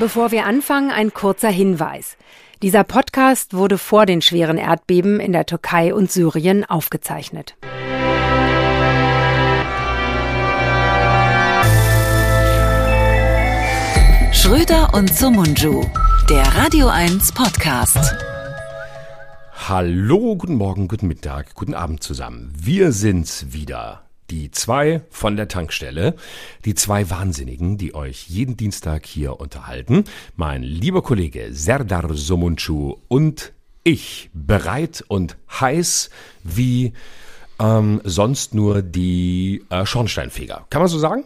Bevor wir anfangen, ein kurzer Hinweis. Dieser Podcast wurde vor den schweren Erdbeben in der Türkei und Syrien aufgezeichnet. Schröder und Sumunju, der Radio 1 Podcast. Hallo, guten Morgen, guten Mittag, guten Abend zusammen. Wir sind's wieder. Die zwei von der Tankstelle, die zwei Wahnsinnigen, die euch jeden Dienstag hier unterhalten. Mein lieber Kollege Serdar Somuncu und ich, bereit und heiß wie ähm, sonst nur die äh, Schornsteinfeger. Kann man so sagen?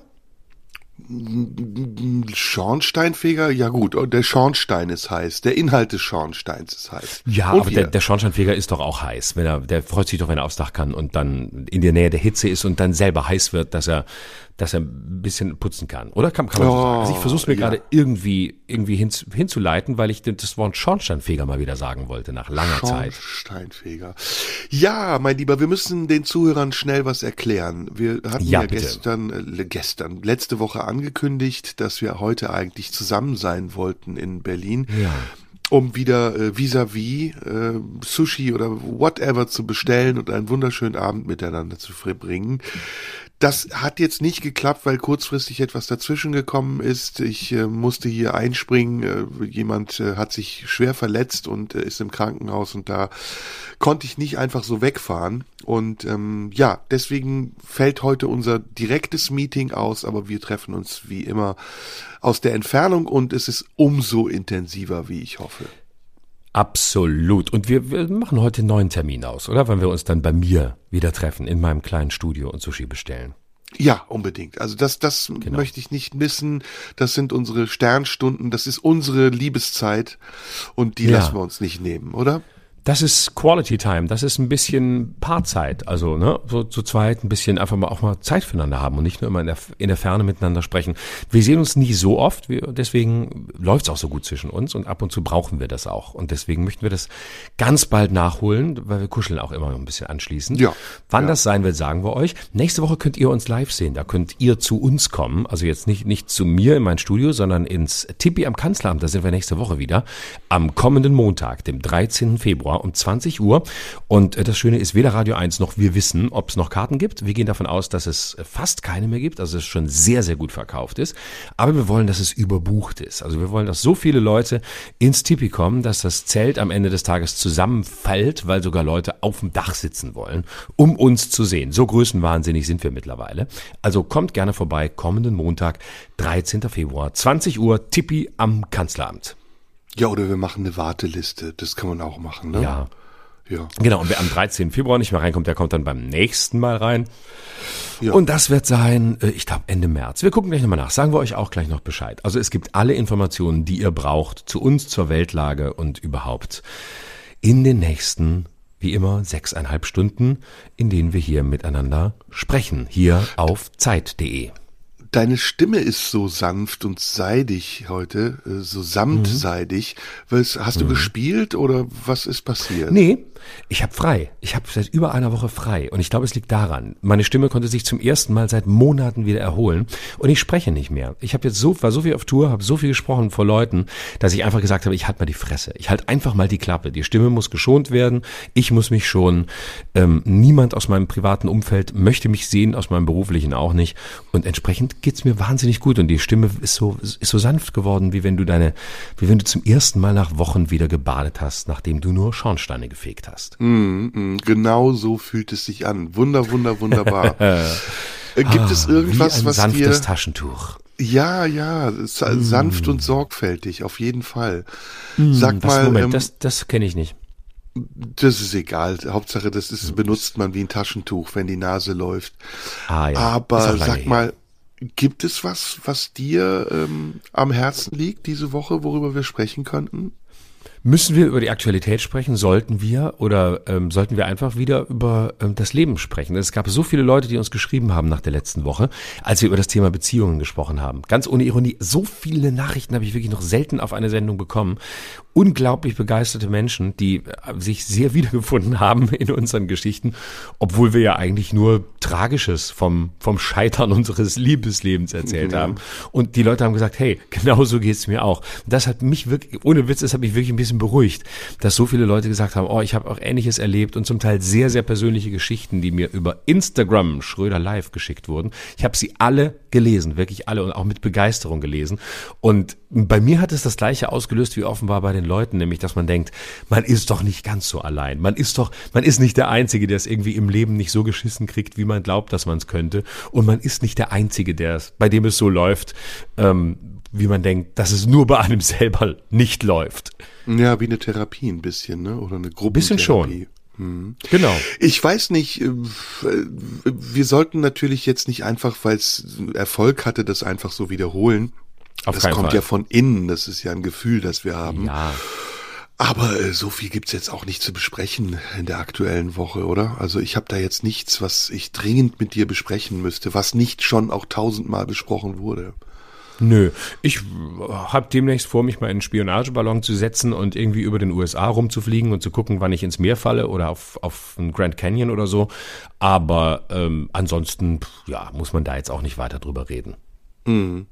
Schornsteinfeger, ja gut, der Schornstein ist heiß, der Inhalt des Schornsteins ist heiß. Ja, und aber der, der, Schornsteinfeger ist doch auch heiß, wenn er, der freut sich doch, wenn er aufs Dach kann und dann in der Nähe der Hitze ist und dann selber heiß wird, dass er dass er ein bisschen putzen kann. Oder kann, kann man oh, so sagen? Also ich versuche es mir ja. gerade irgendwie, irgendwie hin, hinzuleiten, weil ich das Wort Schornsteinfeger mal wieder sagen wollte, nach langer Zeit. Schornsteinfeger. Ja, mein Lieber, wir müssen den Zuhörern schnell was erklären. Wir hatten ja, ja gestern, äh, gestern, letzte Woche angekündigt, dass wir heute eigentlich zusammen sein wollten in Berlin. Ja um wieder äh, vis-à-vis -vis, äh, Sushi oder whatever zu bestellen und einen wunderschönen Abend miteinander zu verbringen. Das hat jetzt nicht geklappt, weil kurzfristig etwas dazwischen gekommen ist. Ich äh, musste hier einspringen. Äh, jemand äh, hat sich schwer verletzt und äh, ist im Krankenhaus und da konnte ich nicht einfach so wegfahren. Und ähm, ja, deswegen fällt heute unser direktes Meeting aus, aber wir treffen uns wie immer aus der Entfernung und es ist umso intensiver, wie ich hoffe. Absolut. Und wir, wir machen heute einen neuen Termin aus, oder? Wenn wir uns dann bei mir wieder treffen, in meinem kleinen Studio und Sushi bestellen. Ja, unbedingt. Also das, das genau. möchte ich nicht missen. Das sind unsere Sternstunden, das ist unsere Liebeszeit und die ja. lassen wir uns nicht nehmen, oder? Das ist Quality Time, das ist ein bisschen Paarzeit, also ne, so zu zweit ein bisschen einfach mal auch mal Zeit füreinander haben und nicht nur immer in der, in der Ferne miteinander sprechen. Wir sehen uns nie so oft, wir, deswegen läuft's auch so gut zwischen uns und ab und zu brauchen wir das auch und deswegen möchten wir das ganz bald nachholen, weil wir kuscheln auch immer ein bisschen anschließend. Ja. Wann ja. das sein wird, sagen wir euch. Nächste Woche könnt ihr uns live sehen, da könnt ihr zu uns kommen, also jetzt nicht nicht zu mir in mein Studio, sondern ins Tippi am Kanzleramt, da sind wir nächste Woche wieder am kommenden Montag, dem 13. Februar Februar um 20 Uhr. Und äh, das Schöne ist, weder Radio 1 noch wir wissen, ob es noch Karten gibt. Wir gehen davon aus, dass es fast keine mehr gibt, also es schon sehr, sehr gut verkauft ist. Aber wir wollen, dass es überbucht ist. Also wir wollen, dass so viele Leute ins Tipi kommen, dass das Zelt am Ende des Tages zusammenfällt, weil sogar Leute auf dem Dach sitzen wollen, um uns zu sehen. So größenwahnsinnig sind wir mittlerweile. Also kommt gerne vorbei, kommenden Montag, 13. Februar, 20 Uhr, Tippi am Kanzleramt. Ja, oder wir machen eine Warteliste. Das kann man auch machen, ne? Ja. Ja. Genau, und wer am 13. Februar nicht mehr reinkommt, der kommt dann beim nächsten Mal rein. Ja. Und das wird sein, äh, ich glaube, Ende März. Wir gucken gleich nochmal nach. Sagen wir euch auch gleich noch Bescheid. Also es gibt alle Informationen, die ihr braucht, zu uns, zur Weltlage und überhaupt in den nächsten, wie immer, sechseinhalb Stunden, in denen wir hier miteinander sprechen. Hier auf Zeit.de. Deine Stimme ist so sanft und seidig heute, äh, so samtseidig. Mhm. Hast du mhm. gespielt oder was ist passiert? Nee, ich habe frei. Ich habe seit über einer Woche frei. Und ich glaube, es liegt daran. Meine Stimme konnte sich zum ersten Mal seit Monaten wieder erholen. Und ich spreche nicht mehr. Ich habe jetzt so, war so viel auf Tour, habe so viel gesprochen vor Leuten, dass ich einfach gesagt habe, ich halte mal die Fresse. Ich halte einfach mal die Klappe. Die Stimme muss geschont werden. Ich muss mich schonen. Ähm, niemand aus meinem privaten Umfeld möchte mich sehen, aus meinem beruflichen auch nicht. Und entsprechend geht's mir wahnsinnig gut. Und die Stimme ist so, ist so sanft geworden, wie wenn du deine, wie wenn du zum ersten Mal nach Wochen wieder gebadet hast, nachdem du nur Schornsteine gefegt hast. Mm, mm, genau so fühlt es sich an. Wunder, wunder, wunderbar. Äh, gibt es ah, irgendwas, wie ein was sanftes dir Taschentuch. Ja, ja, mm. sanft und sorgfältig, auf jeden Fall. Mm, Sag das mal, Moment, ähm, das, das kenne ich nicht. Das ist egal. Hauptsache, das ist, benutzt man wie ein Taschentuch, wenn die Nase läuft. Ah, ja. Aber sag mal, gibt es was, was dir ähm, am Herzen liegt diese Woche, worüber wir sprechen könnten? Müssen wir über die Aktualität sprechen? Sollten wir oder ähm, sollten wir einfach wieder über ähm, das Leben sprechen? Es gab so viele Leute, die uns geschrieben haben nach der letzten Woche, als wir über das Thema Beziehungen gesprochen haben. Ganz ohne Ironie, so viele Nachrichten habe ich wirklich noch selten auf eine Sendung bekommen. Unglaublich begeisterte Menschen, die äh, sich sehr wiedergefunden haben in unseren Geschichten, obwohl wir ja eigentlich nur Tragisches vom, vom Scheitern unseres Liebeslebens erzählt ja. haben. Und die Leute haben gesagt, hey, genau so geht's mir auch. Das hat mich wirklich, ohne Witz, das hat mich wirklich ein bisschen bisschen beruhigt, dass so viele Leute gesagt haben, oh, ich habe auch Ähnliches erlebt und zum Teil sehr, sehr persönliche Geschichten, die mir über Instagram Schröder Live geschickt wurden. Ich habe sie alle gelesen, wirklich alle und auch mit Begeisterung gelesen. Und bei mir hat es das gleiche ausgelöst wie offenbar bei den Leuten, nämlich, dass man denkt, man ist doch nicht ganz so allein. Man ist doch, man ist nicht der Einzige, der es irgendwie im Leben nicht so geschissen kriegt, wie man glaubt, dass man es könnte. Und man ist nicht der Einzige, der es, bei dem es so läuft, ähm, wie man denkt, dass es nur bei einem selber nicht läuft. Ja, wie eine Therapie ein bisschen, ne? Oder eine Gruppe. Bisschen schon. Hm. Genau. Ich weiß nicht, äh, wir sollten natürlich jetzt nicht einfach, weil es Erfolg hatte, das einfach so wiederholen. Auf das kommt Fall. ja von innen, das ist ja ein Gefühl, das wir haben. Ja. Aber äh, so viel gibt's jetzt auch nicht zu besprechen in der aktuellen Woche, oder? Also ich habe da jetzt nichts, was ich dringend mit dir besprechen müsste, was nicht schon auch tausendmal besprochen wurde. Nö, ich habe demnächst vor, mich mal in einen Spionageballon zu setzen und irgendwie über den USA rumzufliegen und zu gucken, wann ich ins Meer falle oder auf, auf einen Grand Canyon oder so. Aber ähm, ansonsten, ja, muss man da jetzt auch nicht weiter drüber reden. Mhm.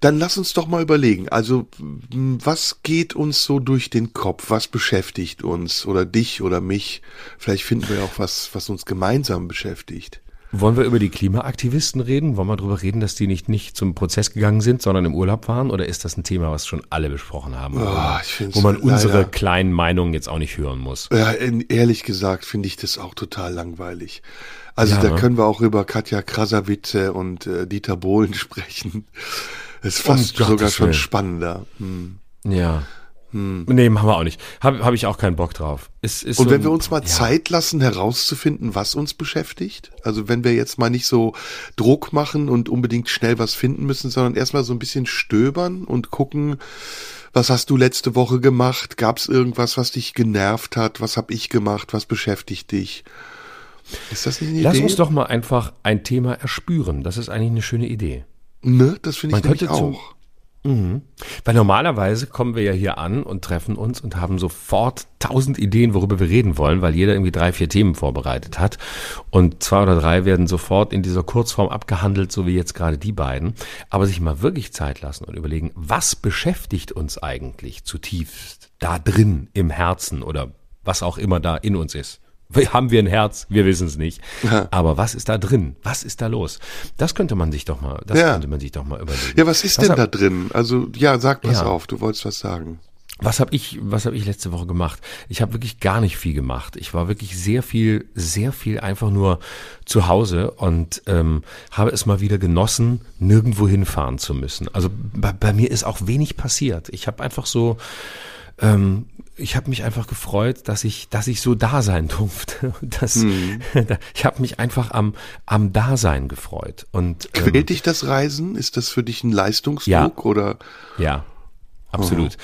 Dann lass uns doch mal überlegen. Also, was geht uns so durch den Kopf? Was beschäftigt uns oder dich oder mich? Vielleicht finden wir auch was, was uns gemeinsam beschäftigt. Wollen wir über die Klimaaktivisten reden? Wollen wir darüber reden, dass die nicht, nicht zum Prozess gegangen sind, sondern im Urlaub waren? Oder ist das ein Thema, was schon alle besprochen haben? Oh, wo man unsere leider, kleinen Meinungen jetzt auch nicht hören muss. Ja, ehrlich gesagt finde ich das auch total langweilig. Also ja, da ne? können wir auch über Katja Krasavice und äh, Dieter Bohlen sprechen. Das ist fast um sogar schon spannender. Hm. Ja. Hm. Nee, machen wir auch nicht. Habe hab ich auch keinen Bock drauf. Ist, ist Und so wenn ein, wir uns mal ja. Zeit lassen, herauszufinden, was uns beschäftigt, also wenn wir jetzt mal nicht so Druck machen und unbedingt schnell was finden müssen, sondern erstmal so ein bisschen stöbern und gucken, was hast du letzte Woche gemacht? Gab es irgendwas, was dich genervt hat? Was habe ich gemacht? Was beschäftigt dich? Ist das nicht eine Lass Idee? uns doch mal einfach ein Thema erspüren. Das ist eigentlich eine schöne Idee. Ne, das finde ich nämlich auch. Mhm. Weil normalerweise kommen wir ja hier an und treffen uns und haben sofort tausend Ideen, worüber wir reden wollen, weil jeder irgendwie drei, vier Themen vorbereitet hat. Und zwei oder drei werden sofort in dieser Kurzform abgehandelt, so wie jetzt gerade die beiden. Aber sich mal wirklich Zeit lassen und überlegen, was beschäftigt uns eigentlich zutiefst da drin im Herzen oder was auch immer da in uns ist. Haben wir ein Herz? Wir wissen es nicht. Ja. Aber was ist da drin? Was ist da los? Das könnte man sich doch mal, das ja. könnte man sich doch mal überlegen. Ja, was ist was denn da drin? Also, ja, sag pass ja. auf, du wolltest was sagen. Was habe ich, was habe ich letzte Woche gemacht? Ich habe wirklich gar nicht viel gemacht. Ich war wirklich sehr viel, sehr viel einfach nur zu Hause und ähm, habe es mal wieder genossen, nirgendwo hinfahren zu müssen. Also bei, bei mir ist auch wenig passiert. Ich habe einfach so ähm, ich habe mich einfach gefreut, dass ich, dass ich so da sein durfte. Das, mhm. Ich habe mich einfach am, am Dasein gefreut. Und quält ähm, dich das Reisen? Ist das für dich ein Leistungsdruck ja, oder? Ja, Absolut.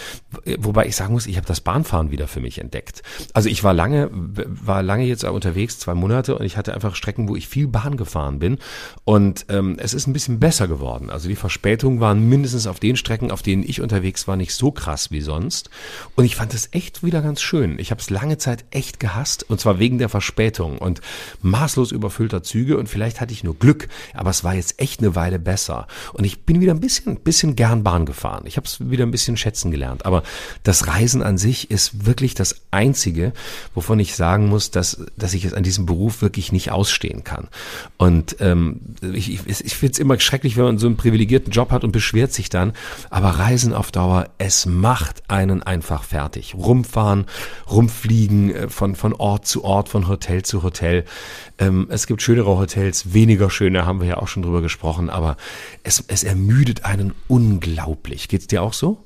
Mhm. Wobei ich sagen muss, ich habe das Bahnfahren wieder für mich entdeckt. Also ich war lange, war lange jetzt unterwegs, zwei Monate, und ich hatte einfach Strecken, wo ich viel Bahn gefahren bin. Und ähm, es ist ein bisschen besser geworden. Also die Verspätungen waren mindestens auf den Strecken, auf denen ich unterwegs war, nicht so krass wie sonst. Und ich fand es echt wieder ganz schön. Ich habe es lange Zeit echt gehasst, und zwar wegen der Verspätung und maßlos überfüllter Züge. Und vielleicht hatte ich nur Glück, aber es war jetzt echt eine Weile besser. Und ich bin wieder ein bisschen, bisschen gern Bahn gefahren. Ich habe es wieder ein bisschen schätzen gelernt. Aber das Reisen an sich ist wirklich das Einzige, wovon ich sagen muss, dass, dass ich es an diesem Beruf wirklich nicht ausstehen kann. Und ähm, ich, ich, ich finde es immer schrecklich, wenn man so einen privilegierten Job hat und beschwert sich dann. Aber Reisen auf Dauer, es macht einen einfach fertig. Rumfahren, rumfliegen, äh, von, von Ort zu Ort, von Hotel zu Hotel. Ähm, es gibt schönere Hotels, weniger schöne, haben wir ja auch schon drüber gesprochen, aber es, es ermüdet einen unglaublich. Geht's dir auch so?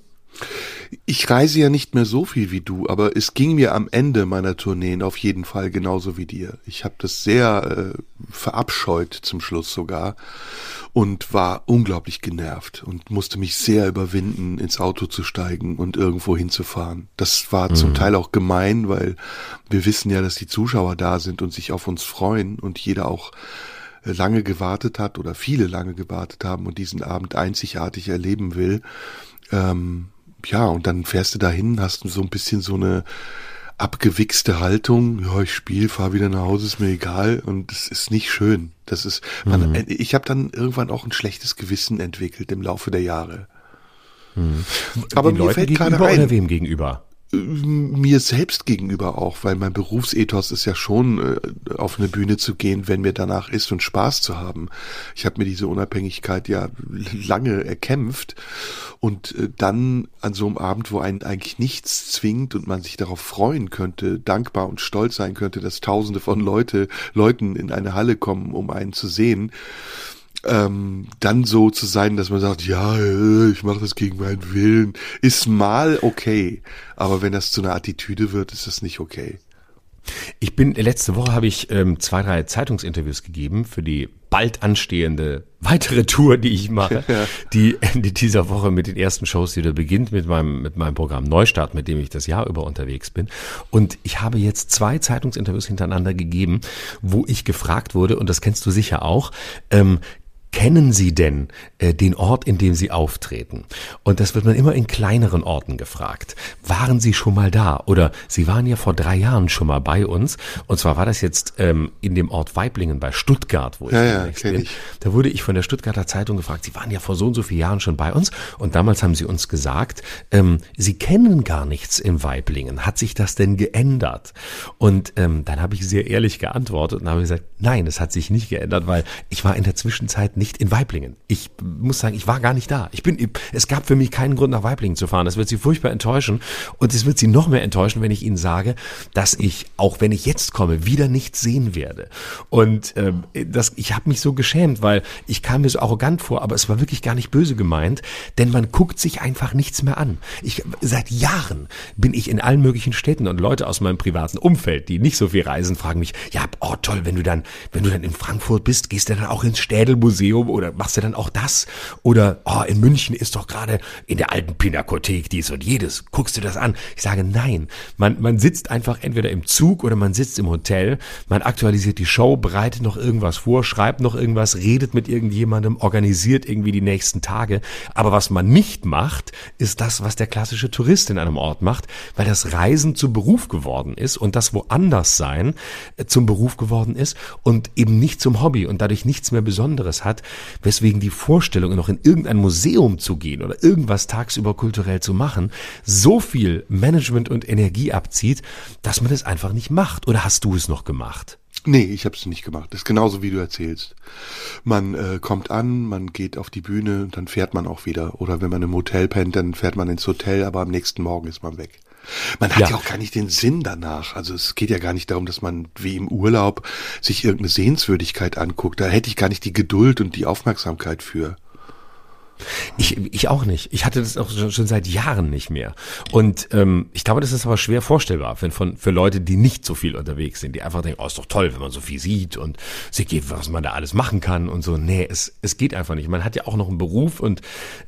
Ich reise ja nicht mehr so viel wie du, aber es ging mir am Ende meiner Tourneen auf jeden Fall genauso wie dir. Ich habe das sehr äh, verabscheut zum Schluss sogar und war unglaublich genervt und musste mich sehr überwinden, ins Auto zu steigen und irgendwo hinzufahren. Das war mhm. zum Teil auch gemein, weil wir wissen ja, dass die Zuschauer da sind und sich auf uns freuen und jeder auch lange gewartet hat oder viele lange gewartet haben und diesen Abend einzigartig erleben will. Ähm, ja, und dann fährst du dahin, hast du so ein bisschen so eine abgewichste Haltung, ja, ich spiele, fahr wieder nach Hause, ist mir egal und das ist nicht schön. Das ist, man, mhm. ich habe dann irgendwann auch ein schlechtes Gewissen entwickelt im Laufe der Jahre. Mhm. Aber Den mir Leuten fällt gerade ein, oder wem gegenüber? Mir selbst gegenüber auch, weil mein Berufsethos ist ja schon, äh, auf eine Bühne zu gehen, wenn mir danach ist und Spaß zu haben. Ich habe mir diese Unabhängigkeit ja lange erkämpft und äh, dann an so einem Abend, wo einen eigentlich nichts zwingt und man sich darauf freuen könnte, dankbar und stolz sein könnte, dass Tausende von Leute, Leuten in eine Halle kommen, um einen zu sehen, ähm, dann so zu sein, dass man sagt, ja, äh, ich mache das gegen meinen Willen, ist mal okay. Aber wenn das zu einer Attitüde wird, ist das nicht okay. Ich bin, letzte Woche habe ich ähm, zwei, drei Zeitungsinterviews gegeben für die bald anstehende weitere Tour, die ich mache, ja. die Ende dieser Woche mit den ersten Shows wieder beginnt, mit meinem, mit meinem Programm Neustart, mit dem ich das Jahr über unterwegs bin. Und ich habe jetzt zwei Zeitungsinterviews hintereinander gegeben, wo ich gefragt wurde, und das kennst du sicher auch, ähm, Kennen Sie denn äh, den Ort, in dem Sie auftreten? Und das wird man immer in kleineren Orten gefragt. Waren Sie schon mal da? Oder Sie waren ja vor drei Jahren schon mal bei uns. Und zwar war das jetzt ähm, in dem Ort Weiblingen bei Stuttgart, wo ich, ja, ja, bin. Ich. Da wurde ich von der Stuttgarter Zeitung gefragt, Sie waren ja vor so und so vielen Jahren schon bei uns. Und damals haben Sie uns gesagt, ähm, Sie kennen gar nichts in Weiblingen. Hat sich das denn geändert? Und ähm, dann habe ich sehr ehrlich geantwortet und habe gesagt, nein, es hat sich nicht geändert, weil ich war in der Zwischenzeit nicht in Weiblingen. Ich muss sagen, ich war gar nicht da. Ich bin, es gab für mich keinen Grund, nach Weiblingen zu fahren. Das wird Sie furchtbar enttäuschen. Und es wird Sie noch mehr enttäuschen, wenn ich Ihnen sage, dass ich, auch wenn ich jetzt komme, wieder nichts sehen werde. Und ähm, das, ich habe mich so geschämt, weil ich kam mir so arrogant vor, aber es war wirklich gar nicht böse gemeint, denn man guckt sich einfach nichts mehr an. Ich, seit Jahren bin ich in allen möglichen Städten und Leute aus meinem privaten Umfeld, die nicht so viel reisen, fragen mich, ja, oh toll, wenn du dann, wenn du dann in Frankfurt bist, gehst du dann auch ins Städelmuseum Museum oder machst du dann auch das? Oder oh, in München ist doch gerade in der alten Pinakothek dies und jedes. Guckst du das an? Ich sage nein. Man, man sitzt einfach entweder im Zug oder man sitzt im Hotel. Man aktualisiert die Show, bereitet noch irgendwas vor, schreibt noch irgendwas, redet mit irgendjemandem, organisiert irgendwie die nächsten Tage. Aber was man nicht macht, ist das, was der klassische Tourist in einem Ort macht, weil das Reisen zum Beruf geworden ist und das woanders sein äh, zum Beruf geworden ist und eben nicht zum Hobby und dadurch nichts mehr Besonderes hat weswegen die Vorstellung, noch in irgendein Museum zu gehen oder irgendwas tagsüber kulturell zu machen, so viel Management und Energie abzieht, dass man es einfach nicht macht. Oder hast du es noch gemacht? Nee, ich habe es nicht gemacht. Das ist genauso, wie du erzählst. Man äh, kommt an, man geht auf die Bühne, dann fährt man auch wieder. Oder wenn man im Hotel pennt, dann fährt man ins Hotel, aber am nächsten Morgen ist man weg. Man hat ja. ja. auch gar nicht den Sinn danach. Also es geht ja gar nicht darum, dass man wie im Urlaub sich irgendeine Sehenswürdigkeit anguckt. Da hätte ich gar nicht die Geduld und die Aufmerksamkeit für. Ich, ich auch nicht. Ich hatte das auch schon seit Jahren nicht mehr. Und ähm, ich glaube, das ist aber schwer vorstellbar wenn von, für Leute, die nicht so viel unterwegs sind, die einfach denken, oh, ist doch toll, wenn man so viel sieht und sieht, was man da alles machen kann und so. Nee, es, es geht einfach nicht. Man hat ja auch noch einen Beruf und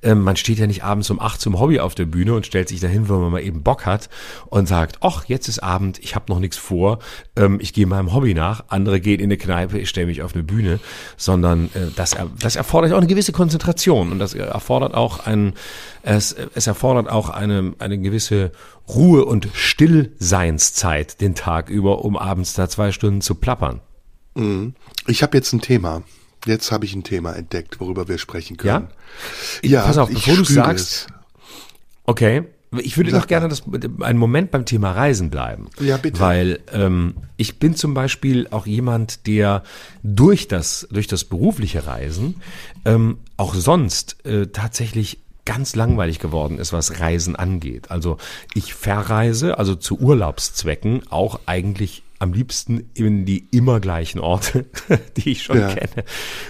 ähm, man steht ja nicht abends um acht zum Hobby auf der Bühne und stellt sich dahin, wenn man mal eben Bock hat und sagt, ach, jetzt ist Abend, ich habe noch nichts vor, ähm, ich gehe meinem Hobby nach, andere gehen in eine Kneipe, ich stelle mich auf eine Bühne, sondern äh, das, das erfordert auch eine gewisse Konzentration und das erfordert auch ein, es, es erfordert auch eine, eine gewisse Ruhe und Stillseinszeit den Tag über, um abends da zwei Stunden zu plappern. Mhm. Ich habe jetzt ein Thema. Jetzt habe ich ein Thema entdeckt, worüber wir sprechen können. Ja? Ja, Pass auf, bevor du sagst. Es. Okay. Ich würde noch gerne das, einen Moment beim Thema Reisen bleiben. Ja, bitte. Weil ähm, ich bin zum Beispiel auch jemand, der durch das, durch das berufliche Reisen ähm, auch sonst äh, tatsächlich ganz langweilig geworden ist, was Reisen angeht. Also ich verreise, also zu Urlaubszwecken, auch eigentlich am liebsten in die immer gleichen Orte, die ich schon ja. kenne,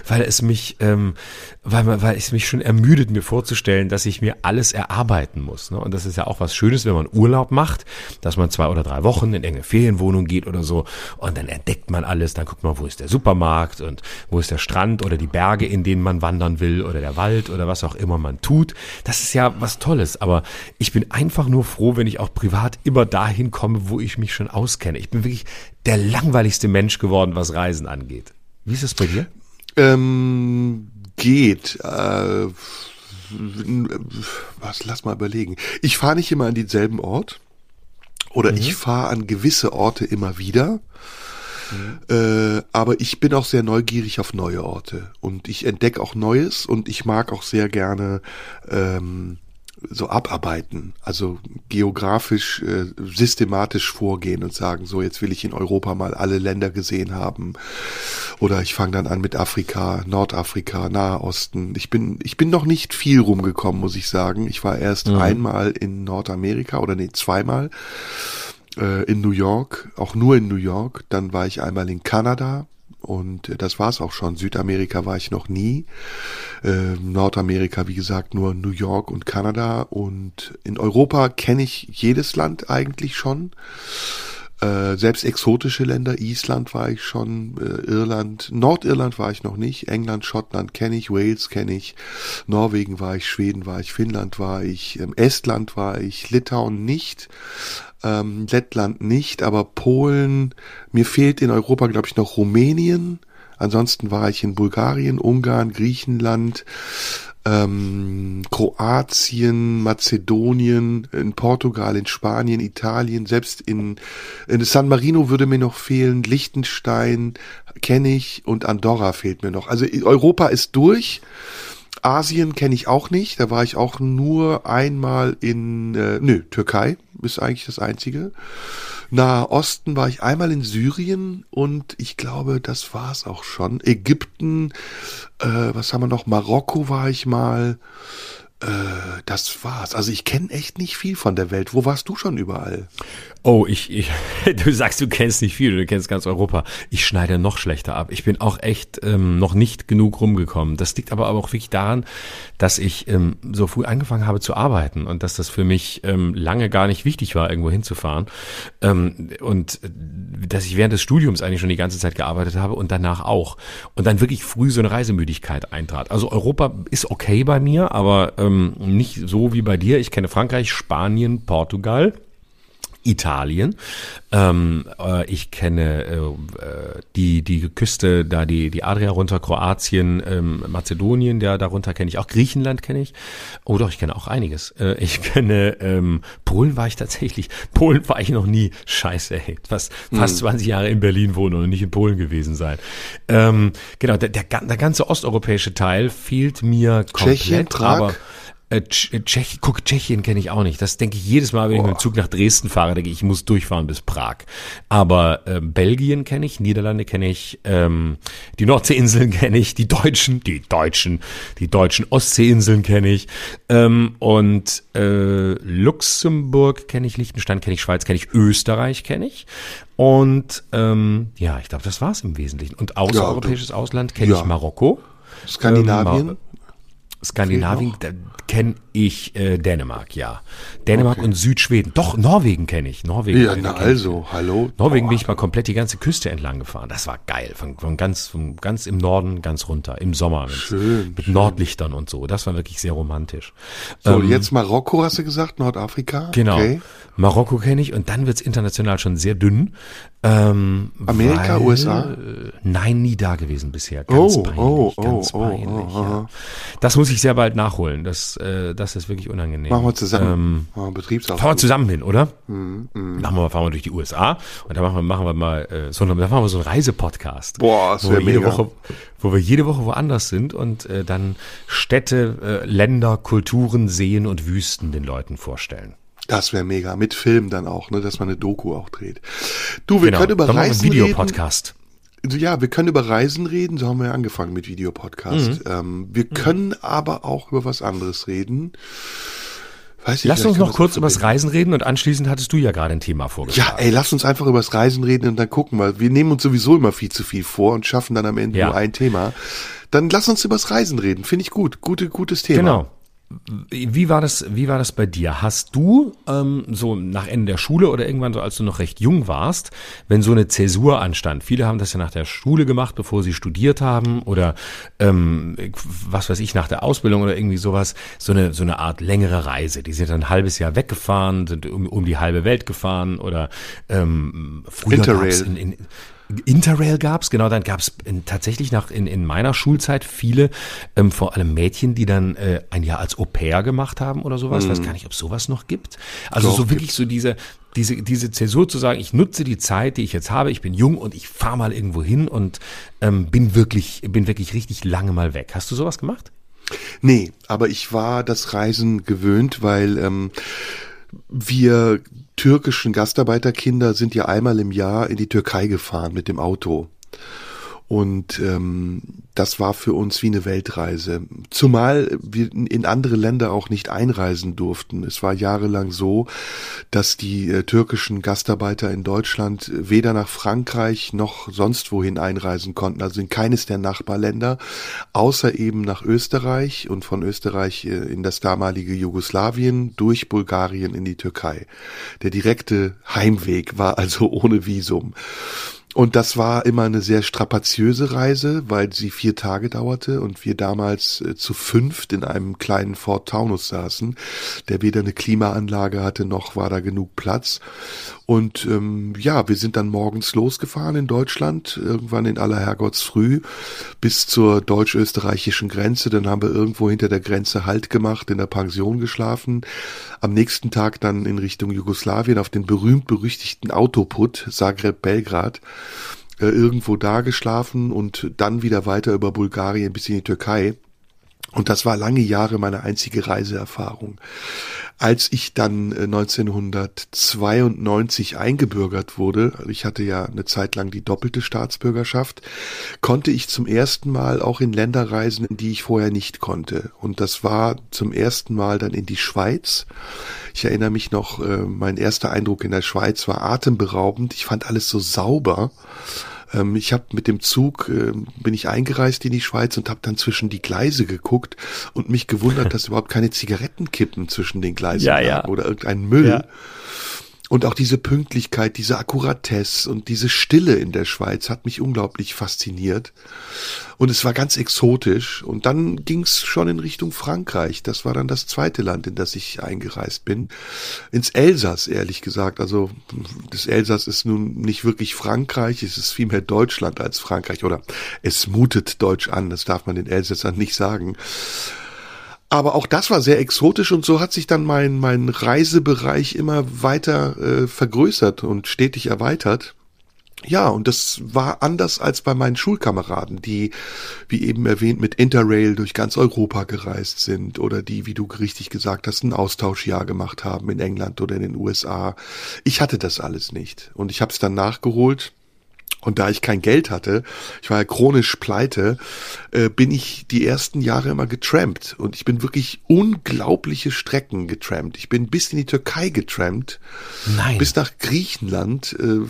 weil es mich, ähm, weil, weil es mich schon ermüdet, mir vorzustellen, dass ich mir alles erarbeiten muss. Ne? Und das ist ja auch was Schönes, wenn man Urlaub macht, dass man zwei oder drei Wochen in enge Ferienwohnung geht oder so und dann entdeckt man alles, dann guckt man, wo ist der Supermarkt und wo ist der Strand oder die Berge, in denen man wandern will oder der Wald oder was auch immer man tut. Das ist ja was Tolles, aber ich bin einfach nur froh, wenn ich auch privat immer dahin komme, wo ich mich schon auskenne. Ich bin wirklich der langweiligste Mensch geworden, was Reisen angeht. Wie ist es bei dir? Ähm, geht. Äh, was, lass mal überlegen. Ich fahre nicht immer an denselben Ort. Oder mhm. ich fahre an gewisse Orte immer wieder. Mhm. Äh, aber ich bin auch sehr neugierig auf neue Orte und ich entdecke auch Neues und ich mag auch sehr gerne ähm, so abarbeiten, also geografisch, äh, systematisch vorgehen und sagen, so jetzt will ich in Europa mal alle Länder gesehen haben. Oder ich fange dann an mit Afrika, Nordafrika, Nahe Osten. Ich bin, ich bin noch nicht viel rumgekommen, muss ich sagen. Ich war erst mhm. einmal in Nordamerika oder nee, zweimal äh, in New York, auch nur in New York. Dann war ich einmal in Kanada, und äh, das war's auch schon. Südamerika war ich noch nie. Äh, Nordamerika, wie gesagt, nur New York und Kanada. Und in Europa kenne ich jedes Land eigentlich schon. Äh, selbst exotische Länder, Island war ich schon, äh, Irland, Nordirland war ich noch nicht, England, Schottland kenne ich, Wales kenne ich, Norwegen war ich, Schweden war ich, Finnland war ich, ähm, Estland war ich, Litauen nicht ähm, Lettland nicht, aber Polen, mir fehlt in Europa, glaube ich, noch Rumänien. Ansonsten war ich in Bulgarien, Ungarn, Griechenland, ähm, Kroatien, Mazedonien, in Portugal, in Spanien, Italien, selbst in, in San Marino würde mir noch fehlen, Liechtenstein kenne ich und Andorra fehlt mir noch. Also Europa ist durch. Asien kenne ich auch nicht. Da war ich auch nur einmal in, äh, nö, Türkei ist eigentlich das einzige. Nahe Osten war ich einmal in Syrien und ich glaube, das war's auch schon. Ägypten, äh, was haben wir noch? Marokko war ich mal. Äh, das war's. Also ich kenne echt nicht viel von der Welt. Wo warst du schon überall? Oh, ich, ich, du sagst, du kennst nicht viel, du kennst ganz Europa. Ich schneide noch schlechter ab. Ich bin auch echt ähm, noch nicht genug rumgekommen. Das liegt aber auch wirklich daran, dass ich ähm, so früh angefangen habe zu arbeiten und dass das für mich ähm, lange gar nicht wichtig war, irgendwo hinzufahren. Ähm, und äh, dass ich während des Studiums eigentlich schon die ganze Zeit gearbeitet habe und danach auch. Und dann wirklich früh so eine Reisemüdigkeit eintrat. Also Europa ist okay bei mir, aber ähm, nicht so wie bei dir. Ich kenne Frankreich, Spanien, Portugal. Italien. Ähm, äh, ich kenne äh, die die Küste, da die die Adria runter, Kroatien, ähm, Mazedonien, der darunter kenne ich auch Griechenland kenne ich. Oh doch, ich kenne auch einiges. Äh, ich kenne ähm, Polen war ich tatsächlich. Polen war ich noch nie. Scheiße, ey, fast fast 20 hm. Jahre in Berlin wohnen und nicht in Polen gewesen sein. Ähm, genau, der, der, der ganze osteuropäische Teil fehlt mir komplett, Tschechien, Prag. aber äh, äh, Tschech, guck, Tschechien kenne ich auch nicht. Das denke ich jedes Mal, wenn Boah. ich mit dem Zug nach Dresden fahre, denke ich, ich muss durchfahren bis Prag. Aber äh, Belgien kenne ich, Niederlande kenne ich, ähm, die Nordseeinseln kenne ich, die Deutschen, die Deutschen, die deutschen Ostseeinseln kenne ich ähm, und äh, Luxemburg kenne ich, Liechtenstein kenne ich, Schweiz kenne ich, Österreich kenne ich. Und ähm, ja, ich glaube, das war's im Wesentlichen. Und außereuropäisches ja, Ausland kenne ja. ich Marokko. Skandinavien. Ähm, Skandinavien kenne ich äh, Dänemark, ja. Dänemark okay. und Südschweden. Doch, Norwegen kenne ich. Norwegen. Ja, na also, hallo. Norwegen oh. bin ich mal komplett die ganze Küste entlang gefahren. Das war geil. Von, von ganz, von ganz im Norden ganz runter, im Sommer. Schön. Mit schön. Nordlichtern und so. Das war wirklich sehr romantisch. So, ähm, jetzt Marokko hast du gesagt, Nordafrika? Genau. Okay. Marokko kenne ich und dann wird's international schon sehr dünn. Ähm, Amerika, weil, USA? Nein, nie da gewesen bisher. Ganz oh, peinlich, oh, ganz oh, peinlich. Oh, ja. Das muss ich sehr bald nachholen. Das, äh, das ist wirklich unangenehm. Machen wir zusammen. Ähm, Betriebsausflug. Fahren wir zusammen hin, oder? Mm, mm. Machen wir, fahren wir durch die USA und dann machen wir, machen wir mal äh, so, dann machen wir so einen Reisepodcast. Boah, das wäre jede mega. Woche, wo wir jede Woche woanders sind und äh, dann Städte, äh, Länder, Kulturen, Seen und Wüsten den Leuten vorstellen. Das wäre mega. Mit Film dann auch, ne, dass man eine Doku auch dreht. Du, wir genau. können über Reisen Video Videopodcast. reden. Ja, wir können über Reisen reden, so haben wir ja angefangen mit Videopodcast. Mhm. Ähm, wir mhm. können aber auch über was anderes reden. Ich, lass uns noch kurz übers Reisen reden und anschließend hattest du ja gerade ein Thema vorgeschlagen. Ja, ey, lass uns einfach übers Reisen reden und dann gucken, weil wir nehmen uns sowieso immer viel zu viel vor und schaffen dann am Ende ja. nur ein Thema. Dann lass uns übers Reisen reden, finde ich gut. Gute, gutes Thema. Genau. Wie war das, wie war das bei dir? Hast du ähm, so nach Ende der Schule oder irgendwann so, als du noch recht jung warst, wenn so eine Zäsur anstand? Viele haben das ja nach der Schule gemacht, bevor sie studiert haben oder ähm, was weiß ich, nach der Ausbildung oder irgendwie sowas, so eine, so eine Art längere Reise. Die sind dann ein halbes Jahr weggefahren, sind um, um die halbe Welt gefahren oder ähm, früher Interrail. In, in, Interrail gab's, genau, dann gab's tatsächlich nach in, in meiner Schulzeit viele, ähm, vor allem Mädchen, die dann äh, ein Jahr als Au pair gemacht haben oder sowas. Mhm. Weiß gar nicht, ob sowas noch gibt. Also Doch, so wirklich gibt's. so diese, diese, diese Zäsur zu sagen, ich nutze die Zeit, die ich jetzt habe, ich bin jung und ich fahre mal irgendwo hin und ähm, bin wirklich, bin wirklich richtig lange mal weg. Hast du sowas gemacht? Nee, aber ich war das Reisen gewöhnt, weil ähm, wir türkischen Gastarbeiterkinder sind ja einmal im Jahr in die Türkei gefahren mit dem Auto. Und ähm, das war für uns wie eine Weltreise. Zumal wir in andere Länder auch nicht einreisen durften. Es war jahrelang so, dass die äh, türkischen Gastarbeiter in Deutschland weder nach Frankreich noch sonst wohin einreisen konnten, also in keines der Nachbarländer, außer eben nach Österreich und von Österreich äh, in das damalige Jugoslawien durch Bulgarien in die Türkei. Der direkte Heimweg war also ohne Visum. Und das war immer eine sehr strapaziöse Reise, weil sie vier Tage dauerte und wir damals äh, zu fünft in einem kleinen Ford Taunus saßen, der weder eine Klimaanlage hatte noch war da genug Platz. Und ähm, ja, wir sind dann morgens losgefahren in Deutschland, irgendwann in aller Herrgottsfrüh bis zur deutsch-österreichischen Grenze. Dann haben wir irgendwo hinter der Grenze Halt gemacht, in der Pension geschlafen. Am nächsten Tag dann in Richtung Jugoslawien auf den berühmt-berüchtigten Autoput Zagreb-Belgrad äh, irgendwo da geschlafen und dann wieder weiter über Bulgarien bis in die Türkei. Und das war lange Jahre meine einzige Reiseerfahrung. Als ich dann 1992 äh, eingebürgert wurde, ich hatte ja eine Zeit lang die doppelte Staatsbürgerschaft, konnte ich zum ersten Mal auch in Länder reisen, in die ich vorher nicht konnte. Und das war zum ersten Mal dann in die Schweiz. Ich erinnere mich noch, äh, mein erster Eindruck in der Schweiz war atemberaubend. Ich fand alles so sauber. Ähm, ich habe mit dem Zug, äh, bin ich eingereist in die Schweiz und habe dann zwischen die Gleise geguckt und mich gewundert, dass überhaupt keine Zigarettenkippen zwischen den Gleisen ja, ja. oder irgendein Müll. Ja. Und auch diese Pünktlichkeit, diese Akkuratesse und diese Stille in der Schweiz hat mich unglaublich fasziniert. Und es war ganz exotisch. Und dann ging es schon in Richtung Frankreich. Das war dann das zweite Land, in das ich eingereist bin. Ins Elsass, ehrlich gesagt. Also das Elsass ist nun nicht wirklich Frankreich, es ist vielmehr Deutschland als Frankreich. Oder es mutet Deutsch an, das darf man den Elsässern nicht sagen. Aber auch das war sehr exotisch und so hat sich dann mein, mein Reisebereich immer weiter äh, vergrößert und stetig erweitert. Ja, und das war anders als bei meinen Schulkameraden, die, wie eben erwähnt, mit Interrail durch ganz Europa gereist sind oder die, wie du richtig gesagt hast, ein Austauschjahr gemacht haben in England oder in den USA. Ich hatte das alles nicht und ich habe es dann nachgeholt und da ich kein Geld hatte, ich war ja chronisch pleite, äh, bin ich die ersten Jahre immer getrampt. Und ich bin wirklich unglaubliche Strecken getrampt. Ich bin bis in die Türkei getrampt. Nein. Bis nach Griechenland. Äh,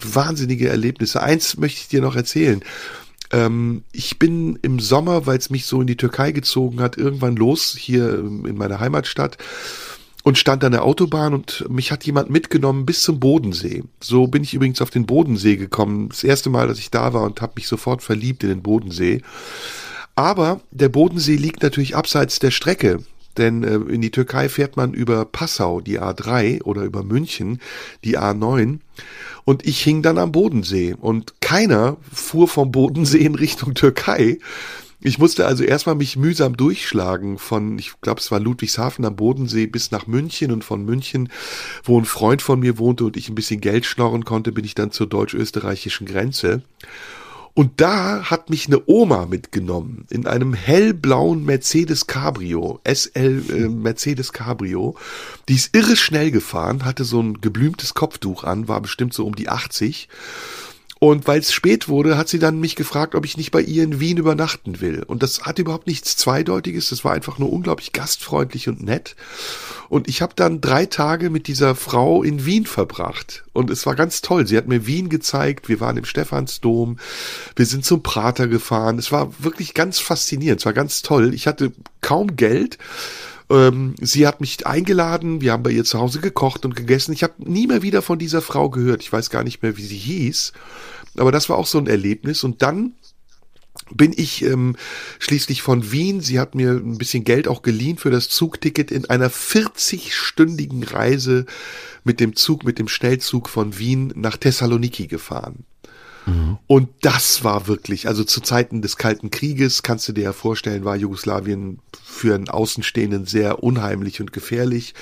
wahnsinnige Erlebnisse. Eins möchte ich dir noch erzählen. Ähm, ich bin im Sommer, weil es mich so in die Türkei gezogen hat, irgendwann los hier in meiner Heimatstadt und stand an der Autobahn und mich hat jemand mitgenommen bis zum Bodensee. So bin ich übrigens auf den Bodensee gekommen. Das erste Mal, dass ich da war und habe mich sofort verliebt in den Bodensee. Aber der Bodensee liegt natürlich abseits der Strecke. Denn äh, in die Türkei fährt man über Passau, die A3, oder über München, die A9. Und ich hing dann am Bodensee. Und keiner fuhr vom Bodensee in Richtung Türkei, ich musste also erstmal mich mühsam durchschlagen von, ich glaube, es war Ludwigshafen am Bodensee bis nach München und von München, wo ein Freund von mir wohnte und ich ein bisschen Geld schnorren konnte, bin ich dann zur deutsch-österreichischen Grenze. Und da hat mich eine Oma mitgenommen in einem hellblauen Mercedes Cabrio, SL äh, Mercedes Cabrio. Die ist irre schnell gefahren, hatte so ein geblümtes Kopftuch an, war bestimmt so um die 80 Und weil es spät wurde, hat sie dann mich gefragt, ob ich nicht bei ihr in Wien übernachten will. Und das hat überhaupt nichts Zweideutiges. Das war einfach nur unglaublich gastfreundlich und nett. Und ich habe dann drei Tage mit dieser Frau in Wien verbracht. Und es war ganz toll. Sie hat mir Wien gezeigt. Wir waren im Stephansdom. Wir sind zum Prater gefahren. Es war wirklich ganz faszinierend. Es war ganz toll. Ich hatte kaum Geld ähm, sie hat mich eingeladen, wir haben bei ihr zu Hause gekocht und gegessen. Ich habe nie mehr wieder von dieser Frau gehört. Ich weiß gar nicht mehr, wie sie hieß. Aber das war auch so ein Erlebnis. Und dann bin ich ähm, schließlich von Wien, sie hat mir ein bisschen Geld auch geliehen für das Zugticket in einer 40-stündigen Reise mit dem Zug, mit dem Schnellzug von Wien nach Thessaloniki gefahren. Und das war wirklich, also zu Zeiten des Kalten Krieges, kannst du dir ja vorstellen, war Jugoslawien für einen Außenstehenden sehr unheimlich und gefährlich.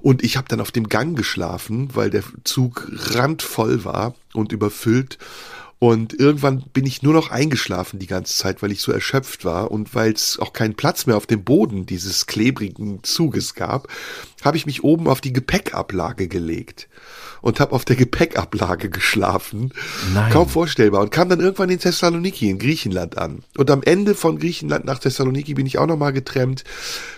Und ich habe dann auf dem Gang geschlafen, weil der Zug randvoll war und überfüllt. Und irgendwann bin ich nur noch eingeschlafen die ganze Zeit, weil ich so erschöpft war und weil es auch keinen Platz mehr auf dem Boden dieses klebrigen Zuges gab, habe ich mich oben auf die Gepäckablage gelegt und habe auf der Gepäckablage geschlafen. Nein. Kaum vorstellbar. Und kam dann irgendwann in Thessaloniki in Griechenland an. Und am Ende von Griechenland nach Thessaloniki bin ich auch nochmal getrennt.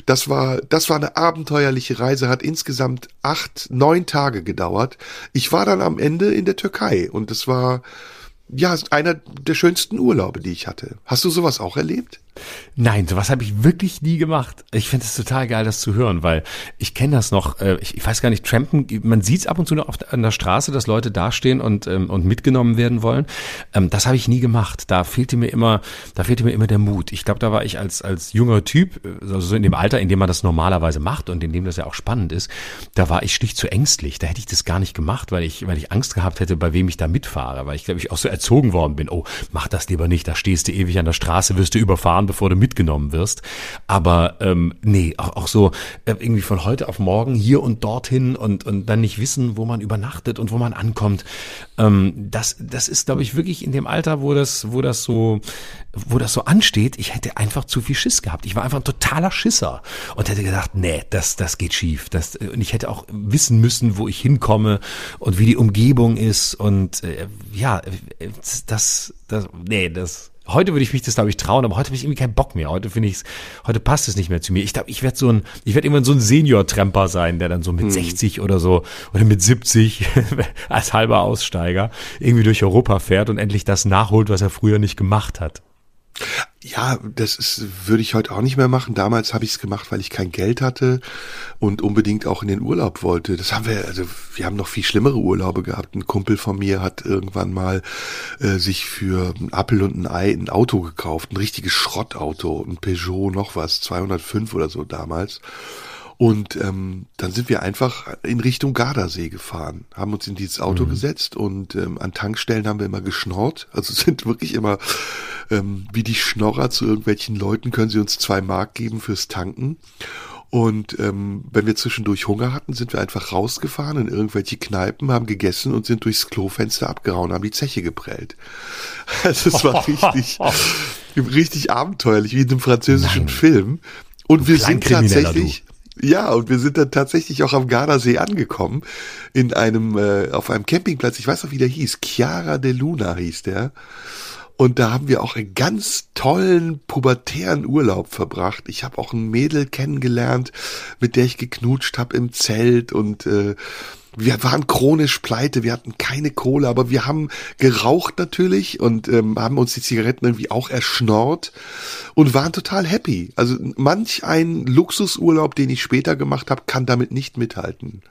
Das war, das war eine abenteuerliche Reise, hat insgesamt acht, neun Tage gedauert. Ich war dann am Ende in der Türkei und es war, ja, einer der schönsten Urlaube, die ich hatte. Hast du sowas auch erlebt? Nein, sowas habe ich wirklich nie gemacht. Ich finde es total geil, das zu hören, weil ich kenne das noch. Äh, ich, ich, weiß gar nicht, Trampen, man sieht es ab und zu noch auf, an der Straße, dass Leute dastehen und, ähm, und mitgenommen werden wollen. Ähm, das habe ich nie gemacht. Da fehlte mir immer, da fehlte mir immer der Mut. Ich glaube, da war ich als, als junger Typ, also so in dem Alter, in dem man das normalerweise macht und in dem das ja auch spannend ist, da war ich schlicht zu ängstlich. Da hätte ich das gar nicht gemacht, weil ich, weil ich Angst gehabt hätte, bei wem ich da mitfahre, weil ich glaube ich auch so erzogen worden bin. Oh, mach das lieber nicht, da stehst du ewig an der Straße, wirst du überfahren fahren, bevor du mitgenommen wirst. Aber ähm, nee, auch, auch so äh, irgendwie von heute auf morgen hier und dorthin und, und dann nicht wissen, wo man übernachtet und wo man ankommt. Ähm, das, das ist, glaube ich, wirklich in dem Alter, wo das, wo das so, wo das so ansteht, ich hätte einfach zu viel Schiss gehabt. Ich war einfach ein totaler Schisser und hätte gedacht, nee, das, das geht schief. Das, und ich hätte auch wissen müssen, wo ich hinkomme und wie die Umgebung ist und äh, ja, das, das, nee, das, Heute würde ich mich das, glaube ich, trauen, aber heute habe ich irgendwie keinen Bock mehr. Heute finde ich heute passt es nicht mehr zu mir. Ich glaube, ich werde so ein, ich werde irgendwann so ein Senior-Tramper sein, der dann so mit hm. 60 oder so oder mit 70 als halber Aussteiger irgendwie durch Europa fährt und endlich das nachholt, was er früher nicht gemacht hat. Ja, das ist, würde ich heute auch nicht mehr machen. Damals habe ich es gemacht, weil ich kein Geld hatte und unbedingt auch in den Urlaub wollte. Das haben wir, also wir haben noch viel schlimmere Urlaube gehabt. Ein Kumpel von mir hat irgendwann mal äh, sich für ein Appel und ein Ei ein Auto gekauft, ein richtiges Schrottauto, ein Peugeot noch was, 205 oder so damals. Und ähm, dann sind wir einfach in Richtung Gardasee gefahren, haben uns in dieses Auto mhm. gesetzt und ähm, an Tankstellen haben wir immer geschnorrt. Also sind wirklich immer ähm, wie die Schnorrer zu irgendwelchen Leuten, können sie uns zwei Mark geben fürs Tanken. Und ähm, wenn wir zwischendurch Hunger hatten, sind wir einfach rausgefahren in irgendwelche Kneipen, haben gegessen und sind durchs Klofenster abgehauen, haben die Zeche geprellt. Also es war richtig, richtig abenteuerlich, wie in einem französischen Nein. Film. Und wir sind tatsächlich, du. Ja, und wir sind dann tatsächlich auch am Gardasee angekommen, in einem, äh, auf einem Campingplatz, ich weiß noch, wie der hieß, Chiara de Luna hieß der. Und da haben wir auch einen ganz tollen pubertären Urlaub verbracht. Ich habe auch ein Mädel kennengelernt, mit der ich geknutscht habe im Zelt und äh, wir waren chronisch pleite, wir hatten keine Kohle, aber wir haben geraucht natürlich und ähm, haben uns die Zigaretten irgendwie auch erschnort und waren total happy. Also manch ein Luxusurlaub, den ich später gemacht habe, kann damit nicht mithalten.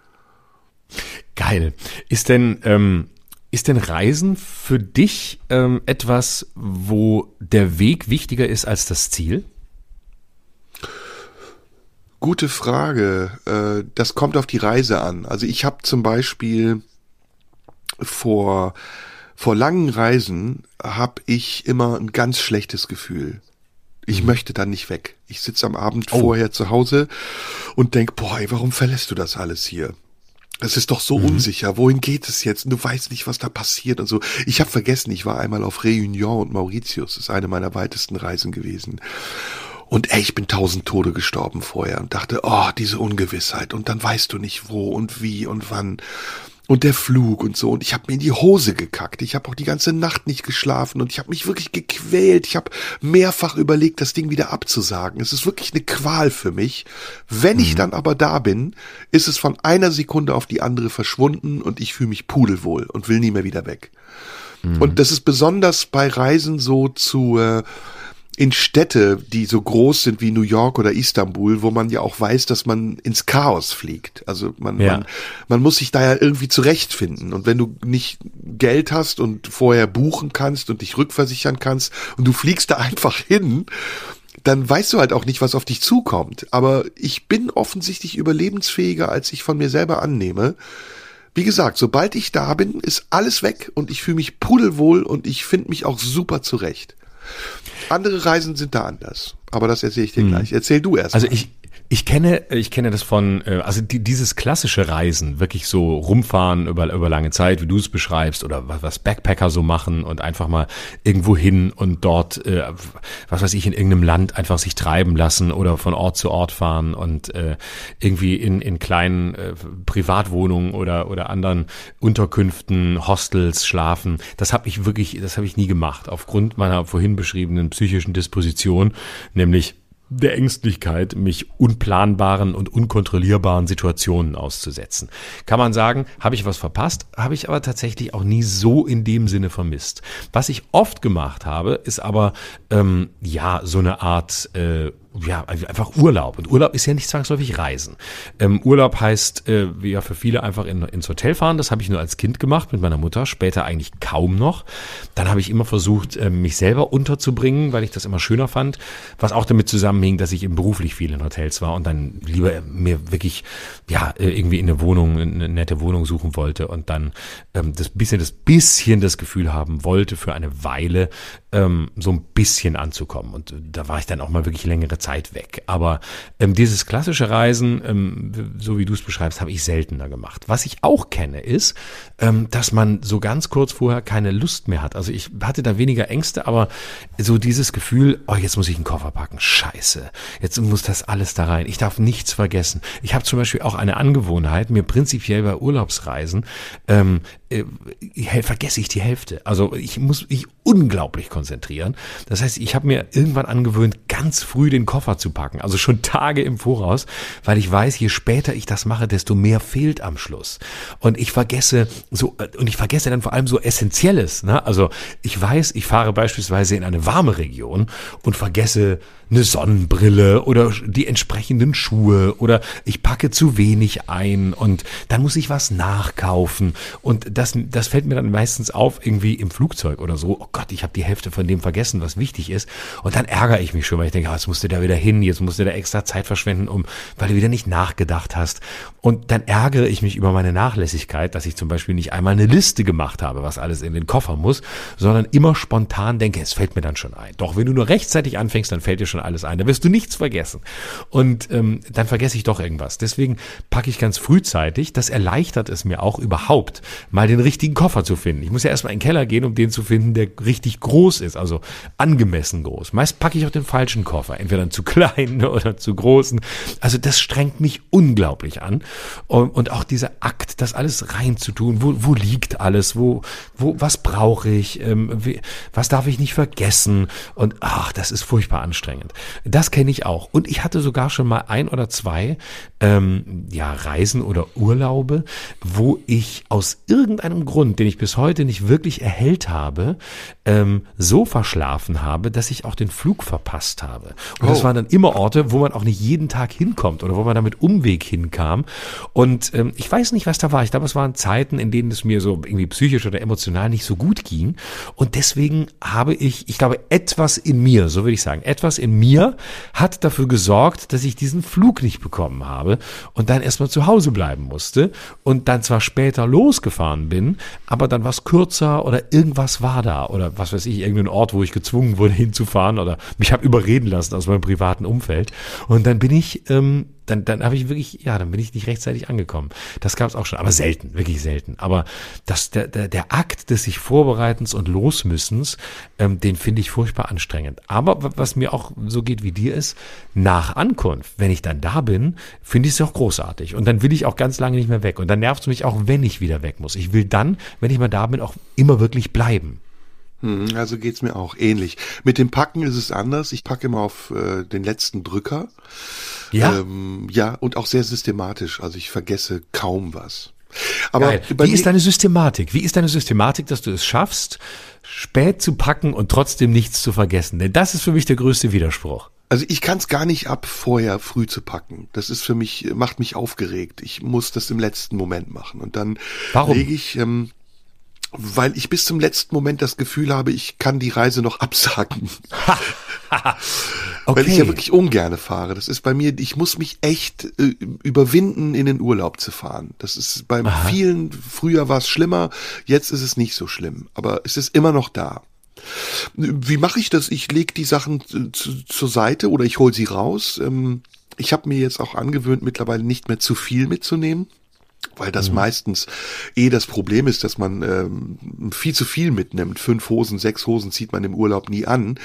Geil. Ist denn ähm, ist denn Reisen für dich ähm, etwas, wo der Weg wichtiger ist als das Ziel? Gute Frage. Äh, das kommt auf die Reise an. Also ich habe zum Beispiel vor vor langen Reisen habe ich immer ein ganz schlechtes Gefühl. Ich mhm. möchte dann nicht weg. Ich sitze am Abend oh. vorher zu Hause und denk, boah, ey, warum verlässt du das alles hier? Es ist doch so mhm. unsicher. Wohin geht es jetzt? Und du weißt nicht, was da passiert und so. Ich habe vergessen, ich war einmal auf Réunion und Mauritius. Das ist eine meiner weitesten Reisen gewesen. Und ey, ich bin tausend Tode gestorben vorher und dachte, oh, diese Ungewissheit. Und dann weißt du nicht wo und wie und wann. und der Flug und so. Und ich habe mir in die Hose gekackt. Ich habe auch die ganze Nacht nicht geschlafen und ich habe mich wirklich gequält. Ich habe mehrfach überlegt, das Ding wieder abzusagen. Es ist wirklich eine Qual für mich. Wenn mhm. ich dann aber da bin, ist es von einer Sekunde auf die andere verschwunden und ich fühle mich pudelwohl und will nie mehr wieder weg. Mhm. Und das ist besonders bei Reisen so zu äh, in Städte, die so groß sind wie New York oder Istanbul, wo man ja auch weiß, dass man ins Chaos fliegt. Also man, ja. man, man muss sich da ja irgendwie zurechtfinden. Und wenn du nicht Geld hast und vorher buchen kannst und dich rückversichern kannst und du fliegst da einfach hin, dann weißt du halt auch nicht, was auf dich zukommt. Aber ich bin offensichtlich überlebensfähiger, als ich von mir selber annehme. Wie gesagt, sobald ich da bin, ist alles weg und ich fühle mich pudelwohl und ich finde mich auch super zurecht. Andere Reisen sind da anders. Aber das erzähle ich dir mhm. gleich. Erzähl du erst. Also ich, ich kenne, ich kenne das von, äh, also die, dieses klassische Reisen, wirklich so rumfahren über, über lange Zeit, wie du es beschreibst, oder was, was Backpacker so machen und einfach mal irgendwo hin und dort, äh, was weiß ich, in irgendeinem Land einfach sich treiben lassen oder von Ort zu Ort fahren und äh, irgendwie in, in kleinen äh, Privatwohnungen oder, oder anderen Unterkünften, Hostels schlafen. Das habe ich wirklich, das habe ich nie gemacht, aufgrund meiner vorhin beschriebenen psychischen Disposition, nämlich der Ängstlichkeit, mich unplanbaren und unkontrollierbaren Situationen auszusetzen. Kann man sagen, habe ich was verpasst, habe ich aber tatsächlich auch nie so in dem Sinne vermisst. Was ich oft gemacht habe, ist aber ähm, ja so eine Art äh, ja, einfach Urlaub. Und Urlaub ist ja nicht zwangsläufig Reisen. Ähm, Urlaub heißt äh, ja für viele einfach in, ins Hotel fahren. Das habe ich nur als Kind gemacht mit meiner Mutter, später eigentlich kaum noch. Dann habe ich immer versucht, äh, mich selber unterzubringen, weil ich das immer schöner fand. Was auch damit zusammenhing, dass ich eben beruflich viel in Hotels war und dann lieber mir wirklich ja äh, irgendwie in eine Wohnung, eine nette Wohnung suchen wollte und dann ähm, das bisschen, das bisschen das Gefühl haben wollte, für eine Weile ähm, so ein bisschen anzukommen. Und da war ich dann auch mal wirklich längere Zeit weg. Aber ähm, dieses klassische Reisen, ähm, so wie du es beschreibst, habe ich seltener gemacht. Was ich auch kenne, ist, ähm, dass man so ganz kurz vorher keine Lust mehr hat. Also ich hatte da weniger Ängste, aber so dieses Gefühl, oh, jetzt muss ich einen Koffer packen. Scheiße. Jetzt muss das alles da rein. Ich darf nichts vergessen. Ich habe zum Beispiel auch eine Angewohnheit, mir prinzipiell bei Urlaubsreisen ähm, äh, vergesse ich die Hälfte. Also ich muss mich unglaublich konzentrieren. Das heißt, ich habe mir irgendwann angewöhnt, ganz früh den Koffer zu packen, also schon Tage im Voraus, weil ich weiß, je später ich das mache, desto mehr fehlt am Schluss. Und ich vergesse so und ich vergesse dann vor allem so Essentielles. Ne? Also ich weiß, ich fahre beispielsweise in eine warme Region und vergesse eine Sonnenbrille oder die entsprechenden Schuhe oder ich packe zu wenig ein und dann muss ich was nachkaufen und das, das fällt mir dann meistens auf irgendwie im Flugzeug oder so. Oh Gott, ich habe die Hälfte von dem vergessen, was wichtig ist und dann ärgere ich mich schon, weil ich denke, ah, jetzt musst du da wieder hin, jetzt musst du da extra Zeit verschwenden, um, weil du wieder nicht nachgedacht hast und dann ärgere ich mich über meine Nachlässigkeit, dass ich zum Beispiel nicht einmal eine Liste gemacht habe, was alles in den Koffer muss, sondern immer spontan denke, es fällt mir dann schon ein. Doch wenn du nur rechtzeitig anfängst, dann fällt dir schon alles ein. Da wirst du nichts vergessen. Und ähm, dann vergesse ich doch irgendwas. Deswegen packe ich ganz frühzeitig. Das erleichtert es mir auch überhaupt, mal den richtigen Koffer zu finden. Ich muss ja erstmal in den Keller gehen, um den zu finden, der richtig groß ist, also angemessen groß. Meist packe ich auch den falschen Koffer, entweder einen zu kleinen oder zu großen. Also das strengt mich unglaublich an. Und auch dieser Akt, das alles reinzutun, wo, wo liegt alles, wo, wo, was brauche ich, ähm, was darf ich nicht vergessen? Und ach, das ist furchtbar anstrengend anstrengend. Das kenne ich auch. Und ich hatte sogar schon mal ein oder zwei ähm, ja, Reisen oder Urlaube, wo ich aus irgendeinem Grund, den ich bis heute nicht wirklich erhellt habe, ähm, so verschlafen habe, dass ich auch den Flug verpasst habe. Und oh. das waren dann immer Orte, wo man auch nicht jeden Tag hinkommt oder wo man damit Umweg hinkam. Und ähm, ich weiß nicht, was da war. Ich glaube, es waren Zeiten, in denen es mir so irgendwie psychisch oder emotional nicht so gut ging. Und deswegen habe ich, ich glaube, etwas in mir, so würde ich sagen, etwas in mir hat dafür gesorgt, dass ich diesen Flug nicht bekommen habe und dann erstmal zu Hause bleiben musste und dann zwar später losgefahren bin, aber dann was kürzer oder irgendwas war da oder oder was weiß ich, irgendeinen Ort, wo ich gezwungen wurde hinzufahren oder mich habe überreden lassen aus meinem privaten Umfeld. Und dann bin ich ähm, dann, dann habe ich wirklich, ja, dann bin ich nicht rechtzeitig angekommen. Das gab es auch schon, aber selten, wirklich selten. Aber das, der, der, der Akt des sich Vorbereitens und Losmüssens, ähm, den finde ich furchtbar anstrengend. Aber was mir auch so geht wie dir ist, nach Ankunft, wenn ich dann da bin, finde ich es auch großartig. Und dann will ich auch ganz lange nicht mehr weg. Und dann nervt es mich auch, wenn ich wieder weg muss. Ich will dann, wenn ich mal da bin, auch immer wirklich bleiben. Hm, also geht's mir auch ähnlich. Mit dem Packen ist es anders. Ich packe immer auf äh, den letzten Drücker. Ja. Ähm, ja, und auch sehr systematisch. Also ich vergesse kaum was. Aber wie ist deine Systematik? Wie ist deine Systematik, dass du es schaffst, spät zu packen und trotzdem nichts zu vergessen? Denn das ist für mich der größte Widerspruch. Also ich kann es gar nicht ab, vorher früh zu packen. Das ist für mich, macht mich aufgeregt. Ich muss das im letzten Moment machen. Und dann Warum? lege ich, ähm, weil ich bis zum letzten Moment das Gefühl habe, ich kann die Reise noch absagen. okay. Weil ich ja wirklich ungerne fahre. Das ist bei mir, ich muss mich echt äh, überwinden, in den Urlaub zu fahren. Das ist bei Aha. vielen, früher war es schlimmer, jetzt ist es nicht so schlimm. Aber es ist immer noch da. Wie mache ich das? Ich lege die Sachen zu, zur Seite oder ich hole sie raus. Ähm, ich habe mir jetzt auch angewöhnt, mittlerweile nicht mehr zu viel mitzunehmen weil das mhm. meistens eh das Problem ist, dass man ähm, viel zu viel mitnimmt. Fünf Hosen, sechs Hosen zieht man im Urlaub nie an.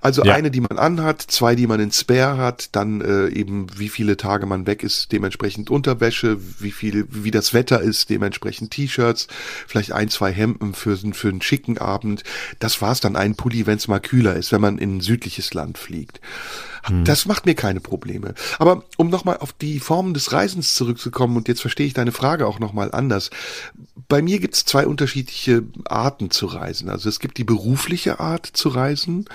Also ja. eine, die man anhat, zwei, die man in Spare hat, dann äh, eben wie viele Tage man weg ist, dementsprechend Unterwäsche, wie viel, wie das Wetter ist, dementsprechend T-Shirts, vielleicht ein, zwei Hemden für, für einen schicken Abend. Das war's dann ein Pulli, wenn es mal kühler ist, wenn man in ein südliches Land fliegt. Hm. Das macht mir keine Probleme. Aber um nochmal auf die Formen des Reisens zurückzukommen, und jetzt verstehe ich deine Frage auch nochmal anders. Bei mir gibt es zwei unterschiedliche Arten zu reisen. Also es gibt die berufliche Art zu reisen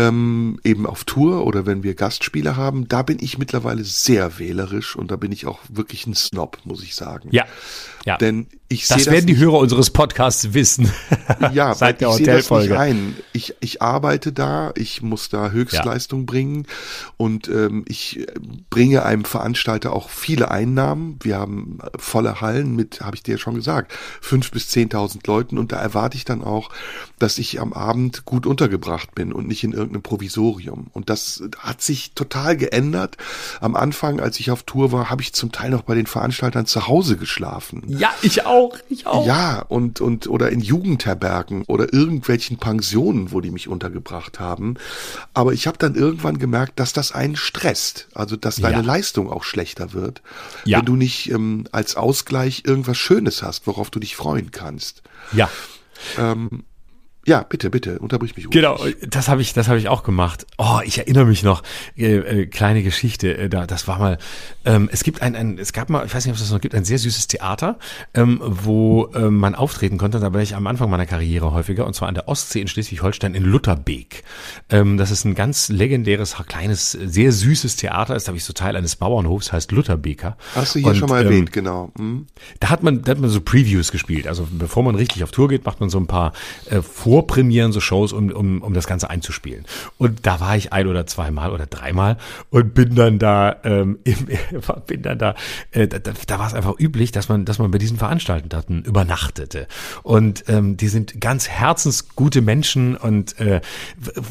ähm, eben auf Tour oder wenn wir Gastspiele haben, da bin ich mittlerweile sehr wählerisch und da bin ich auch wirklich ein Snob, muss ich sagen. Ja. Ja. Denn ich sehe das werden das die Hörer unseres Podcasts wissen. ja, seit der Hotelfolge. ein. Ich, ich arbeite da, ich muss da Höchstleistung ja. bringen und ähm, ich bringe einem Veranstalter auch viele Einnahmen. Wir haben volle Hallen mit, habe ich dir schon gesagt, fünf bis zehntausend Leuten und da erwarte ich dann auch, dass ich am Abend gut untergebracht bin und nicht in irgendeinem Provisorium. Und das hat sich total geändert. Am Anfang, als ich auf Tour war, habe ich zum Teil noch bei den Veranstaltern zu Hause geschlafen. Ja, ich auch, ich auch. Ja, und, und, oder in Jugendherbergen oder irgendwelchen Pensionen, wo die mich untergebracht haben. Aber ich habe dann irgendwann gemerkt, dass das einen stresst. Also, dass deine ja. Leistung auch schlechter wird. Ja. Wenn du nicht ähm, als Ausgleich irgendwas Schönes hast, worauf du dich freuen kannst. Ja. Ähm, ja, bitte, bitte, unterbrich mich. Genau, das habe ich, das habe ich auch gemacht. Oh, ich erinnere mich noch, äh, äh, kleine Geschichte. Äh, da, das war mal. Ähm, es gibt ein, ein, es gab mal, ich weiß nicht, ob es das noch gibt, ein sehr süßes Theater, ähm, wo ähm, man auftreten konnte. Da war ich am Anfang meiner Karriere häufiger, und zwar an der Ostsee in Schleswig-Holstein in Lutterbeek. Ähm, das ist ein ganz legendäres, kleines, sehr süßes Theater. Ist, glaube ich, so Teil eines Bauernhofs, heißt Lutterbeker. Hast du hier und, schon mal erwähnt, ähm, genau. Hm. Da hat man, da hat man so Previews gespielt. Also bevor man richtig auf Tour geht, macht man so ein paar äh, Vorpremieren, so Shows, um, um, um das Ganze einzuspielen. Und da war ich ein oder zweimal oder dreimal und bin dann da, ähm, im, bin dann da, äh, da, da war es einfach üblich, dass man, dass man bei diesen Veranstaltungen übernachtete. Und ähm, die sind ganz herzensgute Menschen und äh,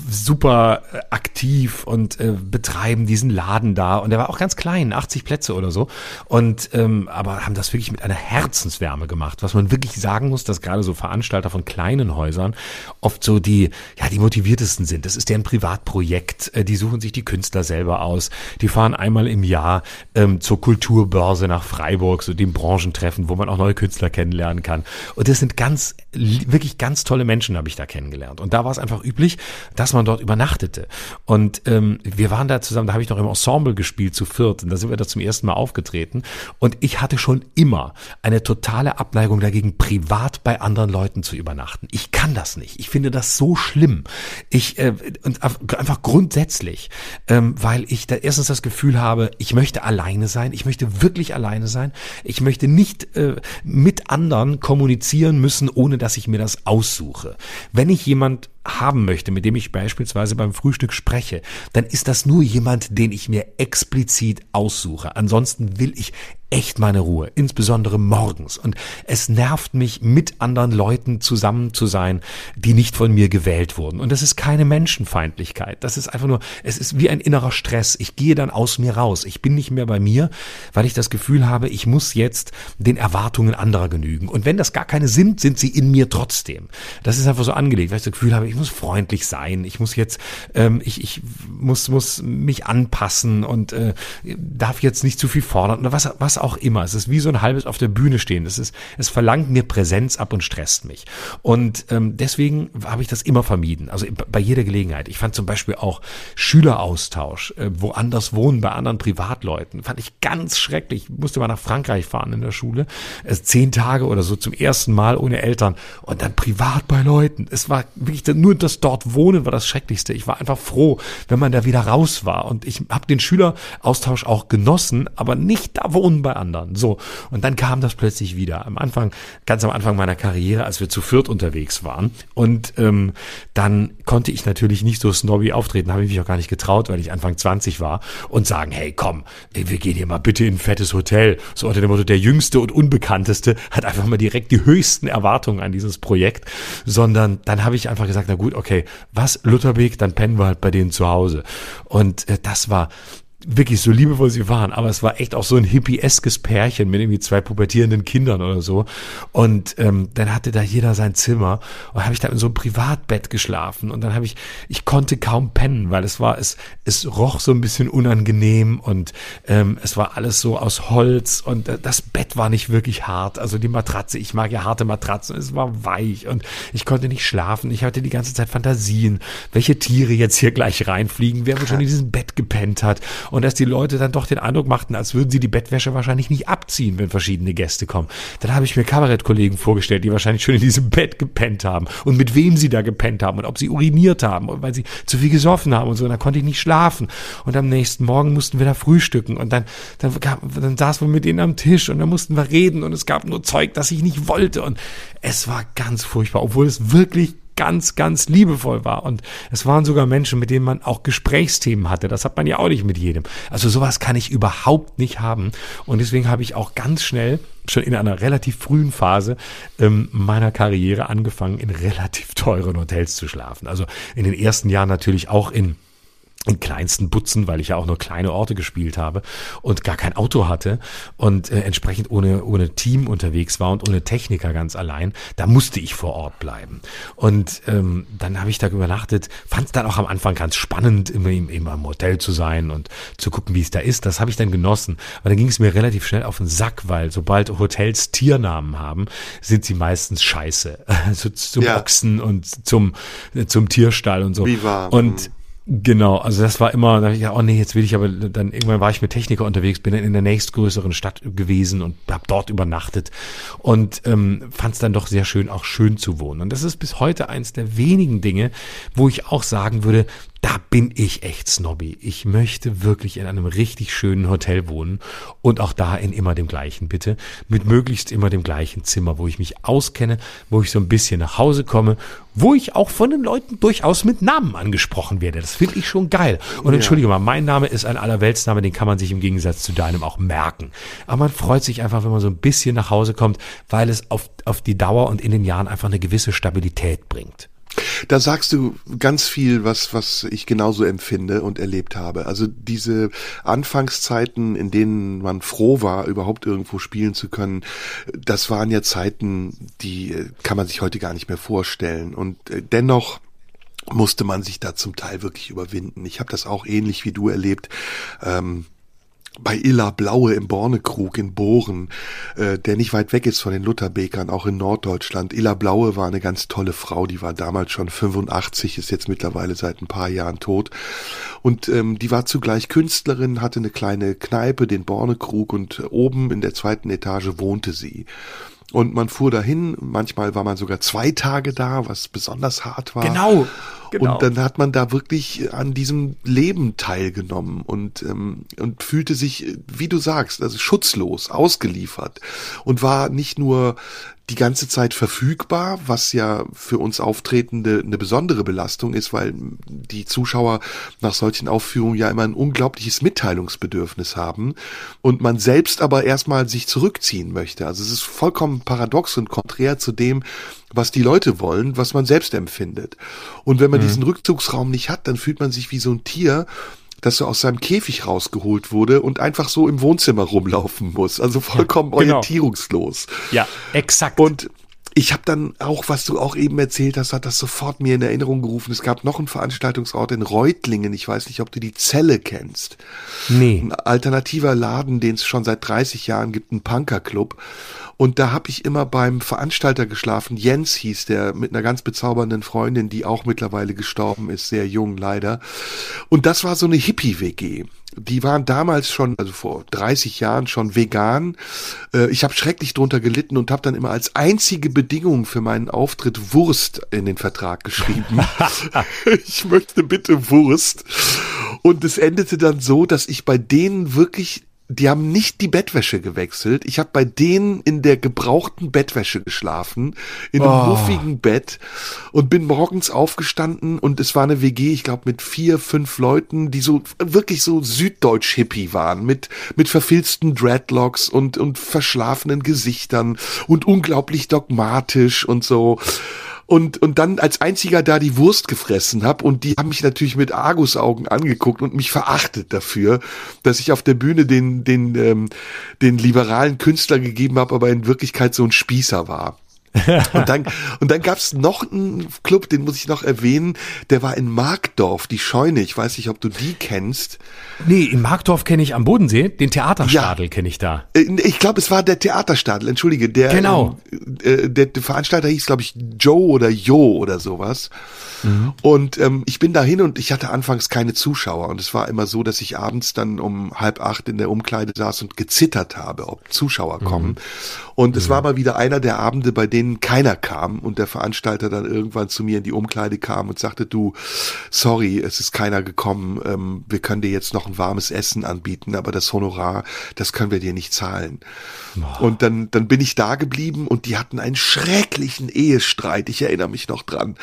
super aktiv und äh, betreiben diesen Laden da. Und der war auch ganz klein, 80 Plätze oder so. Und ähm, aber haben das wirklich mit einer Herzenswärme gemacht, was man wirklich sagen muss, dass gerade so Veranstalter von kleinen Häusern oft so die, ja, die motiviertesten sind. Das ist deren Privatprojekt. Äh, die suchen sich die Künstler selber aus. Die fahren einmal im Jahr ähm, zur Kulturbörse nach Freiburg, so dem Branchentreffen, wo man auch neue Künstler kennenlernen kann. Und das sind ganz, wirklich ganz tolle Menschen, habe ich da kennengelernt. Und da war es einfach üblich, dass man dort übernachtete. Und ähm, wir waren da zusammen, da habe ich noch im Ensemble gespielt zu viert. Und da sind wir da zum ersten Mal aufgetreten. Und ich hatte schon immer eine totale Abneigung dagegen, privat bei anderen Leuten zu übernachten. Ich kann das nicht. Ich finde das so schlimm. Ich äh, und einfach grundsätzlich, ähm, weil ich da erstens das Gefühl habe, ich möchte alleine sein. Ich möchte wirklich alleine sein. Ich möchte nicht äh, mit anderen kommunizieren müssen, ohne dass ich mir das aussuche. Wenn ich jemand haben möchte, mit dem ich beispielsweise beim Frühstück spreche, dann ist das nur jemand, den ich mir explizit aussuche. Ansonsten will ich echt meine Ruhe, insbesondere morgens. Und es nervt mich, mit anderen Leuten zusammen zu sein, die nicht von mir gewählt wurden. Und das ist keine Menschenfeindlichkeit. Das ist einfach nur, es ist wie ein innerer Stress. Ich gehe dann aus mir raus. Ich bin nicht mehr bei mir, weil ich das Gefühl habe, ich muss jetzt den Erwartungen anderer genügen. Und wenn das gar keine sind, sind sie in mir trotzdem. Das ist einfach so angelegt, weil ich das Gefühl habe, ich muss freundlich sein. Ich muss jetzt, ähm, ich, ich muss, muss mich anpassen und äh, darf jetzt nicht zu viel fordern oder was, was auch immer. Es ist wie so ein halbes auf der Bühne stehen. Es ist, es verlangt mir Präsenz ab und stresst mich. Und ähm, deswegen habe ich das immer vermieden. Also bei jeder Gelegenheit. Ich fand zum Beispiel auch Schüleraustausch, äh, woanders wohnen bei anderen Privatleuten, fand ich ganz schrecklich. Ich musste mal nach Frankreich fahren in der Schule. Äh, zehn Tage oder so zum ersten Mal ohne Eltern und dann privat bei Leuten. Es war wirklich nur das dort wohnen war das Schrecklichste. Ich war einfach froh, wenn man da wieder raus war. Und ich habe den Schüleraustausch auch genossen, aber nicht da wohnen bei anderen. So. Und dann kam das plötzlich wieder. Am Anfang, ganz am Anfang meiner Karriere, als wir zu viert unterwegs waren. Und ähm, dann konnte ich natürlich nicht so snobby auftreten, habe ich mich auch gar nicht getraut, weil ich Anfang 20 war und sagen, hey, komm, wir gehen hier mal bitte in ein fettes Hotel. So unter dem Motto, der Jüngste und Unbekannteste hat einfach mal direkt die höchsten Erwartungen an dieses Projekt. Sondern dann habe ich einfach gesagt, na gut, okay, was, Lutherbeek, dann pennen wir halt bei denen zu Hause. Und äh, das war wirklich so liebevoll sie waren, aber es war echt auch so ein hippieskes Pärchen mit irgendwie zwei pubertierenden Kindern oder so. Und ähm, dann hatte da jeder sein Zimmer und habe ich da in so einem Privatbett geschlafen und dann habe ich, ich konnte kaum pennen, weil es war, es, es roch so ein bisschen unangenehm und ähm, es war alles so aus Holz und äh, das Bett war nicht wirklich hart. Also die Matratze, ich mag ja harte Matratzen, es war weich und ich konnte nicht schlafen. Ich hatte die ganze Zeit Fantasien, welche Tiere jetzt hier gleich reinfliegen, wer wohl schon in diesem Bett gepennt hat und dass die Leute dann doch den Eindruck machten, als würden sie die Bettwäsche wahrscheinlich nicht abziehen, wenn verschiedene Gäste kommen. Dann habe ich mir Kabarettkollegen vorgestellt, die wahrscheinlich schon in diesem Bett gepennt haben und mit wem sie da gepennt haben und ob sie uriniert haben und weil sie zu viel gesoffen haben und so. Und dann konnte ich nicht schlafen. Und am nächsten Morgen mussten wir da frühstücken und dann, dann, dann saßen wir mit ihnen am Tisch und dann mussten wir reden und es gab nur Zeug, das ich nicht wollte. Und es war ganz furchtbar, obwohl es wirklich ganz, ganz liebevoll war. Und es waren sogar Menschen, mit denen man auch Gesprächsthemen hatte. Das hat man ja auch nicht mit jedem. Also sowas kann ich überhaupt nicht haben. Und deswegen habe ich auch ganz schnell schon in einer relativ frühen Phase ähm, meiner Karriere angefangen, in relativ teuren Hotels zu schlafen. Also in den ersten Jahren natürlich auch in in kleinsten Butzen, weil ich ja auch nur kleine Orte gespielt habe und gar kein Auto hatte und äh, entsprechend ohne ohne Team unterwegs war und ohne Techniker ganz allein, da musste ich vor Ort bleiben. Und ähm, dann habe ich da übernachtet, fand es dann auch am Anfang ganz spannend, immer im, immer im Hotel zu sein und zu gucken, wie es da ist. Das habe ich dann genossen. Aber dann ging es mir relativ schnell auf den Sack, weil sobald Hotels Tiernamen haben, sind sie meistens scheiße. Also zum ja. Ochsen und zum zum Tierstall und so. Wie war? Und Genau, also das war immer, da ich, oh nee, jetzt will ich aber, dann irgendwann war ich mit Techniker unterwegs, bin dann in der nächstgrößeren Stadt gewesen und habe dort übernachtet und ähm, fand es dann doch sehr schön, auch schön zu wohnen. Und das ist bis heute eins der wenigen Dinge, wo ich auch sagen würde, da bin ich echt snobby. Ich möchte wirklich in einem richtig schönen Hotel wohnen und auch da in immer dem gleichen, bitte. Mit möglichst immer dem gleichen Zimmer, wo ich mich auskenne, wo ich so ein bisschen nach Hause komme, wo ich auch von den Leuten durchaus mit Namen angesprochen werde. Das finde ich schon geil. Und entschuldige mal, mein Name ist ein Allerweltsname, den kann man sich im Gegensatz zu deinem auch merken. Aber man freut sich einfach, wenn man so ein bisschen nach Hause kommt, weil es auf, auf die Dauer und in den Jahren einfach eine gewisse Stabilität bringt. Da sagst du ganz viel, was, was ich genauso empfinde und erlebt habe. Also diese Anfangszeiten, in denen man froh war, überhaupt irgendwo spielen zu können, das waren ja Zeiten, die äh, kann man sich heute gar nicht mehr vorstellen. Und äh, dennoch musste man sich da zum Teil wirklich überwinden. Ich habe das auch ähnlich wie du erlebt. Ähm, bei Illa Blaue im Bornekrug in Bohren, äh, der nicht weit weg ist von den Lutherbekern, auch in Norddeutschland. Illa Blaue war eine ganz tolle Frau, die war damals schon 85, ist jetzt mittlerweile seit ein paar Jahren tot. Und ähm, die war zugleich Künstlerin, hatte eine kleine Kneipe, den Bornekrug, und oben in der zweiten Etage wohnte sie. Und man fuhr dahin, manchmal war man sogar zwei Tage da, was besonders hart war. Genau. Genau. Und dann hat man da wirklich an diesem Leben teilgenommen und, ähm, und fühlte sich, wie du sagst, also schutzlos, ausgeliefert und war nicht nur die ganze Zeit verfügbar, was ja für uns Auftretende eine besondere Belastung ist, weil die Zuschauer nach solchen Aufführungen ja immer ein unglaubliches Mitteilungsbedürfnis haben und man selbst aber erstmal sich zurückziehen möchte. Also es ist vollkommen paradox und konträr zu dem, was die Leute wollen, was man selbst empfindet. Und wenn man mhm. diesen Rückzugsraum nicht hat, dann fühlt man sich wie so ein Tier, das so aus seinem Käfig rausgeholt wurde und einfach so im Wohnzimmer rumlaufen muss. Also vollkommen ja, genau. orientierungslos. Ja, exakt. Und ich habe dann auch, was du auch eben erzählt hast, hat das sofort mir in Erinnerung gerufen. Es gab noch einen Veranstaltungsort in Reutlingen. Ich weiß nicht, ob du die Zelle kennst. Nee. Ein alternativer Laden, den es schon seit 30 Jahren gibt, ein Punkerclub. Und da habe ich immer beim Veranstalter geschlafen. Jens hieß der, mit einer ganz bezaubernden Freundin, die auch mittlerweile gestorben ist, sehr jung leider. Und das war so eine Hippie-WG. Die waren damals schon, also vor 30 Jahren schon vegan. Äh, ich habe schrecklich drunter gelitten und habe dann immer als einzige Bedingung für meinen Auftritt Wurst in den Vertrag geschrieben. ich möchte bitte Wurst. Und es endete dann so, dass ich bei denen wirklich die haben nicht die Bettwäsche gewechselt. Ich habe bei denen in der gebrauchten Bettwäsche geschlafen, in einem oh. muffigen Bett und bin morgens aufgestanden und es war eine WG, ich glaube mit vier, fünf Leuten, die so wirklich so süddeutsch hippie waren, mit mit verfilzten Dreadlocks und und verschlafenen Gesichtern und unglaublich dogmatisch und so und, und dann als einziger da die Wurst gefressen habe und die haben mich natürlich mit Argusaugen angeguckt und mich verachtet dafür, dass ich auf der Bühne den, den, ähm, den liberalen Künstler gegeben habe, aber in Wirklichkeit so ein Spießer war und dann, und dann gab's noch einen Club, den muss ich noch erwähnen, der war in Markdorf, die Scheune. Ich weiß nicht, ob du die kennst. Nee, in Markdorf kenne ich am Bodensee, den Theaterstadel ja, kenne ich da. Äh, ich glaube, es war der Theaterstadel, entschuldige. Der, genau. Äh, der, der Veranstalter hieß, glaube ich, Joe oder Jo oder sowas. Mhm. Und ähm, ich bin dahin und ich hatte anfangs keine Zuschauer. Und es war immer so, dass ich abends dann um halb acht in der Umkleide saß und gezittert habe, ob Zuschauer kommen. Mhm. Und es war mal wieder einer der Abende, bei denen keiner kam und der Veranstalter dann irgendwann zu mir in die Umkleide kam und sagte, du, sorry, es ist keiner gekommen, ähm, wir können dir jetzt noch ein warmes Essen anbieten, aber das Honorar, das können wir dir nicht zahlen. Oh. Und dann, dann bin ich da geblieben und die hatten einen schrecklichen Ehestreit, ich erinnere mich noch dran.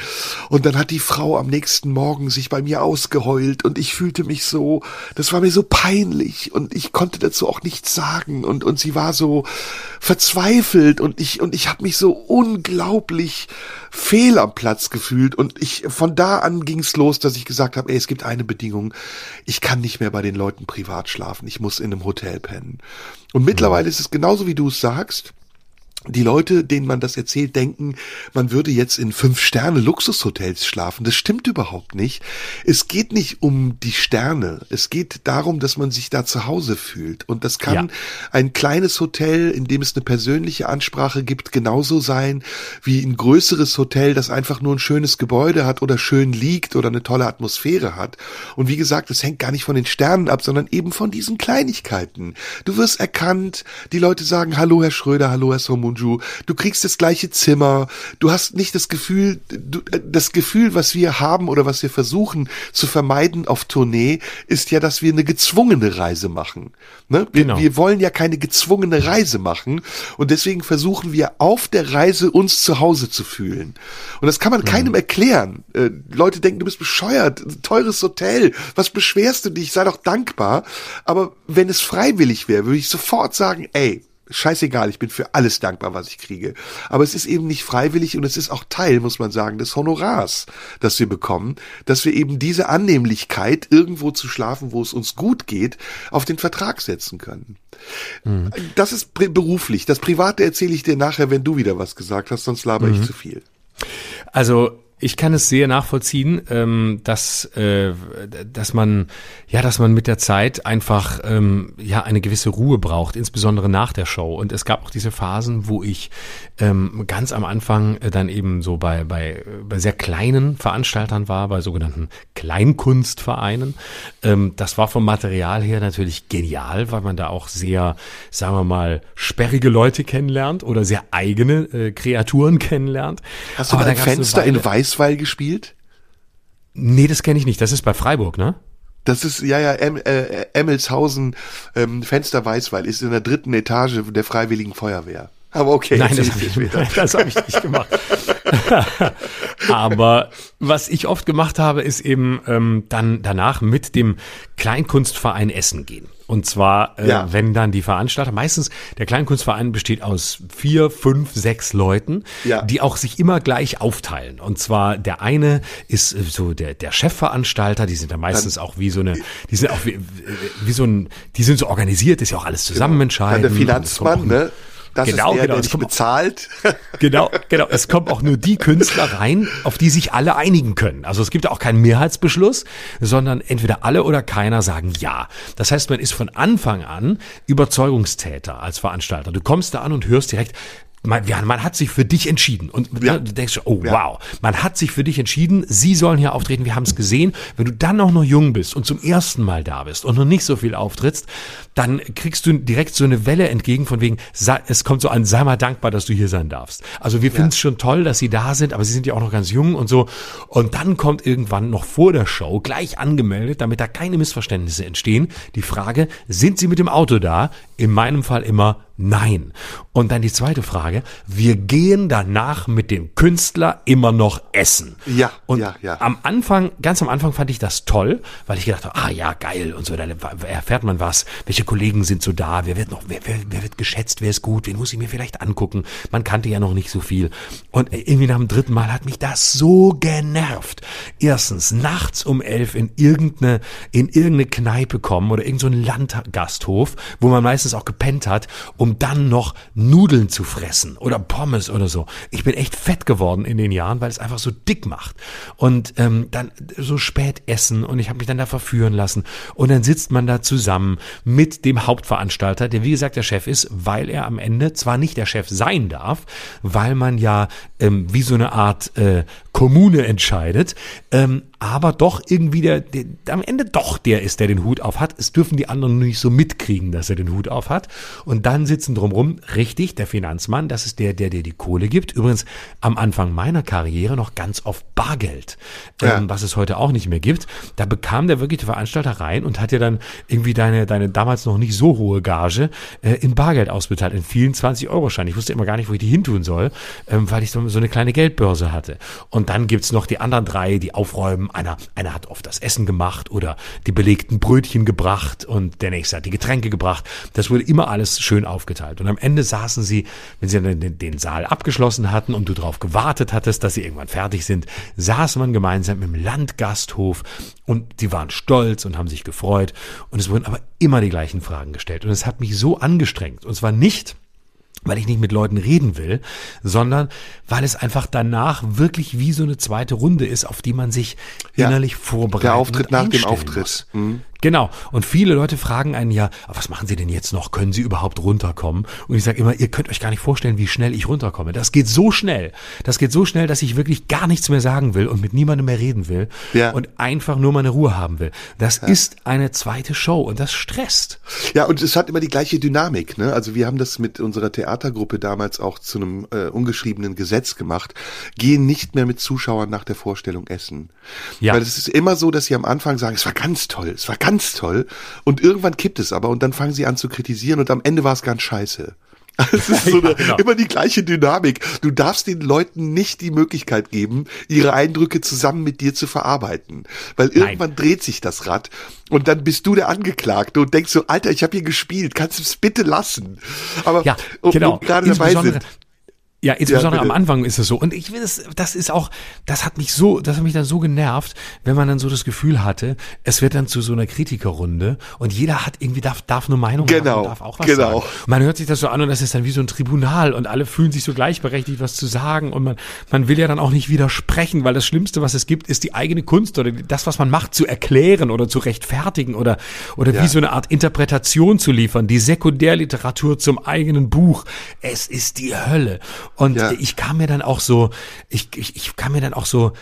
Und dann hat die Frau am nächsten Morgen sich bei mir ausgeheult und ich fühlte mich so, das war mir so peinlich und ich konnte dazu auch nichts sagen und, und sie war so verzweifelt und ich, und ich habe mich so unglaublich fehl am Platz gefühlt. Und ich, von da an ging's los, dass ich gesagt habe, ey, es gibt eine Bedingung, ich kann nicht mehr bei den Leuten privat schlafen, ich muss in einem Hotel pennen. Und mittlerweile ist es genauso, wie du es sagst die Leute, denen man das erzählt, denken, man würde jetzt in fünf Sterne Luxushotels schlafen. Das stimmt überhaupt nicht. Es geht nicht um die Sterne. Es geht darum, dass man sich da zu Hause fühlt. Und das kann ja. ein kleines Hotel, in dem es eine persönliche Ansprache gibt, genauso sein wie ein größeres Hotel, das einfach nur ein schönes Gebäude hat oder schön liegt oder eine tolle Atmosphäre hat. Und wie gesagt, es hängt gar nicht von den Sternen ab, sondern eben von diesen Kleinigkeiten. Du wirst erkannt, die Leute sagen, hallo Herr Schröder, hallo Herr Somun Bonjour. Du kriegst das gleiche Zimmer. Du hast nicht das Gefühl, du, äh, das Gefühl, was wir haben oder was wir versuchen zu vermeiden auf Tournee, ist ja, dass wir eine gezwungene Reise machen. Ne? Wir, genau. wir wollen ja keine gezwungene Reise machen und deswegen versuchen wir auf der Reise uns zu Hause zu fühlen. Und das kann man mhm. keinem erklären. Äh, Leute denken, du bist bescheuert, teures Hotel, was beschwerst du dich, sei doch dankbar. Aber wenn es freiwillig wäre, würde ich sofort sagen, ey, scheißegal, ich bin für alles dankbar, was ich kriege. Aber es ist eben nicht freiwillig und es ist auch Teil, muss man sagen, des Honorars, das wir bekommen, dass wir eben diese Annehmlichkeit, irgendwo zu schlafen, wo es uns gut geht, auf den Vertrag setzen können. Mhm. Das ist beruflich. Das Private erzähle ich dir nachher, wenn du wieder was gesagt hast, sonst laber mhm. ich zu viel. Also ich kann es sehr nachvollziehen, ähm, dass, äh, dass man, ja, dass man mit der Zeit einfach, ähm, ja, eine gewisse Ruhe braucht, insbesondere nach der Show. Und es gab auch diese Phasen, wo ich ähm, ganz am Anfang äh, dann eben so bei, bei, bei sehr kleinen Veranstaltern war, bei sogenannten Kleinkunstvereinen. Ähm, das war vom Material her natürlich genial, weil man da auch sehr, sagen wir mal, sperrige Leute kennenlernt oder sehr eigene äh, Kreaturen kennenlernt. Hast du Aber ein Fenster in Weiß Weißweil gespielt? Nee, das kenne ich nicht. Das ist bei Freiburg, ne? Das ist, ja, ja, em, äh, Emmelshausen, ähm, Fenster Weißweil, ist in der dritten Etage der Freiwilligen Feuerwehr. Aber okay, nein, das habe ich, das hab ich nicht gemacht. Aber was ich oft gemacht habe, ist eben ähm, dann danach mit dem Kleinkunstverein essen gehen. Und zwar, äh, ja. wenn dann die Veranstalter, meistens der Kleinkunstverein besteht aus vier, fünf, sechs Leuten, ja. die auch sich immer gleich aufteilen. Und zwar der eine ist äh, so der, der Chefveranstalter, die sind dann meistens dann, auch wie so eine, die sind auch wie, wie so ein, die sind so organisiert, ist ja auch alles zusammen genau. entscheiden. Dann der Finanzmann, ne? Das genau, ist der, genau. der dich bezahlt. Genau, genau. Es kommen auch nur die Künstler rein, auf die sich alle einigen können. Also es gibt auch keinen Mehrheitsbeschluss, sondern entweder alle oder keiner sagen ja. Das heißt, man ist von Anfang an Überzeugungstäter als Veranstalter. Du kommst da an und hörst direkt, man, ja, man hat sich für dich entschieden. Und ja. du denkst, oh ja. wow, man hat sich für dich entschieden, sie sollen hier auftreten, wir haben es gesehen. Wenn du dann auch noch jung bist und zum ersten Mal da bist und noch nicht so viel auftrittst, dann kriegst du direkt so eine Welle entgegen von wegen, es kommt so an, sei mal dankbar, dass du hier sein darfst. Also wir finden es schon toll, dass sie da sind, aber sie sind ja auch noch ganz jung und so. Und dann kommt irgendwann noch vor der Show gleich angemeldet, damit da keine Missverständnisse entstehen, die Frage, sind sie mit dem Auto da? In meinem Fall immer Nein. Und dann die zweite Frage, wir gehen danach mit dem Künstler immer noch essen. Ja, und ja, ja. Am Anfang, ganz am Anfang fand ich das toll, weil ich gedacht habe, ah ja, geil und so, dann erfährt man was, welche Kollegen sind so da, wer wird noch, wer, wer, wer wird geschätzt, wer ist gut, wen muss ich mir vielleicht angucken. Man kannte ja noch nicht so viel. Und irgendwie nach dem dritten Mal hat mich das so genervt. Erstens, nachts um elf in irgendeine, in irgendeine Kneipe kommen oder irgendein so Landgasthof, wo man meistens auch gepennt hat, um um dann noch Nudeln zu fressen oder Pommes oder so. Ich bin echt fett geworden in den Jahren, weil es einfach so dick macht. Und ähm, dann so spät essen und ich habe mich dann da verführen lassen. Und dann sitzt man da zusammen mit dem Hauptveranstalter, der wie gesagt der Chef ist, weil er am Ende zwar nicht der Chef sein darf, weil man ja ähm, wie so eine Art äh, Kommune entscheidet, ähm, aber doch irgendwie der, der, am Ende doch der ist, der den Hut auf hat. Es dürfen die anderen nicht so mitkriegen, dass er den Hut auf hat. Und dann sitzen drumrum, richtig, der Finanzmann, das ist der, der dir die Kohle gibt. Übrigens am Anfang meiner Karriere noch ganz oft Bargeld, ja. ähm, was es heute auch nicht mehr gibt. Da bekam der wirklich der Veranstalter rein und hat dir dann irgendwie deine, deine damals noch nicht so hohe Gage äh, in Bargeld ausbezahlt, in vielen 20 Euro Scheinen. Ich wusste immer gar nicht, wo ich die hintun soll, ähm, weil ich so, so eine kleine Geldbörse hatte. Und dann gibt's noch die anderen drei, die aufräumen einer, einer hat oft das Essen gemacht oder die belegten Brötchen gebracht und der nächste hat die Getränke gebracht. Das wurde immer alles schön aufgeteilt. Und am Ende saßen sie, wenn sie den, den Saal abgeschlossen hatten und du darauf gewartet hattest, dass sie irgendwann fertig sind, saß man gemeinsam im Landgasthof und die waren stolz und haben sich gefreut. Und es wurden aber immer die gleichen Fragen gestellt. Und es hat mich so angestrengt. Und zwar nicht, weil ich nicht mit Leuten reden will, sondern weil es einfach danach wirklich wie so eine zweite Runde ist, auf die man sich ja, innerlich vorbereitet. Der Auftritt nach dem Auftritt. Mhm. Genau. Und viele Leute fragen einen ja, was machen Sie denn jetzt noch? Können Sie überhaupt runterkommen? Und ich sage immer, ihr könnt euch gar nicht vorstellen, wie schnell ich runterkomme. Das geht so schnell. Das geht so schnell, dass ich wirklich gar nichts mehr sagen will und mit niemandem mehr reden will ja. und einfach nur meine Ruhe haben will. Das ja. ist eine zweite Show und das stresst. Ja, und es hat immer die gleiche Dynamik. Ne? Also wir haben das mit unserer Theatergruppe damals auch zu einem äh, ungeschriebenen Gesetz gemacht. Gehen nicht mehr mit Zuschauern nach der Vorstellung essen. Ja. Weil es ist immer so, dass sie am Anfang sagen, es war ganz toll, es war ganz ganz toll. Und irgendwann kippt es aber und dann fangen sie an zu kritisieren und am Ende war es ganz scheiße. Es ist so eine, ja, genau. immer die gleiche Dynamik. Du darfst den Leuten nicht die Möglichkeit geben, ihre Eindrücke zusammen mit dir zu verarbeiten. Weil irgendwann Nein. dreht sich das Rad und dann bist du der Angeklagte und denkst so, Alter, ich habe hier gespielt, kannst du es bitte lassen? Aber ja, genau. gerade dabei sind, ja, insbesondere ja, am Anfang ist es so. Und ich will das, das ist auch, das hat mich so, das hat mich dann so genervt, wenn man dann so das Gefühl hatte, es wird dann zu so einer Kritikerrunde und jeder hat irgendwie darf, darf eine Meinung genau, haben und darf auch was genau. sagen. Man hört sich das so an und das ist dann wie so ein Tribunal und alle fühlen sich so gleichberechtigt, was zu sagen und man, man will ja dann auch nicht widersprechen, weil das Schlimmste, was es gibt, ist die eigene Kunst oder das, was man macht, zu erklären oder zu rechtfertigen oder, oder ja. wie so eine Art Interpretation zu liefern, die Sekundärliteratur zum eigenen Buch. Es ist die Hölle. Und ja. ich kam mir dann auch so, ich, ich, ich kam mir dann auch so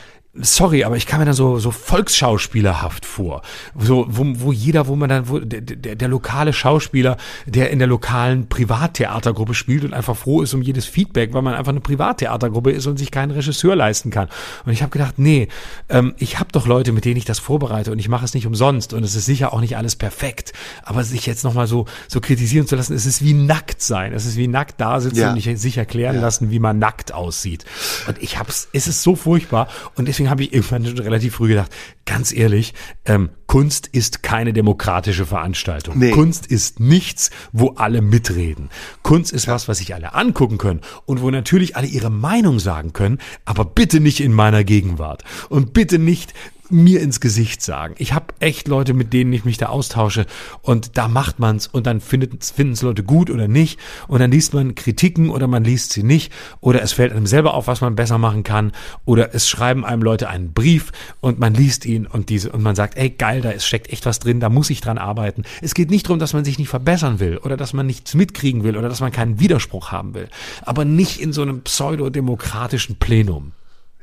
sorry, aber ich kam mir dann so, so volksschauspielerhaft vor. So, wo, wo jeder, wo man dann, wo der, der, der lokale Schauspieler, der in der lokalen Privattheatergruppe spielt und einfach froh ist um jedes Feedback, weil man einfach eine Privattheatergruppe ist und sich keinen Regisseur leisten kann. Und ich habe gedacht, nee, ähm, ich habe doch Leute, mit denen ich das vorbereite und ich mache es nicht umsonst und es ist sicher auch nicht alles perfekt. Aber sich jetzt nochmal so, so kritisieren zu lassen, es ist wie nackt sein. Es ist wie nackt da sitzen ja. und sich erklären ja. lassen, wie man nackt aussieht. Und ich hab's, es ist so furchtbar und deswegen deswegen habe ich irgendwann schon relativ früh gedacht, ganz ehrlich, ähm, Kunst ist keine demokratische Veranstaltung. Nee. Kunst ist nichts, wo alle mitreden. Kunst ist ja. was, was sich alle angucken können und wo natürlich alle ihre Meinung sagen können, aber bitte nicht in meiner Gegenwart und bitte nicht mir ins Gesicht sagen. Ich habe echt Leute, mit denen ich mich da austausche und da macht man's und dann finden es Leute gut oder nicht und dann liest man Kritiken oder man liest sie nicht oder es fällt einem selber auf, was man besser machen kann oder es schreiben einem Leute einen Brief und man liest ihn und diese und man sagt, ey geil, da ist, steckt echt was drin, da muss ich dran arbeiten. Es geht nicht darum, dass man sich nicht verbessern will oder dass man nichts mitkriegen will oder dass man keinen Widerspruch haben will, aber nicht in so einem pseudodemokratischen Plenum.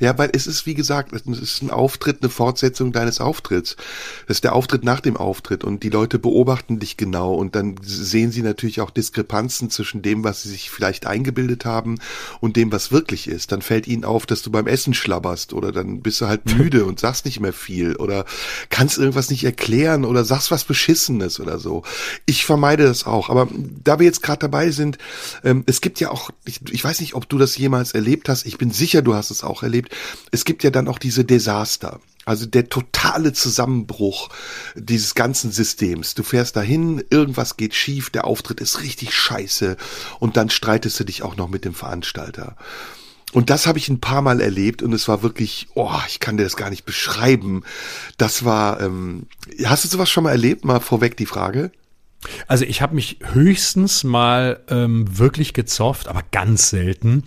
Ja, weil es ist, wie gesagt, es ist ein Auftritt, eine Fortsetzung deines Auftritts. Das ist der Auftritt nach dem Auftritt und die Leute beobachten dich genau und dann sehen sie natürlich auch Diskrepanzen zwischen dem, was sie sich vielleicht eingebildet haben und dem, was wirklich ist. Dann fällt ihnen auf, dass du beim Essen schlabberst oder dann bist du halt müde und sagst nicht mehr viel oder kannst irgendwas nicht erklären oder sagst was Beschissenes oder so. Ich vermeide das auch. Aber da wir jetzt gerade dabei sind, ähm, es gibt ja auch, ich, ich weiß nicht, ob du das jemals erlebt hast. Ich bin sicher, du hast es auch erlebt es gibt ja dann auch diese Desaster. Also der totale Zusammenbruch dieses ganzen Systems. Du fährst dahin, irgendwas geht schief, der Auftritt ist richtig scheiße und dann streitest du dich auch noch mit dem Veranstalter. Und das habe ich ein paar Mal erlebt und es war wirklich, oh, ich kann dir das gar nicht beschreiben. Das war, ähm, hast du sowas schon mal erlebt? Mal vorweg die Frage. Also ich habe mich höchstens mal ähm, wirklich gezofft, aber ganz selten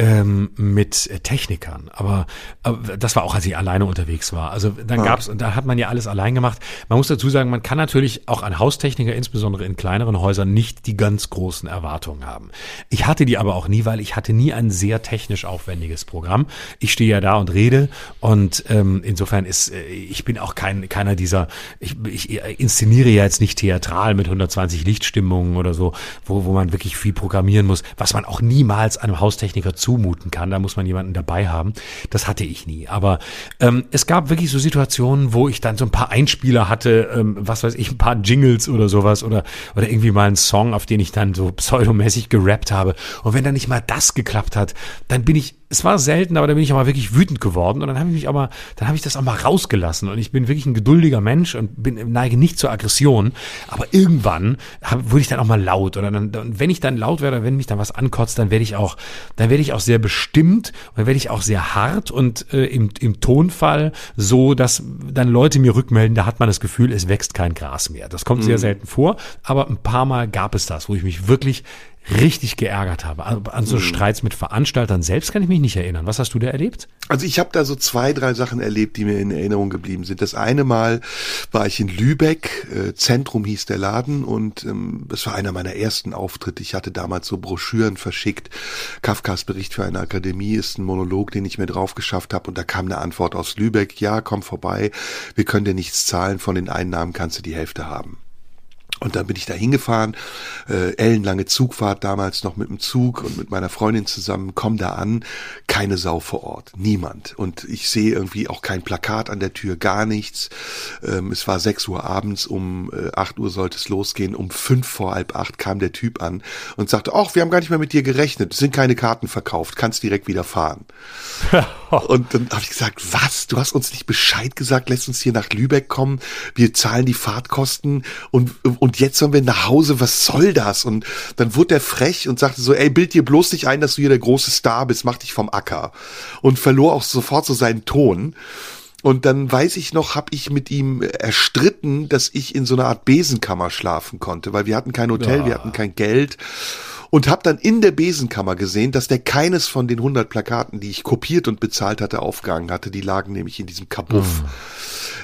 ähm, mit äh, Technikern. Aber, aber das war auch, als ich alleine unterwegs war. Also dann ja. gab's, da hat man ja alles allein gemacht. Man muss dazu sagen, man kann natürlich auch an Haustechniker, insbesondere in kleineren Häusern, nicht die ganz großen Erwartungen haben. Ich hatte die aber auch nie, weil ich hatte nie ein sehr technisch aufwendiges Programm. Ich stehe ja da und rede und ähm, insofern ist, äh, ich bin auch kein keiner dieser, ich, ich inszeniere ja jetzt nicht theatral mit 120 Lichtstimmungen oder so, wo, wo man wirklich viel programmieren muss, was man auch niemals einem Haustechniker zu zumuten kann. Da muss man jemanden dabei haben. Das hatte ich nie. Aber ähm, es gab wirklich so Situationen, wo ich dann so ein paar Einspieler hatte, ähm, was weiß ich, ein paar Jingles oder sowas oder, oder irgendwie mal einen Song, auf den ich dann so pseudomäßig gerappt habe. Und wenn dann nicht mal das geklappt hat, dann bin ich es war selten, aber da bin ich auch mal wirklich wütend geworden und dann habe ich mich aber, dann habe ich das auch mal rausgelassen und ich bin wirklich ein geduldiger Mensch und bin, neige nicht zur Aggression, aber irgendwann hab, wurde ich dann auch mal laut oder dann, wenn ich dann laut werde, wenn mich dann was ankotzt, dann werde ich auch, dann werde ich auch sehr bestimmt und dann werde ich auch sehr hart und äh, im, im Tonfall so, dass dann Leute mir rückmelden, da hat man das Gefühl, es wächst kein Gras mehr. Das kommt sehr mhm. selten vor, aber ein paar Mal gab es das, wo ich mich wirklich richtig geärgert habe. An so mhm. Streits mit Veranstaltern selbst kann ich mich nicht erinnern. Was hast du da erlebt? Also ich habe da so zwei, drei Sachen erlebt, die mir in Erinnerung geblieben sind. Das eine Mal war ich in Lübeck, äh, Zentrum hieß der Laden und ähm, das war einer meiner ersten Auftritte. Ich hatte damals so Broschüren verschickt. Kafkas Bericht für eine Akademie ist ein Monolog, den ich mir drauf geschafft habe und da kam eine Antwort aus Lübeck, ja, komm vorbei, wir können dir nichts zahlen, von den Einnahmen kannst du die Hälfte haben. Und dann bin ich da hingefahren, äh, ellenlange Zugfahrt damals noch mit dem Zug und mit meiner Freundin zusammen, komm da an, keine Sau vor Ort, niemand. Und ich sehe irgendwie auch kein Plakat an der Tür, gar nichts. Ähm, es war sechs Uhr abends, um äh, acht Uhr sollte es losgehen, um fünf vor halb acht kam der Typ an und sagte, ach, wir haben gar nicht mehr mit dir gerechnet, es sind keine Karten verkauft, kannst direkt wieder fahren. und dann habe ich gesagt, was, du hast uns nicht Bescheid gesagt, lässt uns hier nach Lübeck kommen, wir zahlen die Fahrtkosten und, und jetzt sollen wir nach Hause, was soll das? Und dann wurde er frech und sagte so, ey, bild dir bloß nicht ein, dass du hier der große Star bist, mach dich vom Acker. Und verlor auch sofort so seinen Ton. Und dann weiß ich noch, habe ich mit ihm erstritten, dass ich in so einer Art Besenkammer schlafen konnte, weil wir hatten kein Hotel, ja. wir hatten kein Geld und habe dann in der Besenkammer gesehen, dass der keines von den 100 Plakaten, die ich kopiert und bezahlt hatte, aufgehangen hatte. Die lagen nämlich in diesem Kabuff. Mhm.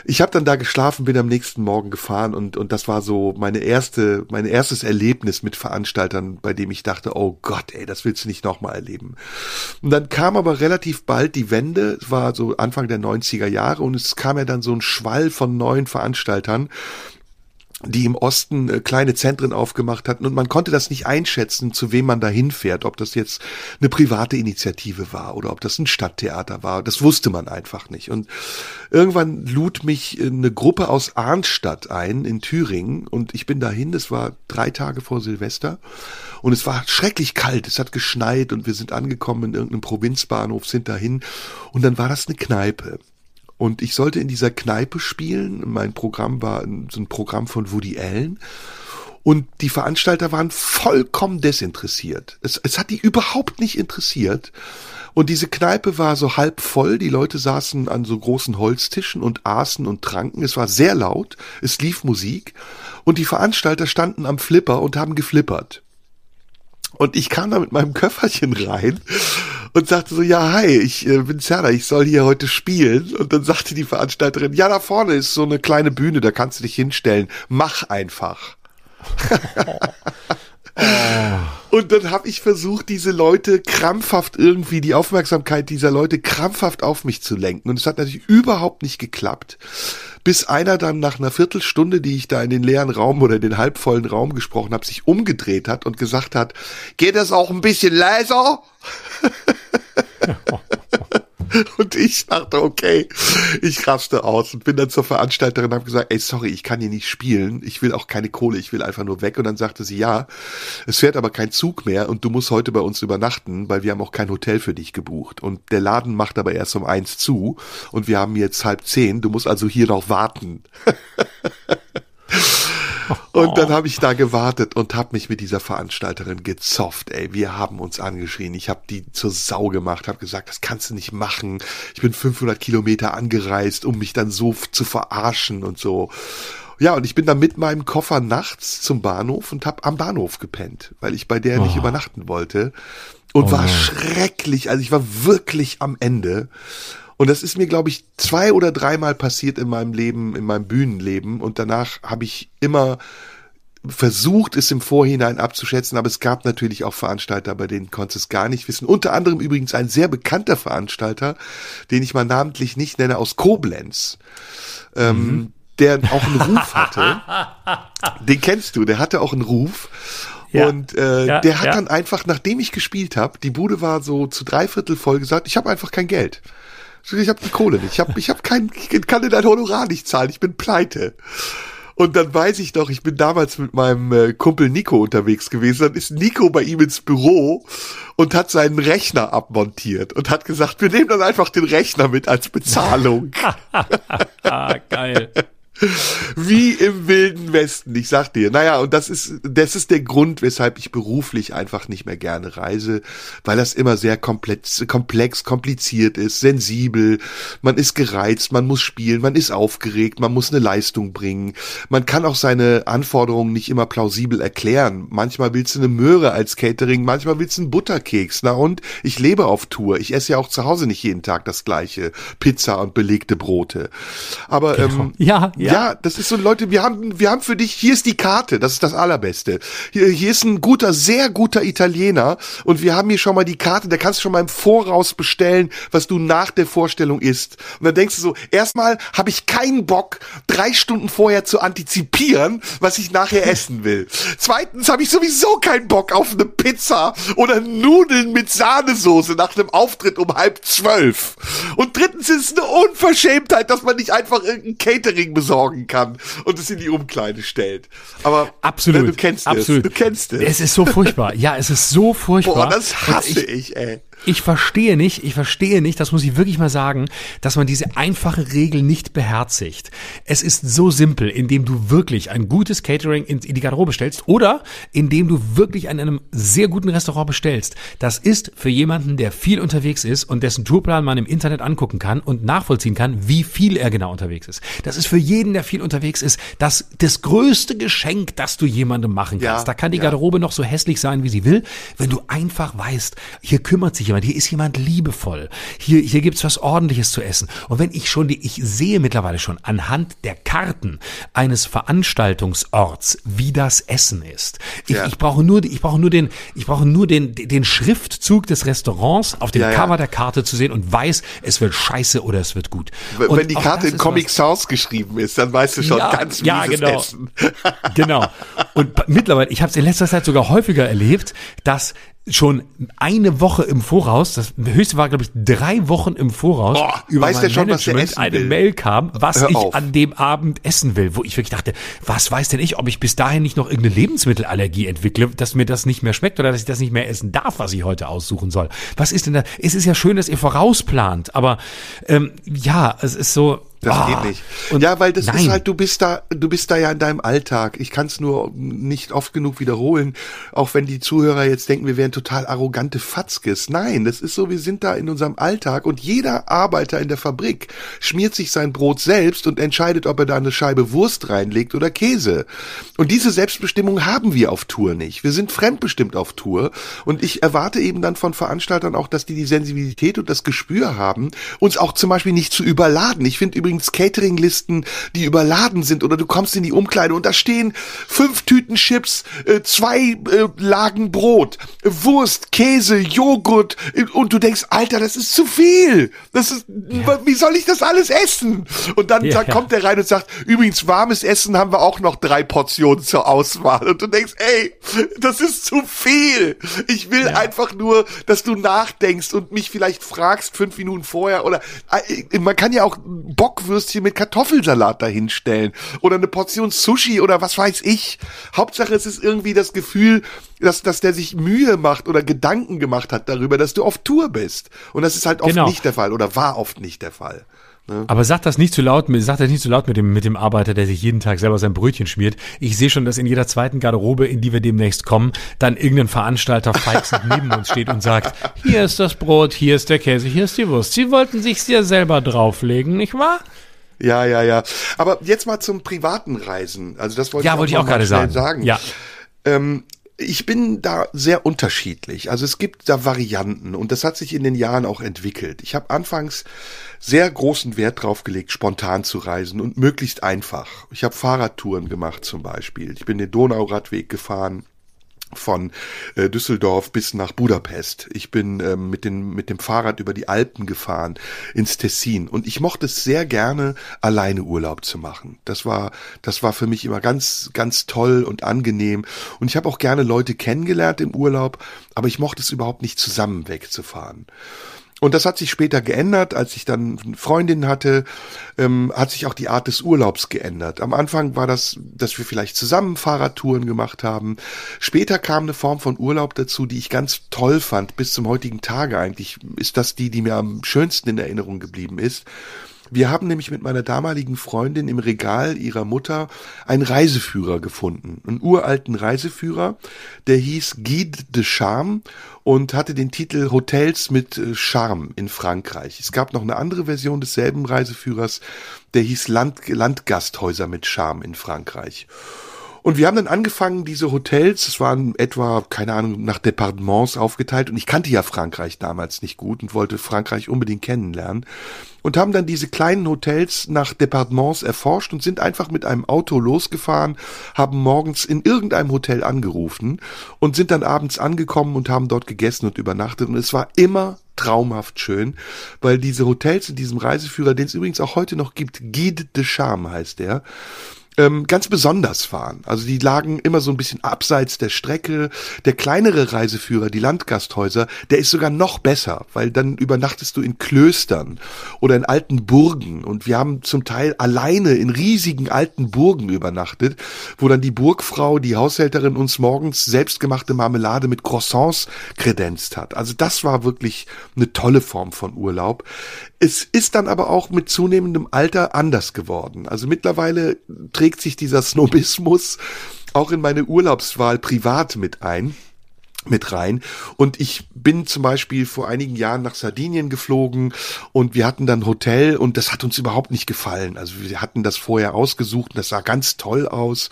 Ich habe dann da geschlafen, bin am nächsten Morgen gefahren und und das war so meine erste, mein erstes Erlebnis mit Veranstaltern, bei dem ich dachte, oh Gott, ey, das willst du nicht nochmal erleben. Und dann kam aber relativ bald die Wende, war so Anfang der 90er Jahre und es kam ja dann so ein Schwall von neuen Veranstaltern die im Osten äh, kleine Zentren aufgemacht hatten und man konnte das nicht einschätzen, zu wem man da hinfährt, ob das jetzt eine private Initiative war oder ob das ein Stadttheater war. Das wusste man einfach nicht. Und irgendwann lud mich eine Gruppe aus Arnstadt ein in Thüringen und ich bin dahin, das war drei Tage vor Silvester und es war schrecklich kalt, es hat geschneit und wir sind angekommen in irgendeinem Provinzbahnhof, sind dahin und dann war das eine Kneipe. Und ich sollte in dieser Kneipe spielen. Mein Programm war so ein Programm von Woody Allen. Und die Veranstalter waren vollkommen desinteressiert. Es, es hat die überhaupt nicht interessiert. Und diese Kneipe war so halb voll. Die Leute saßen an so großen Holztischen und aßen und tranken. Es war sehr laut. Es lief Musik. Und die Veranstalter standen am Flipper und haben geflippert. Und ich kam da mit meinem Köfferchen rein und sagte so, ja, hi, ich äh, bin Zerda, ich soll hier heute spielen. Und dann sagte die Veranstalterin, ja, da vorne ist so eine kleine Bühne, da kannst du dich hinstellen. Mach einfach. Und dann habe ich versucht, diese Leute krampfhaft irgendwie, die Aufmerksamkeit dieser Leute krampfhaft auf mich zu lenken. Und es hat natürlich überhaupt nicht geklappt bis einer dann nach einer Viertelstunde, die ich da in den leeren Raum oder in den halbvollen Raum gesprochen habe, sich umgedreht hat und gesagt hat, geht das auch ein bisschen leiser? Und ich dachte, okay, ich raste aus und bin dann zur Veranstalterin und habe gesagt, ey, sorry, ich kann hier nicht spielen. Ich will auch keine Kohle, ich will einfach nur weg. Und dann sagte sie, ja, es fährt aber kein Zug mehr und du musst heute bei uns übernachten, weil wir haben auch kein Hotel für dich gebucht. Und der Laden macht aber erst um eins zu und wir haben jetzt halb zehn. Du musst also hier noch warten. Und dann habe ich da gewartet und habe mich mit dieser Veranstalterin gezofft. Ey, wir haben uns angeschrien. Ich habe die zur Sau gemacht, habe gesagt, das kannst du nicht machen. Ich bin 500 Kilometer angereist, um mich dann so zu verarschen und so. Ja, und ich bin dann mit meinem Koffer nachts zum Bahnhof und habe am Bahnhof gepennt, weil ich bei der oh. nicht übernachten wollte. Und oh. war schrecklich. Also ich war wirklich am Ende. Und das ist mir, glaube ich, zwei oder dreimal passiert in meinem Leben, in meinem Bühnenleben. Und danach habe ich immer versucht, es im Vorhinein abzuschätzen, aber es gab natürlich auch Veranstalter, bei denen konnte es gar nicht wissen. Unter anderem übrigens ein sehr bekannter Veranstalter, den ich mal namentlich nicht nenne, aus Koblenz. Ähm, mhm. der auch einen Ruf hatte. Den kennst du, der hatte auch einen Ruf. Ja, und äh, ja, der hat ja. dann einfach, nachdem ich gespielt habe, die Bude war so zu dreiviertel voll gesagt, ich habe einfach kein Geld. Ich habe die Kohle nicht. Ich habe ich hab kein, ich kann dir dein Honorar nicht zahlen. Ich bin pleite. Und dann weiß ich doch, ich bin damals mit meinem äh, Kumpel Nico unterwegs gewesen. Dann ist Nico bei ihm ins Büro und hat seinen Rechner abmontiert und hat gesagt, wir nehmen dann einfach den Rechner mit als Bezahlung. ah, geil. Wie im Wilden Westen, ich sag dir. Naja, und das ist, das ist der Grund, weshalb ich beruflich einfach nicht mehr gerne reise, weil das immer sehr komplex, komplex, kompliziert ist, sensibel. Man ist gereizt, man muss spielen, man ist aufgeregt, man muss eine Leistung bringen. Man kann auch seine Anforderungen nicht immer plausibel erklären. Manchmal willst du eine Möhre als Catering, manchmal willst du einen Butterkeks. Na und? Ich lebe auf Tour. Ich esse ja auch zu Hause nicht jeden Tag das gleiche. Pizza und belegte Brote. Aber, genau. ähm, ja, ja ja. ja, das ist so, Leute, wir haben, wir haben für dich, hier ist die Karte, das ist das Allerbeste. Hier, hier ist ein guter, sehr guter Italiener und wir haben hier schon mal die Karte, da kannst du schon mal im Voraus bestellen, was du nach der Vorstellung isst. Und dann denkst du so, erstmal habe ich keinen Bock, drei Stunden vorher zu antizipieren, was ich nachher essen will. Zweitens habe ich sowieso keinen Bock auf eine Pizza oder Nudeln mit Sahnesoße nach einem Auftritt um halb zwölf. Und drittens ist es eine Unverschämtheit, dass man nicht einfach irgendein Catering besorgt besorgen kann und es in die Umkleide stellt. Aber absolut, ne, du kennst absolut. es. Du kennst es. Es ist so furchtbar. Ja, es ist so furchtbar. Boah, das hasse ich, ich, ey. Ich verstehe nicht, ich verstehe nicht, das muss ich wirklich mal sagen, dass man diese einfache Regel nicht beherzigt. Es ist so simpel, indem du wirklich ein gutes Catering in, die Garderobe stellst oder indem du wirklich an einem sehr guten Restaurant bestellst. Das ist für jemanden, der viel unterwegs ist und dessen Tourplan man im Internet angucken kann und nachvollziehen kann, wie viel er genau unterwegs ist. Das ist für jeden, der viel unterwegs ist, das, das größte Geschenk, das du jemandem machen kannst. Ja, da kann die Garderobe ja. noch so hässlich sein, wie sie will, wenn du einfach weißt, hier kümmert sich sich jemand, hier ist jemand liebevoll, hier, hier gibt's was ordentliches zu essen. Und wenn ich schon die, ich sehe mittlerweile schon anhand der Karten eines Veranstaltungsorts, wie das Essen ist. Ich, ja. ich brauche nur, ich brauche nur den, ich brauche nur den, den Schriftzug des Restaurants auf dem ja, Cover der Karte zu sehen und weiß, es wird scheiße oder es wird gut. Wenn und die Karte in Comic Sans geschrieben ist, dann weißt du schon ja, ganz ja, genau. Essen. genau. Und mittlerweile, ich habe es in letzter Zeit sogar häufiger erlebt, dass schon eine Woche im Voraus, das höchste war, glaube ich, drei Wochen im Voraus, Boah, über weiß mein schon, Management eine Mail kam, was Hör ich auf. an dem Abend essen will, wo ich wirklich dachte, was weiß denn ich, ob ich bis dahin nicht noch irgendeine Lebensmittelallergie entwickle, dass mir das nicht mehr schmeckt oder dass ich das nicht mehr essen darf, was ich heute aussuchen soll. Was ist denn da? Es ist ja schön, dass ihr vorausplant, aber ähm, ja, es ist so, das oh, geht nicht. Ja, weil das nein. ist halt, du bist da, du bist da ja in deinem Alltag. Ich kann es nur nicht oft genug wiederholen, auch wenn die Zuhörer jetzt denken, wir wären total arrogante Fatzkes. Nein, das ist so, wir sind da in unserem Alltag und jeder Arbeiter in der Fabrik schmiert sich sein Brot selbst und entscheidet, ob er da eine Scheibe Wurst reinlegt oder Käse. Und diese Selbstbestimmung haben wir auf Tour nicht. Wir sind fremdbestimmt auf Tour und ich erwarte eben dann von Veranstaltern auch, dass die die Sensibilität und das Gespür haben, uns auch zum Beispiel nicht zu überladen. Ich finde übrigens Cateringlisten, die überladen sind oder du kommst in die Umkleide und da stehen fünf Tüten Chips, äh, zwei äh, Lagen Brot, Wurst, Käse, Joghurt äh, und du denkst, Alter, das ist zu viel. Das ist, ja. wie soll ich das alles essen? Und dann, ja, dann kommt der rein und sagt, übrigens warmes Essen haben wir auch noch drei Portionen zur Auswahl und du denkst, ey, das ist zu viel. Ich will ja. einfach nur, dass du nachdenkst und mich vielleicht fragst fünf Minuten vorher oder äh, man kann ja auch Bock Bockwürstchen mit Kartoffelsalat dahinstellen oder eine Portion Sushi oder was weiß ich. Hauptsache es ist irgendwie das Gefühl, dass, dass der sich Mühe macht oder Gedanken gemacht hat darüber, dass du auf Tour bist. Und das ist halt oft genau. nicht der Fall oder war oft nicht der Fall. Ne? Aber sag das nicht zu laut, sag das nicht zu laut mit dem, mit dem Arbeiter, der sich jeden Tag selber sein Brötchen schmiert. Ich sehe schon, dass in jeder zweiten Garderobe, in die wir demnächst kommen, dann irgendein Veranstalter feixend neben uns steht und sagt, hier ist das Brot, hier ist der Käse, hier ist die Wurst. Sie wollten sich's ja selber drauflegen, nicht wahr? Ja, ja, ja. Aber jetzt mal zum privaten Reisen. Also das wollte ja, ich, wollte ich auch gerade sagen. sagen. Ja. Ähm, ich bin da sehr unterschiedlich. Also es gibt da Varianten und das hat sich in den Jahren auch entwickelt. Ich habe anfangs sehr großen Wert drauf gelegt, spontan zu reisen und möglichst einfach. Ich habe Fahrradtouren gemacht zum Beispiel. Ich bin den Donauradweg gefahren von äh, Düsseldorf bis nach Budapest. Ich bin ähm, mit, den, mit dem Fahrrad über die Alpen gefahren ins Tessin und ich mochte es sehr gerne, alleine Urlaub zu machen. Das war, das war für mich immer ganz, ganz toll und angenehm. Und ich habe auch gerne Leute kennengelernt im Urlaub, aber ich mochte es überhaupt nicht zusammen wegzufahren. Und das hat sich später geändert, als ich dann Freundin hatte, ähm, hat sich auch die Art des Urlaubs geändert. Am Anfang war das, dass wir vielleicht zusammen Fahrradtouren gemacht haben. Später kam eine Form von Urlaub dazu, die ich ganz toll fand, bis zum heutigen Tage eigentlich. Ist das die, die mir am schönsten in Erinnerung geblieben ist. Wir haben nämlich mit meiner damaligen Freundin im Regal ihrer Mutter einen Reiseführer gefunden. Einen uralten Reiseführer, der hieß Guide de Charme und hatte den Titel Hotels mit äh, Charme in Frankreich. Es gab noch eine andere Version desselben Reiseführers, der hieß Land, Landgasthäuser mit Charme in Frankreich. Und wir haben dann angefangen, diese Hotels, es waren etwa, keine Ahnung, nach Departements aufgeteilt. Und ich kannte ja Frankreich damals nicht gut und wollte Frankreich unbedingt kennenlernen. Und haben dann diese kleinen Hotels nach Departements erforscht und sind einfach mit einem Auto losgefahren, haben morgens in irgendeinem Hotel angerufen und sind dann abends angekommen und haben dort gegessen und übernachtet. Und es war immer traumhaft schön, weil diese Hotels in diesem Reiseführer, den es übrigens auch heute noch gibt, Guide de Charme heißt der, ähm, ganz besonders waren. Also die lagen immer so ein bisschen abseits der Strecke. Der kleinere Reiseführer, die Landgasthäuser, der ist sogar noch besser, weil dann übernachtest du in Klöstern oder in alten Burgen. Und wir haben zum Teil alleine in riesigen alten Burgen übernachtet, wo dann die Burgfrau, die Haushälterin uns morgens selbstgemachte Marmelade mit Croissants kredenzt hat. Also das war wirklich eine tolle Form von Urlaub. Es ist dann aber auch mit zunehmendem Alter anders geworden. Also mittlerweile sich dieser Snobismus auch in meine Urlaubswahl privat mit ein mit rein. Und ich bin zum Beispiel vor einigen Jahren nach Sardinien geflogen und wir hatten dann Hotel und das hat uns überhaupt nicht gefallen. Also wir hatten das vorher ausgesucht und das sah ganz toll aus.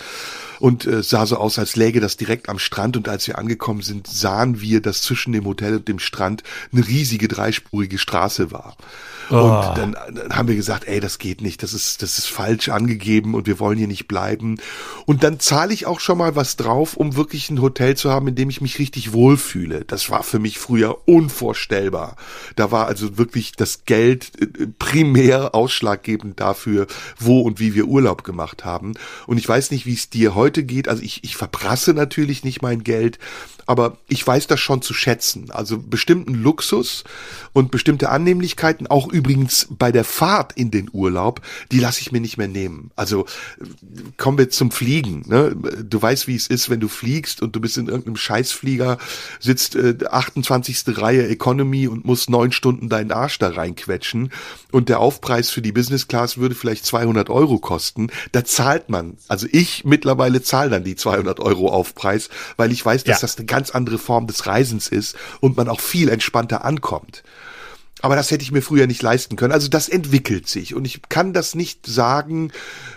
Und äh, sah so aus, als läge das direkt am Strand. Und als wir angekommen sind, sahen wir, dass zwischen dem Hotel und dem Strand eine riesige dreispurige Straße war. Oh. Und dann, dann haben wir gesagt, ey, das geht nicht, das ist, das ist falsch angegeben und wir wollen hier nicht bleiben. Und dann zahle ich auch schon mal was drauf, um wirklich ein Hotel zu haben, in dem ich mich richtig wohlfühle. Das war für mich früher unvorstellbar. Da war also wirklich das Geld äh, primär ausschlaggebend dafür, wo und wie wir Urlaub gemacht haben. Und ich weiß nicht, wie es dir heute geht. Also ich, ich verprasse natürlich nicht mein Geld, aber ich weiß das schon zu schätzen. Also bestimmten Luxus und bestimmte Annehmlichkeiten, auch übrigens bei der Fahrt in den Urlaub, die lasse ich mir nicht mehr nehmen. Also kommen wir zum Fliegen. Ne? Du weißt, wie es ist, wenn du fliegst und du bist in irgendeinem Scheißflieger, sitzt äh, 28. Reihe Economy und musst neun Stunden deinen Arsch da reinquetschen und der Aufpreis für die Business Class würde vielleicht 200 Euro kosten. Da zahlt man. Also ich mittlerweile zahle dann die 200 Euro Aufpreis, weil ich weiß, dass ja. das eine ganz andere Form des Reisens ist und man auch viel entspannter ankommt. Aber das hätte ich mir früher nicht leisten können. Also das entwickelt sich und ich kann das nicht sagen,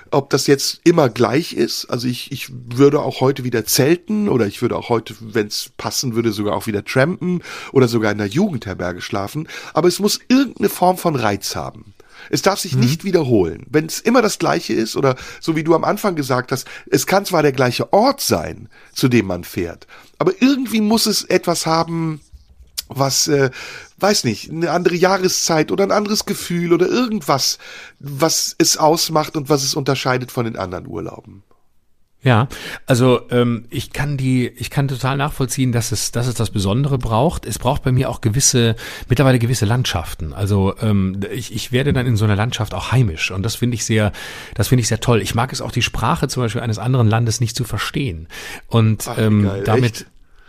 ob das jetzt immer gleich ist. Also ich, ich würde auch heute wieder zelten oder ich würde auch heute, wenn es passen würde, sogar auch wieder trampen oder sogar in der Jugendherberge schlafen. Aber es muss irgendeine Form von Reiz haben. Es darf sich hm. nicht wiederholen. Wenn es immer das gleiche ist oder so wie du am Anfang gesagt hast, es kann zwar der gleiche Ort sein, zu dem man fährt, aber irgendwie muss es etwas haben, was, äh, weiß nicht, eine andere Jahreszeit oder ein anderes Gefühl oder irgendwas, was es ausmacht und was es unterscheidet von den anderen Urlauben. Ja, also ähm, ich kann die, ich kann total nachvollziehen, dass es, dass es das Besondere braucht. Es braucht bei mir auch gewisse, mittlerweile gewisse Landschaften. Also ähm, ich, ich werde dann in so einer Landschaft auch heimisch und das finde ich sehr, das finde ich sehr toll. Ich mag es auch die Sprache zum Beispiel eines anderen Landes nicht zu verstehen und Ach, ähm, geil, damit, echt?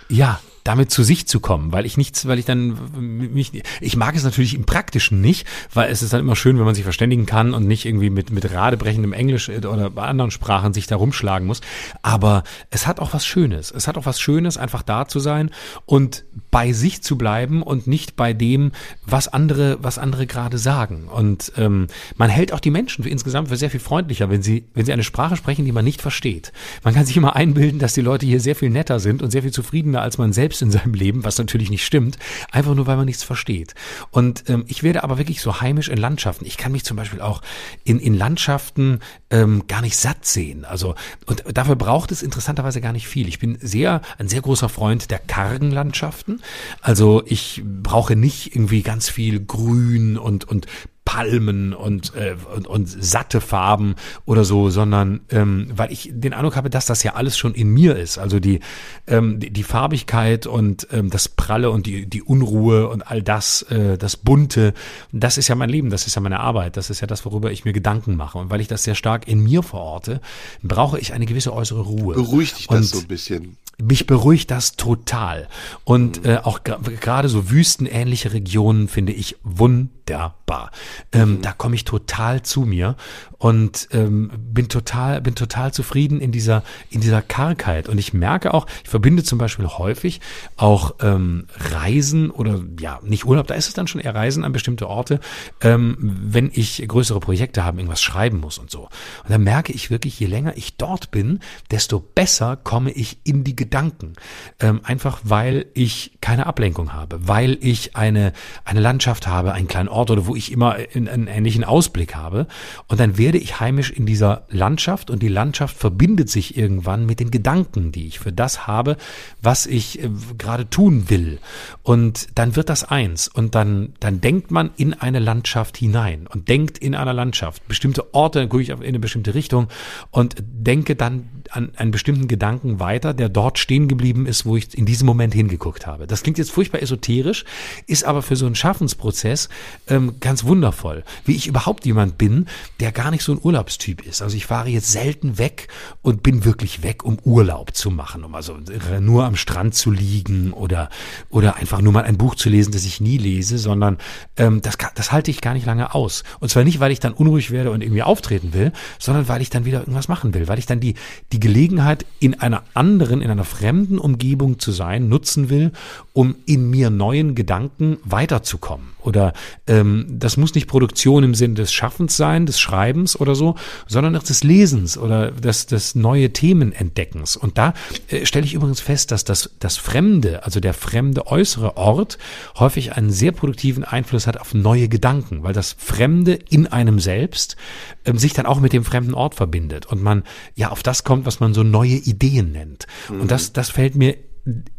ja, damit zu sich zu kommen, weil ich nichts, weil ich dann mich, ich mag es natürlich im Praktischen nicht, weil es ist dann immer schön, wenn man sich verständigen kann und nicht irgendwie mit, mit radebrechendem Englisch oder bei anderen Sprachen sich da rumschlagen muss. Aber es hat auch was Schönes. Es hat auch was Schönes, einfach da zu sein und bei sich zu bleiben und nicht bei dem, was andere, was andere gerade sagen. Und ähm, man hält auch die Menschen für insgesamt für sehr viel freundlicher, wenn sie, wenn sie eine Sprache sprechen, die man nicht versteht. Man kann sich immer einbilden, dass die Leute hier sehr viel netter sind und sehr viel zufriedener als man selbst selbst in seinem Leben, was natürlich nicht stimmt, einfach nur weil man nichts versteht. Und ähm, ich werde aber wirklich so heimisch in Landschaften. Ich kann mich zum Beispiel auch in, in Landschaften ähm, gar nicht satt sehen. Also und dafür braucht es interessanterweise gar nicht viel. Ich bin sehr ein sehr großer Freund der kargen Landschaften. Also ich brauche nicht irgendwie ganz viel Grün und und Palmen und, äh, und, und satte Farben oder so, sondern ähm, weil ich den Eindruck habe, dass das ja alles schon in mir ist. Also die, ähm, die, die Farbigkeit und ähm, das Pralle und die, die Unruhe und all das, äh, das Bunte, das ist ja mein Leben, das ist ja meine Arbeit, das ist ja das, worüber ich mir Gedanken mache. Und weil ich das sehr stark in mir verorte, brauche ich eine gewisse äußere Ruhe. Beruhigt dich das und so ein bisschen? mich beruhigt das total. Und mhm. äh, auch gerade so wüstenähnliche Regionen finde ich wunderbar. Ähm, mhm. Da komme ich total zu mir und ähm, bin total bin total zufrieden in dieser in dieser Kargheit. Und ich merke auch, ich verbinde zum Beispiel häufig auch ähm, Reisen oder ja nicht Urlaub, da ist es dann schon eher Reisen an bestimmte Orte, ähm, wenn ich größere Projekte habe, irgendwas schreiben muss und so. Und dann merke ich wirklich, je länger ich dort bin, desto besser komme ich in die Gedanken. Ähm, einfach weil ich keine Ablenkung habe, weil ich eine, eine Landschaft habe, einen kleinen Ort oder wo ich immer einen ähnlichen Ausblick habe. Und dann werde ich heimisch in dieser Landschaft und die Landschaft verbindet sich irgendwann mit den Gedanken, die ich für das habe, was ich äh, gerade tun will. Und dann wird das eins. Und dann, dann denkt man in eine Landschaft hinein und denkt in einer Landschaft. Bestimmte Orte, gucke ich in eine bestimmte Richtung und denke dann an einen bestimmten Gedanken weiter, der dort stehen geblieben ist, wo ich in diesem Moment hingeguckt habe. Das klingt jetzt furchtbar esoterisch, ist aber für so einen Schaffensprozess ähm, ganz wundervoll. Wie ich überhaupt jemand bin, der gar nicht so ein Urlaubstyp ist. Also ich fahre jetzt selten weg und bin wirklich weg, um Urlaub zu machen, um also nur am Strand zu liegen oder oder einfach nur mal ein Buch zu lesen, das ich nie lese, sondern ähm, das, das halte ich gar nicht lange aus. Und zwar nicht, weil ich dann unruhig werde und irgendwie auftreten will, sondern weil ich dann wieder irgendwas machen will, weil ich dann die die Gelegenheit, in einer anderen, in einer fremden Umgebung zu sein, nutzen will, um in mir neuen Gedanken weiterzukommen oder ähm, das muss nicht Produktion im Sinn des Schaffens sein, des Schreibens oder so, sondern auch des Lesens oder des, des neue Themen entdeckens. Und da äh, stelle ich übrigens fest, dass das, das Fremde, also der fremde äußere Ort, häufig einen sehr produktiven Einfluss hat auf neue Gedanken, weil das Fremde in einem selbst ähm, sich dann auch mit dem fremden Ort verbindet und man ja auf das kommt, was man so neue Ideen nennt. Mhm. Und das, das fällt mir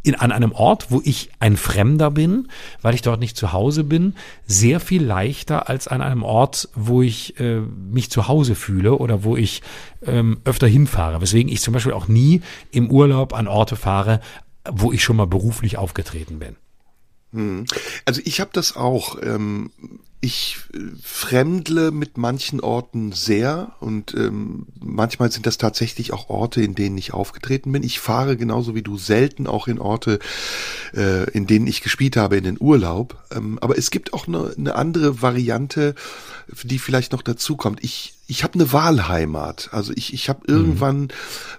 in, an einem Ort, wo ich ein Fremder bin, weil ich dort nicht zu Hause bin, sehr viel leichter als an einem Ort, wo ich äh, mich zu Hause fühle oder wo ich ähm, öfter hinfahre. Weswegen ich zum Beispiel auch nie im Urlaub an Orte fahre, wo ich schon mal beruflich aufgetreten bin. Hm. Also ich habe das auch. Ähm, ich äh, fremdle mit manchen Orten sehr und ähm, manchmal sind das tatsächlich auch Orte, in denen ich aufgetreten bin. Ich fahre genauso wie du selten auch in Orte, äh, in denen ich gespielt habe, in den Urlaub. Ähm, aber es gibt auch eine, eine andere Variante, die vielleicht noch dazu kommt. Ich ich habe eine Wahlheimat. Also ich, ich habe mhm. irgendwann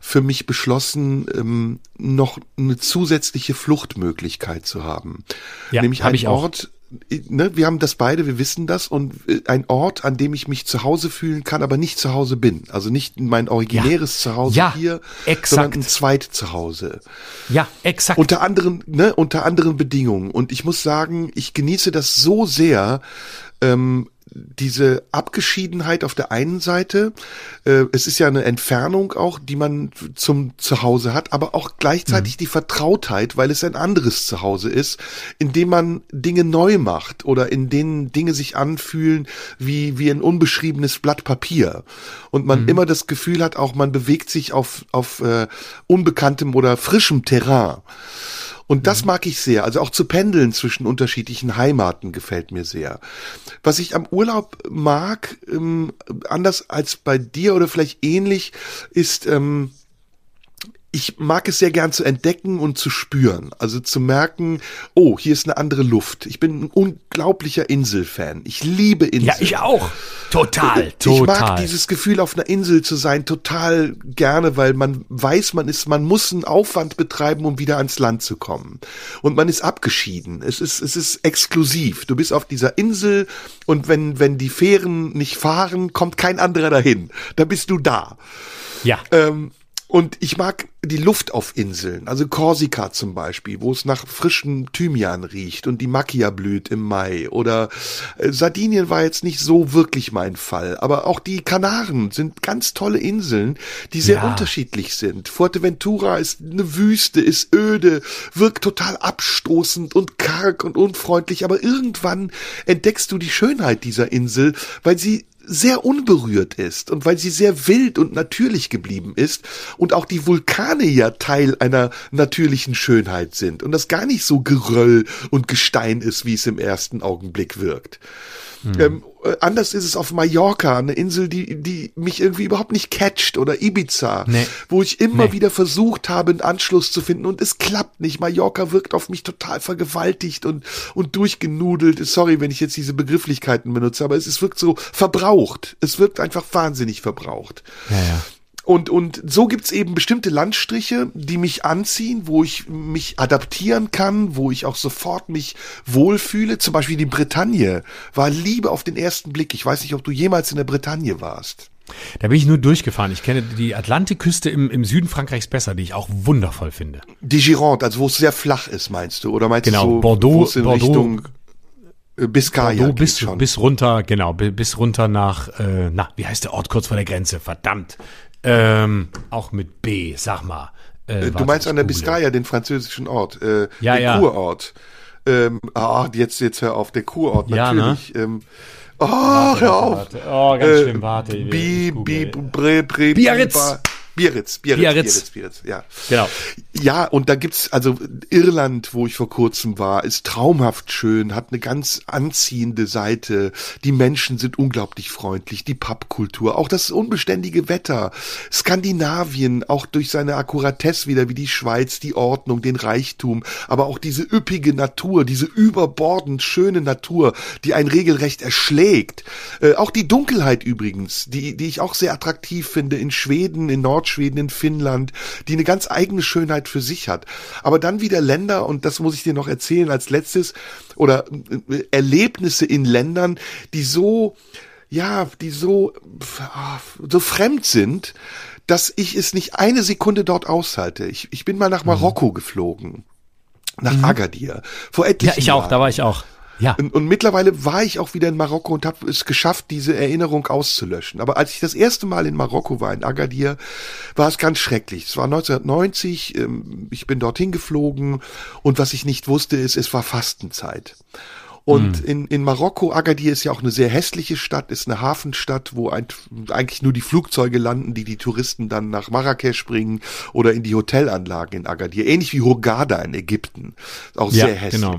für mich beschlossen, ähm, noch eine zusätzliche Fluchtmöglichkeit zu haben. Ja, Nämlich ein Ort, ne, wir haben das beide, wir wissen das und äh, ein Ort, an dem ich mich zu Hause fühlen kann, aber nicht zu Hause bin. Also nicht mein originäres ja. Zuhause ja, hier, exakt. sondern ein zweit Zuhause. Ja, exakt. Unter anderen, ne, unter anderen Bedingungen. Und ich muss sagen, ich genieße das so sehr, ähm, diese Abgeschiedenheit auf der einen Seite, äh, es ist ja eine Entfernung auch, die man zum Zuhause hat, aber auch gleichzeitig mhm. die Vertrautheit, weil es ein anderes Zuhause ist, in dem man Dinge neu macht oder in denen Dinge sich anfühlen wie, wie ein unbeschriebenes Blatt Papier. Und man mhm. immer das Gefühl hat, auch man bewegt sich auf, auf äh, unbekanntem oder frischem Terrain. Und das mhm. mag ich sehr. Also auch zu pendeln zwischen unterschiedlichen Heimaten gefällt mir sehr. Was ich am Urlaub mag, ähm, anders als bei dir oder vielleicht ähnlich, ist, ähm, ich mag es sehr gern zu entdecken und zu spüren. Also zu merken, oh, hier ist eine andere Luft. Ich bin ein unglaublicher Inselfan. Ich liebe Inseln. Ja, ich auch. Total, ich total. Ich mag dieses Gefühl, auf einer Insel zu sein, total gerne, weil man weiß, man ist, man muss einen Aufwand betreiben, um wieder ans Land zu kommen. Und man ist abgeschieden. Es ist, es ist exklusiv. Du bist auf dieser Insel und wenn, wenn die Fähren nicht fahren, kommt kein anderer dahin. Da bist du da. Ja. Ähm, und ich mag die Luft auf Inseln, also Korsika zum Beispiel, wo es nach frischem Thymian riecht und die Macchia blüht im Mai. Oder äh, Sardinien war jetzt nicht so wirklich mein Fall, aber auch die Kanaren sind ganz tolle Inseln, die sehr ja. unterschiedlich sind. Fuerteventura ist eine Wüste, ist öde, wirkt total abstoßend und karg und unfreundlich, aber irgendwann entdeckst du die Schönheit dieser Insel, weil sie sehr unberührt ist und weil sie sehr wild und natürlich geblieben ist und auch die Vulkane ja Teil einer natürlichen Schönheit sind und das gar nicht so Geröll und Gestein ist, wie es im ersten Augenblick wirkt. Mhm. Ähm, äh, anders ist es auf Mallorca, eine Insel, die, die mich irgendwie überhaupt nicht catcht oder Ibiza, nee. wo ich immer nee. wieder versucht habe, einen Anschluss zu finden und es klappt nicht. Mallorca wirkt auf mich total vergewaltigt und, und durchgenudelt. Sorry, wenn ich jetzt diese Begrifflichkeiten benutze, aber es, es wirkt so verbraucht. Es wirkt einfach wahnsinnig verbraucht. Ja, ja. Und, und so gibt's eben bestimmte Landstriche, die mich anziehen, wo ich mich adaptieren kann, wo ich auch sofort mich wohlfühle. Zum Beispiel die Bretagne war Liebe auf den ersten Blick. Ich weiß nicht, ob du jemals in der Bretagne warst. Da bin ich nur durchgefahren. Ich kenne die Atlantikküste im, im Süden Frankreichs besser, die ich auch wundervoll finde. Die Gironde, also wo es sehr flach ist, meinst du? Oder meinst genau, du so, Bordeaux, in Bordeaux, Richtung äh, Biscaya Bordeaux bis, schon. bis runter, genau, bis runter nach, äh, na, wie heißt der Ort kurz vor der Grenze? Verdammt. Ähm, auch mit B, sag mal. Äh, äh du meinst an der Biscaya, den französischen Ort, äh, ja, den ja. Kurort. Ähm, ah, jetzt, jetzt hör auf, der Kurort, natürlich. Ja, ne? ähm, oh, warte, hör auf. Warte, warte. Oh, ganz äh, schlimm, warte. Bi, bi, bre, bre, Biarritz. Biarritz, Biarritz, Biarritz, Biarritz, Biarritz, ja. Genau. Ja, und da gibt's, also Irland, wo ich vor kurzem war, ist traumhaft schön, hat eine ganz anziehende Seite. Die Menschen sind unglaublich freundlich, die Pappkultur, auch das unbeständige Wetter. Skandinavien, auch durch seine Akkuratesse wieder wie die Schweiz, die Ordnung, den Reichtum, aber auch diese üppige Natur, diese überbordend schöne Natur, die ein regelrecht erschlägt. Äh, auch die Dunkelheit übrigens, die, die ich auch sehr attraktiv finde in Schweden, in Nord Nordschweden, in Finnland, die eine ganz eigene Schönheit für sich hat. Aber dann wieder Länder, und das muss ich dir noch erzählen als letztes, oder äh, Erlebnisse in Ländern, die so, ja, die so, so fremd sind, dass ich es nicht eine Sekunde dort aushalte. Ich, ich bin mal nach mhm. Marokko mhm. geflogen. Nach mhm. Agadir. Vor etlichen Ja, ich auch, Jahren. da war ich auch. Ja. Und, und mittlerweile war ich auch wieder in Marokko und habe es geschafft, diese Erinnerung auszulöschen. Aber als ich das erste Mal in Marokko war, in Agadir, war es ganz schrecklich. Es war 1990, ähm, ich bin dorthin geflogen und was ich nicht wusste, ist, es war Fastenzeit. Und mhm. in, in Marokko, Agadir ist ja auch eine sehr hässliche Stadt, ist eine Hafenstadt, wo ein, eigentlich nur die Flugzeuge landen, die die Touristen dann nach Marrakesch bringen oder in die Hotelanlagen in Agadir. Ähnlich wie Hurghada in Ägypten. Auch ja, sehr hässlich. Genau.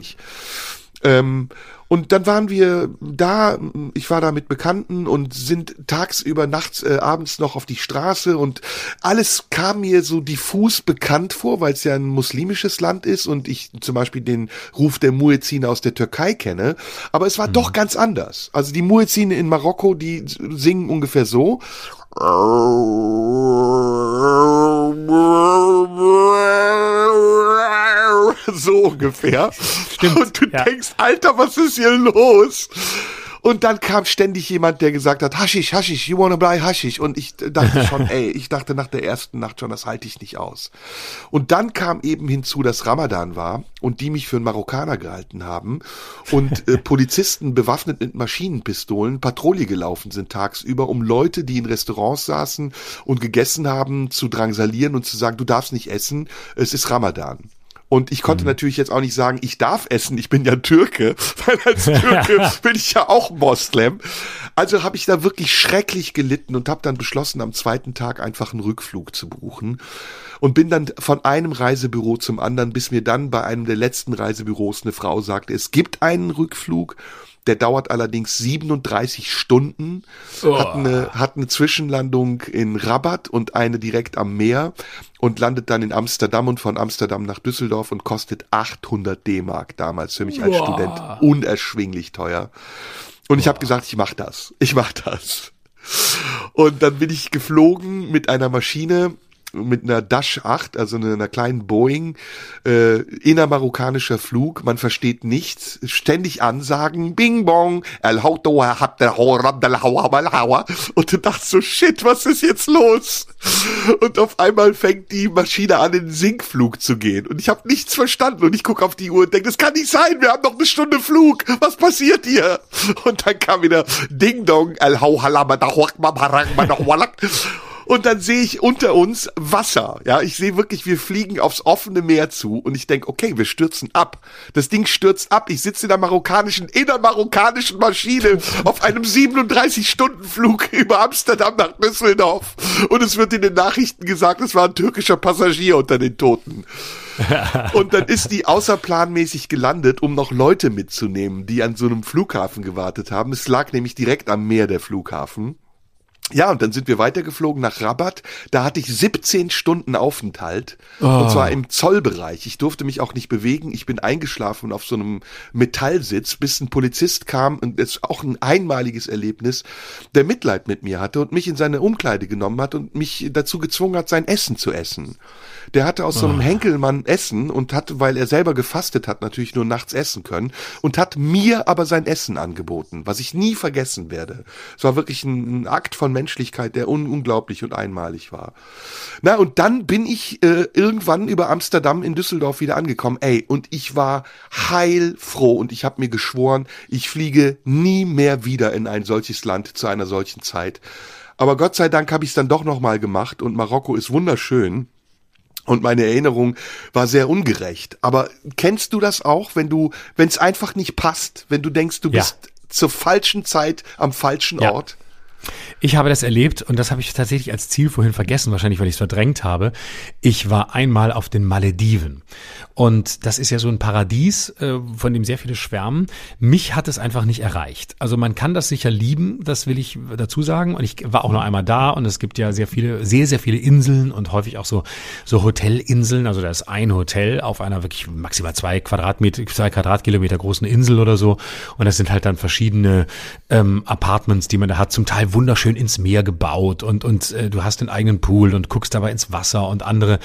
Ähm, und dann waren wir da, ich war da mit Bekannten und sind tagsüber, nachts, äh, abends noch auf die Straße und alles kam mir so diffus bekannt vor, weil es ja ein muslimisches Land ist und ich zum Beispiel den Ruf der Muezzine aus der Türkei kenne. Aber es war mhm. doch ganz anders. Also die Muezzine in Marokko, die singen ungefähr so. so ungefähr. Stimmt. Und du ja. denkst, Alter, was ist hier los? Und dann kam ständig jemand, der gesagt hat, Haschisch, Haschisch, you wanna buy Haschisch? Und ich dachte schon, ey, ich dachte nach der ersten Nacht schon, das halte ich nicht aus. Und dann kam eben hinzu, dass Ramadan war und die mich für einen Marokkaner gehalten haben und äh, Polizisten bewaffnet mit Maschinenpistolen Patrouille gelaufen sind tagsüber, um Leute, die in Restaurants saßen und gegessen haben, zu drangsalieren und zu sagen, du darfst nicht essen, es ist Ramadan. Und ich konnte mhm. natürlich jetzt auch nicht sagen, ich darf essen, ich bin ja Türke, weil als Türke bin ich ja auch Moslem. Also habe ich da wirklich schrecklich gelitten und habe dann beschlossen, am zweiten Tag einfach einen Rückflug zu buchen und bin dann von einem Reisebüro zum anderen, bis mir dann bei einem der letzten Reisebüros eine Frau sagte, es gibt einen Rückflug der dauert allerdings 37 Stunden, oh. hat, eine, hat eine Zwischenlandung in Rabat und eine direkt am Meer und landet dann in Amsterdam und von Amsterdam nach Düsseldorf und kostet 800 D-Mark damals für mich als oh. Student unerschwinglich teuer. Und ich habe gesagt, ich mach das. Ich mach das. Und dann bin ich geflogen mit einer Maschine, mit einer Dash 8, also einer kleinen Boeing, äh, innermarokkanischer Flug, man versteht nichts, ständig Ansagen, Bing Bong, El und du dachtest so, shit, was ist jetzt los? Und auf einmal fängt die Maschine an, in den Sinkflug zu gehen. Und ich habe nichts verstanden. Und ich gucke auf die Uhr und denke, das kann nicht sein, wir haben noch eine Stunde Flug, was passiert hier? Und dann kam wieder Ding Dong, El Hau und dann sehe ich unter uns Wasser. Ja, ich sehe wirklich, wir fliegen aufs offene Meer zu und ich denke, okay, wir stürzen ab. Das Ding stürzt ab. Ich sitze in der marokkanischen, in der marokkanischen Maschine auf einem 37-Stunden-Flug über Amsterdam nach Düsseldorf. Und es wird in den Nachrichten gesagt, es war ein türkischer Passagier unter den Toten. und dann ist die außerplanmäßig gelandet, um noch Leute mitzunehmen, die an so einem Flughafen gewartet haben. Es lag nämlich direkt am Meer der Flughafen. Ja, und dann sind wir weitergeflogen nach Rabat. Da hatte ich 17 Stunden Aufenthalt. Oh. Und zwar im Zollbereich. Ich durfte mich auch nicht bewegen. Ich bin eingeschlafen auf so einem Metallsitz, bis ein Polizist kam. Und das ist auch ein einmaliges Erlebnis, der Mitleid mit mir hatte und mich in seine Umkleide genommen hat und mich dazu gezwungen hat, sein Essen zu essen. Der hatte aus so einem oh. Henkelmann Essen und hat, weil er selber gefastet hat, natürlich nur nachts essen können und hat mir aber sein Essen angeboten, was ich nie vergessen werde. Es war wirklich ein, ein Akt von Menschlichkeit, der un unglaublich und einmalig war. Na, und dann bin ich äh, irgendwann über Amsterdam in Düsseldorf wieder angekommen. Ey, und ich war heilfroh und ich habe mir geschworen, ich fliege nie mehr wieder in ein solches Land zu einer solchen Zeit. Aber Gott sei Dank habe ich es dann doch noch mal gemacht und Marokko ist wunderschön. Und meine Erinnerung war sehr ungerecht. Aber kennst du das auch, wenn du, wenn es einfach nicht passt, wenn du denkst, du ja. bist zur falschen Zeit am falschen ja. Ort? Ich habe das erlebt und das habe ich tatsächlich als Ziel vorhin vergessen, wahrscheinlich weil ich es verdrängt habe. Ich war einmal auf den Malediven und das ist ja so ein Paradies, äh, von dem sehr viele schwärmen. Mich hat es einfach nicht erreicht. Also man kann das sicher lieben, das will ich dazu sagen. Und ich war auch noch einmal da und es gibt ja sehr viele, sehr, sehr viele Inseln und häufig auch so, so Hotelinseln. Also da ist ein Hotel auf einer wirklich maximal zwei Quadratmeter, zwei Quadratkilometer großen Insel oder so. Und das sind halt dann verschiedene ähm, Apartments, die man da hat, zum Teil wunderschön schön ins Meer gebaut und, und äh, du hast den eigenen Pool und guckst dabei ins Wasser und andere,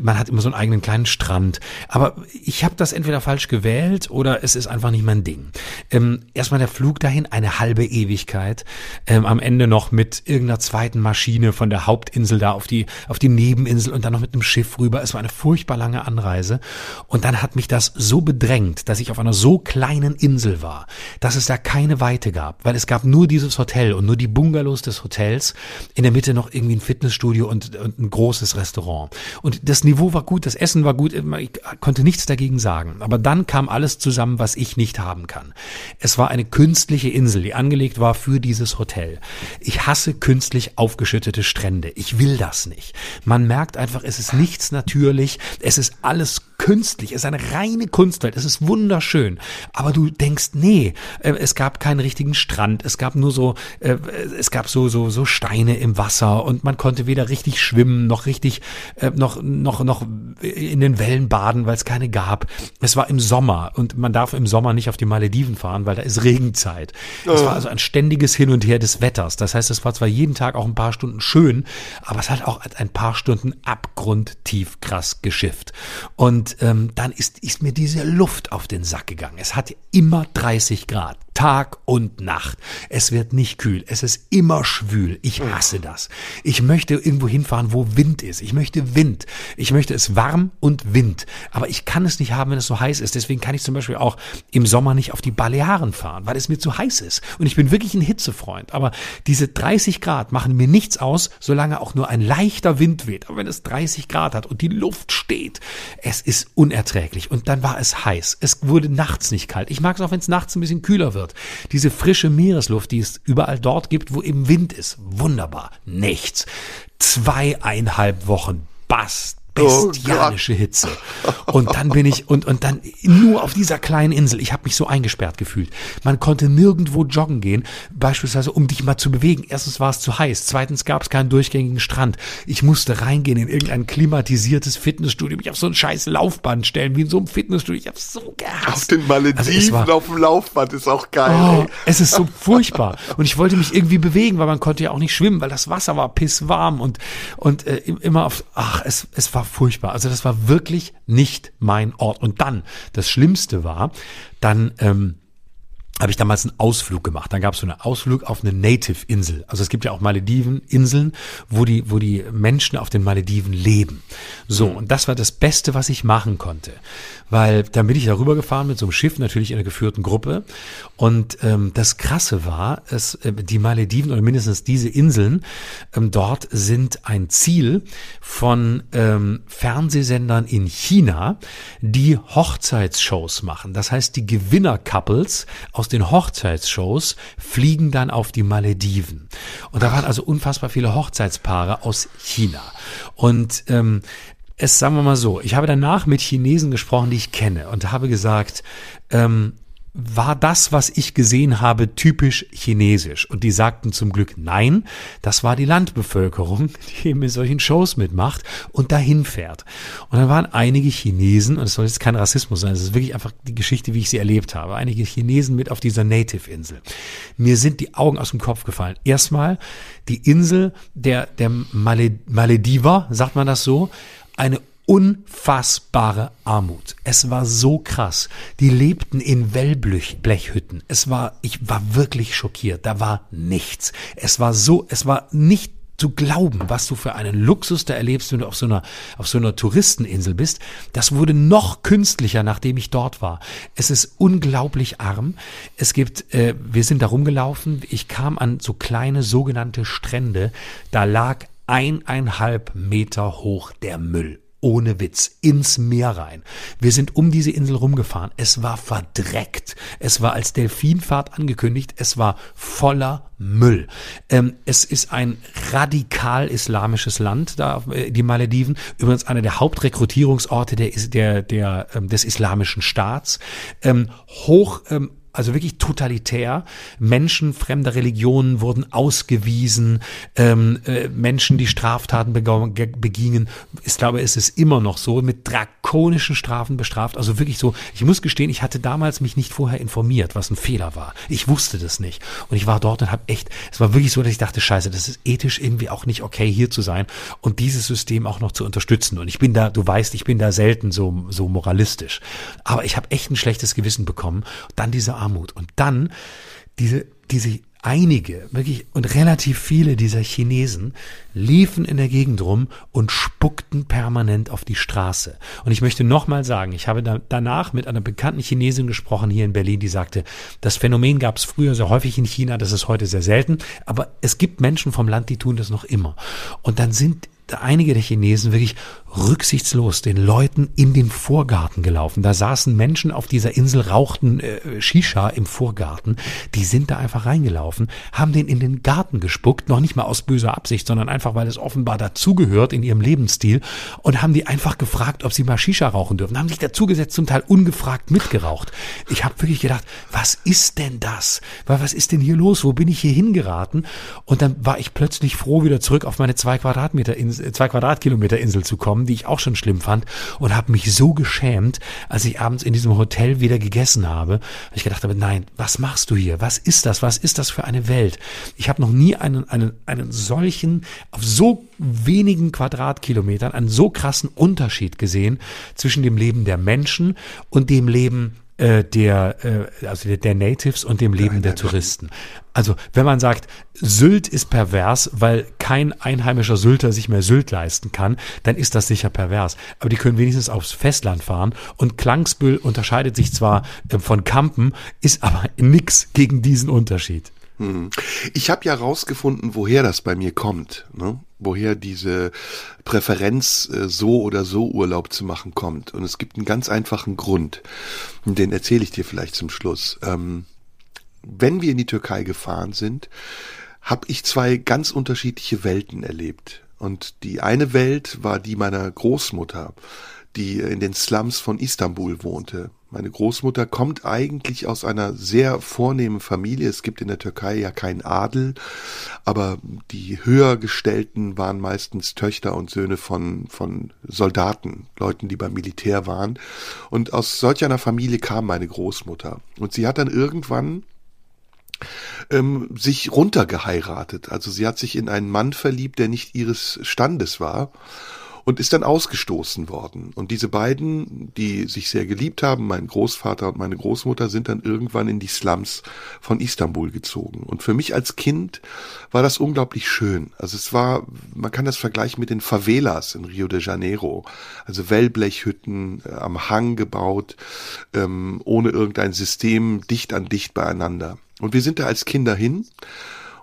man hat immer so einen eigenen kleinen Strand. Aber ich habe das entweder falsch gewählt oder es ist einfach nicht mein Ding. Ähm, erstmal der Flug dahin, eine halbe Ewigkeit. Ähm, am Ende noch mit irgendeiner zweiten Maschine von der Hauptinsel da auf die, auf die Nebeninsel und dann noch mit einem Schiff rüber. Es war eine furchtbar lange Anreise. Und dann hat mich das so bedrängt, dass ich auf einer so kleinen Insel war, dass es da keine Weite gab, weil es gab nur dieses Hotel und nur die Bungalows des Hotels. In der Mitte noch irgendwie ein Fitnessstudio und, und ein großes Restaurant. Und das Niveau war gut, das Essen war gut, ich konnte nichts dagegen sagen. Aber dann kam alles zusammen, was ich nicht haben kann. Es war eine künstliche Insel, die angelegt war für dieses Hotel. Ich hasse künstlich aufgeschüttete Strände. Ich will das nicht. Man merkt einfach, es ist nichts natürlich. Es ist alles künstlich, es ist eine reine Kunstwelt, es ist wunderschön. Aber du denkst, nee, äh, es gab keinen richtigen Strand, es gab nur so, äh, es gab so, so, so Steine im Wasser und man konnte weder richtig schwimmen, noch richtig, äh, noch, noch, noch in den Wellen baden, weil es keine gab. Es war im Sommer und man darf im Sommer nicht auf die Malediven fahren, weil da ist Regenzeit. Es war also ein ständiges Hin und Her des Wetters. Das heißt, es war zwar jeden Tag auch ein paar Stunden schön, aber es hat auch ein paar Stunden abgrundtief krass geschifft. Und ähm, dann ist, ist mir diese Luft auf den Sack gegangen. Es hat immer 30 Grad. Tag und Nacht. Es wird nicht kühl. Es ist immer schwül. Ich hasse das. Ich möchte irgendwo hinfahren, wo Wind ist. Ich möchte Wind. Ich möchte es warm und Wind. Aber ich kann es nicht haben, wenn es so heiß ist. Deswegen kann ich zum Beispiel auch im Sommer nicht auf die Balearen fahren, weil es mir zu heiß ist. Und ich bin wirklich ein Hitzefreund. Aber diese 30 Grad machen mir nichts aus, solange auch nur ein leichter Wind weht. Aber wenn es 30 Grad hat und die Luft steht, es ist unerträglich. Und dann war es heiß. Es wurde nachts nicht kalt. Ich mag es auch, wenn es nachts ein bisschen kühler wird wird. Diese frische Meeresluft, die es überall dort gibt, wo eben Wind ist. Wunderbar. Nichts. Zweieinhalb Wochen. Bast bestialische Hitze. Und dann bin ich, und, und dann nur auf dieser kleinen Insel, ich habe mich so eingesperrt gefühlt. Man konnte nirgendwo joggen gehen, beispielsweise um dich mal zu bewegen. Erstens war es zu heiß, zweitens gab es keinen durchgängigen Strand. Ich musste reingehen in irgendein klimatisiertes Fitnessstudio, mich auf so ein scheiß Laufband stellen, wie in so einem Fitnessstudio. Ich habe so gehasst. Auf den Malediven also auf dem Laufband ist auch geil. Oh, es ist so furchtbar. Und ich wollte mich irgendwie bewegen, weil man konnte ja auch nicht schwimmen, weil das Wasser war pisswarm und, und äh, immer auf, ach, es, es war furchtbar. Also das war wirklich nicht mein Ort. Und dann, das Schlimmste war, dann ähm, habe ich damals einen Ausflug gemacht. Dann gab es so einen Ausflug auf eine Native-Insel. Also es gibt ja auch Malediven-Inseln, wo die, wo die Menschen auf den Malediven leben. So, mhm. und das war das Beste, was ich machen konnte. Weil dann bin ich darüber gefahren mit so einem Schiff, natürlich in einer geführten Gruppe. Und ähm, das Krasse war, es, äh, die Malediven oder mindestens diese Inseln ähm, dort sind ein Ziel von ähm, Fernsehsendern in China, die Hochzeitsshows machen. Das heißt, die Gewinner-Couples aus den Hochzeitsshows fliegen dann auf die Malediven. Und da waren also unfassbar viele Hochzeitspaare aus China. Und ähm, es, sagen wir mal so, ich habe danach mit Chinesen gesprochen, die ich kenne und habe gesagt, ähm, war das, was ich gesehen habe, typisch chinesisch? Und die sagten zum Glück nein, das war die Landbevölkerung, die eben in solchen Shows mitmacht und dahin fährt. Und dann waren einige Chinesen, und es soll jetzt kein Rassismus sein, es ist wirklich einfach die Geschichte, wie ich sie erlebt habe, einige Chinesen mit auf dieser Native-Insel. Mir sind die Augen aus dem Kopf gefallen. Erstmal die Insel der, der Malediver, sagt man das so, eine unfassbare Armut. Es war so krass. Die lebten in Wellblechhütten. Es war, ich war wirklich schockiert. Da war nichts. Es war so, es war nicht zu glauben, was du für einen Luxus da erlebst, wenn du auf so einer, auf so einer Touristeninsel bist. Das wurde noch künstlicher, nachdem ich dort war. Es ist unglaublich arm. Es gibt, äh, wir sind da rumgelaufen. Ich kam an so kleine sogenannte Strände. Da lag eineinhalb Meter hoch der Müll ohne Witz, ins Meer rein. Wir sind um diese Insel rumgefahren. Es war verdreckt. Es war als Delfinfahrt angekündigt. Es war voller Müll. Ähm, es ist ein radikal islamisches Land, da äh, die Malediven. Übrigens einer der Hauptrekrutierungsorte der, der, der, ähm, des islamischen Staats. Ähm, hoch ähm, also wirklich totalitär. Menschen fremder Religionen wurden ausgewiesen, ähm, äh, Menschen, die Straftaten begingen, ich glaube, es ist immer noch so, mit drakonischen Strafen bestraft. Also wirklich so, ich muss gestehen, ich hatte damals mich nicht vorher informiert, was ein Fehler war. Ich wusste das nicht. Und ich war dort und habe echt, es war wirklich so, dass ich dachte, scheiße, das ist ethisch irgendwie auch nicht okay, hier zu sein und dieses System auch noch zu unterstützen. Und ich bin da, du weißt, ich bin da selten so, so moralistisch. Aber ich habe echt ein schlechtes Gewissen bekommen. Dann diese Armut. Und dann diese, diese einige, wirklich und relativ viele dieser Chinesen liefen in der Gegend rum und spuckten permanent auf die Straße. Und ich möchte nochmal sagen, ich habe da, danach mit einer bekannten Chinesin gesprochen hier in Berlin, die sagte, das Phänomen gab es früher sehr häufig in China, das ist heute sehr selten, aber es gibt Menschen vom Land, die tun das noch immer. Und dann sind einige der Chinesen wirklich rücksichtslos den Leuten in den Vorgarten gelaufen. Da saßen Menschen auf dieser Insel, rauchten äh, Shisha im Vorgarten. Die sind da einfach reingelaufen, haben den in den Garten gespuckt, noch nicht mal aus böser Absicht, sondern einfach, weil es offenbar dazugehört in ihrem Lebensstil und haben die einfach gefragt, ob sie mal Shisha rauchen dürfen. Haben sich dazugesetzt, zum Teil ungefragt mitgeraucht. Ich habe wirklich gedacht, was ist denn das? Was ist denn hier los? Wo bin ich hier hingeraten? Und dann war ich plötzlich froh, wieder zurück auf meine zwei Quadratmeter Insel zwei Quadratkilometer Insel zu kommen, die ich auch schon schlimm fand und habe mich so geschämt, als ich abends in diesem Hotel wieder gegessen habe. Ich gedacht habe, nein, was machst du hier? Was ist das? Was ist das für eine Welt? Ich habe noch nie einen, einen, einen solchen, auf so wenigen Quadratkilometern, einen so krassen Unterschied gesehen zwischen dem Leben der Menschen und dem Leben äh, der, äh, also der, Natives und dem Leben der Touristen. Also wenn man sagt, Sylt ist pervers, weil kein einheimischer Sylter sich mehr Sylt leisten kann, dann ist das sicher pervers. Aber die können wenigstens aufs Festland fahren. Und Klangsbüll unterscheidet sich zwar äh, von Kampen, ist aber nix gegen diesen Unterschied. Hm. Ich habe ja rausgefunden, woher das bei mir kommt, ne? woher diese Präferenz, äh, so oder so Urlaub zu machen, kommt. Und es gibt einen ganz einfachen Grund, den erzähle ich dir vielleicht zum Schluss. Ähm, wenn wir in die Türkei gefahren sind, habe ich zwei ganz unterschiedliche Welten erlebt. Und die eine Welt war die meiner Großmutter, die in den Slums von Istanbul wohnte. Meine Großmutter kommt eigentlich aus einer sehr vornehmen Familie. Es gibt in der Türkei ja keinen Adel, aber die höher gestellten waren meistens Töchter und Söhne von, von Soldaten, Leuten, die beim Militär waren. Und aus solch einer Familie kam meine Großmutter. Und sie hat dann irgendwann ähm, sich runtergeheiratet. Also sie hat sich in einen Mann verliebt, der nicht ihres Standes war und ist dann ausgestoßen worden. Und diese beiden, die sich sehr geliebt haben, mein Großvater und meine Großmutter, sind dann irgendwann in die Slums von Istanbul gezogen. Und für mich als Kind war das unglaublich schön. Also es war, man kann das vergleichen mit den Favelas in Rio de Janeiro. Also Wellblechhütten äh, am Hang gebaut, ähm, ohne irgendein System, dicht an dicht beieinander. Und wir sind da als Kinder hin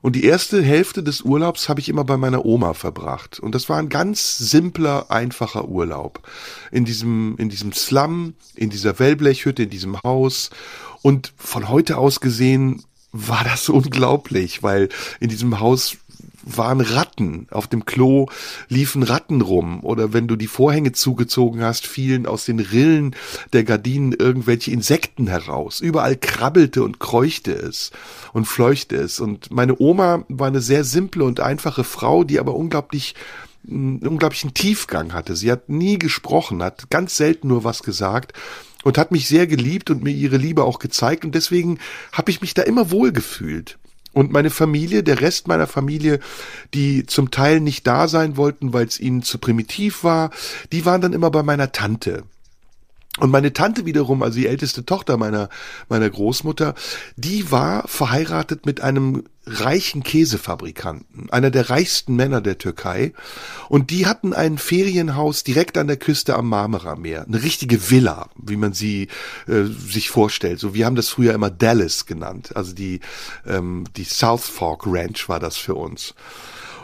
und die erste Hälfte des Urlaubs habe ich immer bei meiner Oma verbracht. Und das war ein ganz simpler, einfacher Urlaub. In diesem, in diesem Slum, in dieser Wellblechhütte, in diesem Haus. Und von heute aus gesehen war das unglaublich, weil in diesem Haus waren Ratten. Auf dem Klo liefen Ratten rum. Oder wenn du die Vorhänge zugezogen hast, fielen aus den Rillen der Gardinen irgendwelche Insekten heraus. Überall krabbelte und kreuchte es und fleuchte es. Und meine Oma war eine sehr simple und einfache Frau, die aber unglaublich einen unglaublichen Tiefgang hatte. Sie hat nie gesprochen, hat ganz selten nur was gesagt und hat mich sehr geliebt und mir ihre Liebe auch gezeigt und deswegen habe ich mich da immer wohl gefühlt. Und meine Familie, der Rest meiner Familie, die zum Teil nicht da sein wollten, weil es ihnen zu primitiv war, die waren dann immer bei meiner Tante. Und meine Tante wiederum, also die älteste Tochter meiner, meiner Großmutter, die war verheiratet mit einem reichen Käsefabrikanten, einer der reichsten Männer der Türkei. Und die hatten ein Ferienhaus direkt an der Küste am Marmara-Meer. Eine richtige Villa, wie man sie äh, sich vorstellt. So, wir haben das früher immer Dallas genannt. Also die, ähm, die South Fork Ranch war das für uns.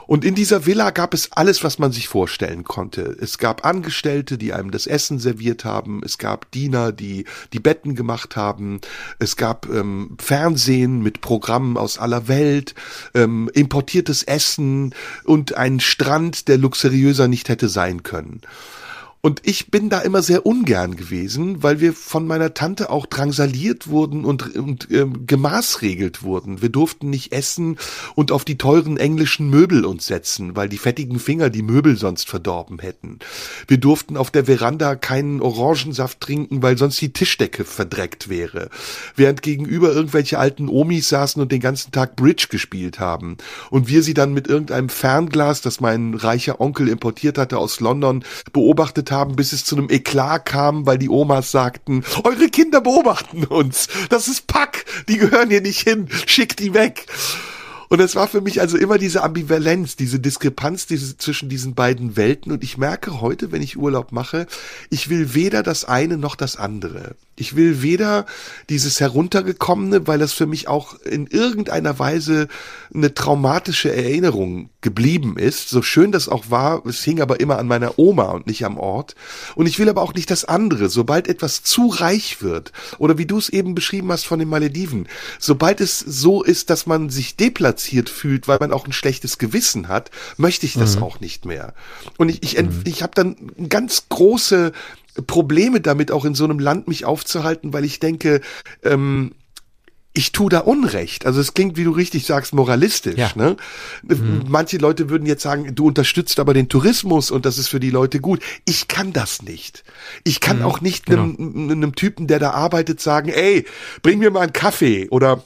Und in dieser Villa gab es alles, was man sich vorstellen konnte. Es gab Angestellte, die einem das Essen serviert haben. Es gab Diener, die die Betten gemacht haben. Es gab ähm, Fernsehen mit Programmen aus aller Welt, ähm, importiertes Essen und einen Strand, der luxuriöser nicht hätte sein können. Und ich bin da immer sehr ungern gewesen, weil wir von meiner Tante auch drangsaliert wurden und, und äh, gemaßregelt wurden. Wir durften nicht essen und auf die teuren englischen Möbel uns setzen, weil die fettigen Finger die Möbel sonst verdorben hätten. Wir durften auf der Veranda keinen Orangensaft trinken, weil sonst die Tischdecke verdreckt wäre. Während gegenüber irgendwelche alten Omis saßen und den ganzen Tag Bridge gespielt haben. Und wir sie dann mit irgendeinem Fernglas, das mein reicher Onkel importiert hatte aus London, beobachtet haben, bis es zu einem Eklat kam, weil die Omas sagten, eure Kinder beobachten uns. Das ist Pack. Die gehören hier nicht hin. Schickt die weg. Und es war für mich also immer diese Ambivalenz, diese Diskrepanz diese, zwischen diesen beiden Welten. Und ich merke heute, wenn ich Urlaub mache, ich will weder das eine noch das andere. Ich will weder dieses Heruntergekommene, weil das für mich auch in irgendeiner Weise eine traumatische Erinnerung geblieben ist. So schön das auch war, es hing aber immer an meiner Oma und nicht am Ort. Und ich will aber auch nicht das andere. Sobald etwas zu reich wird, oder wie du es eben beschrieben hast von den Malediven, sobald es so ist, dass man sich deplatziert fühlt, weil man auch ein schlechtes Gewissen hat, möchte ich das mhm. auch nicht mehr. Und ich, ich, mhm. ich habe dann ganz große Probleme damit, auch in so einem Land mich aufzuhalten, weil ich denke, ähm, ich tu da Unrecht. Also es klingt, wie du richtig sagst, moralistisch. Ja. Ne? Mhm. Manche Leute würden jetzt sagen, du unterstützt aber den Tourismus und das ist für die Leute gut. Ich kann das nicht. Ich kann mhm. auch nicht genau. einem, einem Typen, der da arbeitet, sagen, ey, bring mir mal einen Kaffee oder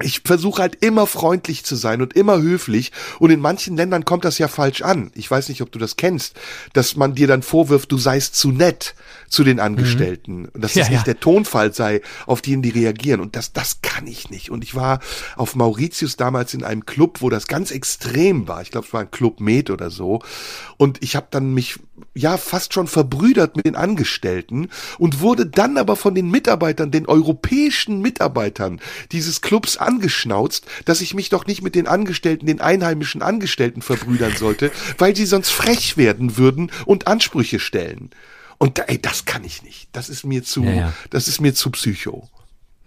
ich versuche halt immer freundlich zu sein und immer höflich. Und in manchen Ländern kommt das ja falsch an. Ich weiß nicht, ob du das kennst, dass man dir dann vorwirft, du seist zu nett zu den Angestellten. Mhm. Und dass ja, das nicht ja. der Tonfall sei, auf den die reagieren. Und das, das kann ich nicht. Und ich war auf Mauritius damals in einem Club, wo das ganz extrem war. Ich glaube, es war ein Club Med oder so. Und ich habe dann mich ja fast schon verbrüdert mit den Angestellten und wurde dann aber von den Mitarbeitern, den europäischen Mitarbeitern dieses Clubs angeschnauzt, dass ich mich doch nicht mit den Angestellten, den einheimischen Angestellten verbrüdern sollte, weil sie sonst frech werden würden und Ansprüche stellen. Und ey, das kann ich nicht. Das ist mir zu, ja, ja. das ist mir zu psycho.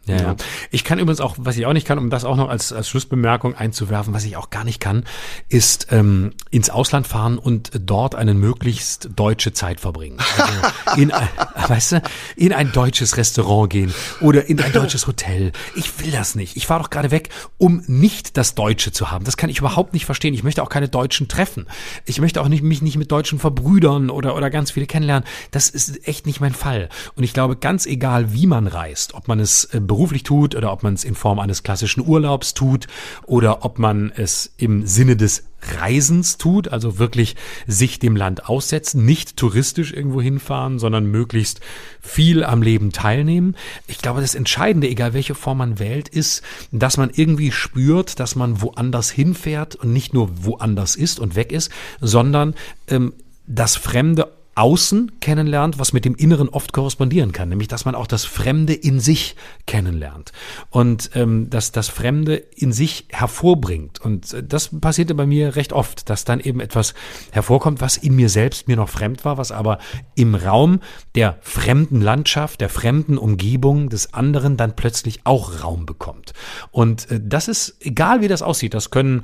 Ja, ja. Ich kann übrigens auch, was ich auch nicht kann, um das auch noch als, als Schlussbemerkung einzuwerfen, was ich auch gar nicht kann, ist ähm, ins Ausland fahren und dort eine möglichst deutsche Zeit verbringen. Also in, ein, weißt du, in ein deutsches Restaurant gehen oder in ein deutsches Hotel. Ich will das nicht. Ich fahre doch gerade weg, um nicht das Deutsche zu haben. Das kann ich überhaupt nicht verstehen. Ich möchte auch keine Deutschen treffen. Ich möchte auch nicht, mich nicht mit Deutschen verbrüdern oder, oder ganz viele kennenlernen. Das ist echt nicht mein Fall. Und ich glaube, ganz egal, wie man reist, ob man es äh, beruflich tut oder ob man es in Form eines klassischen Urlaubs tut oder ob man es im Sinne des Reisens tut, also wirklich sich dem Land aussetzen, nicht touristisch irgendwo hinfahren, sondern möglichst viel am Leben teilnehmen. Ich glaube, das Entscheidende, egal welche Form man wählt, ist, dass man irgendwie spürt, dass man woanders hinfährt und nicht nur woanders ist und weg ist, sondern ähm, das Fremde Außen kennenlernt, was mit dem Inneren oft korrespondieren kann, nämlich dass man auch das Fremde in sich kennenlernt und ähm, dass das Fremde in sich hervorbringt. Und äh, das passierte bei mir recht oft, dass dann eben etwas hervorkommt, was in mir selbst mir noch fremd war, was aber im Raum der fremden Landschaft, der fremden Umgebung des anderen dann plötzlich auch Raum bekommt. Und äh, das ist, egal wie das aussieht, das können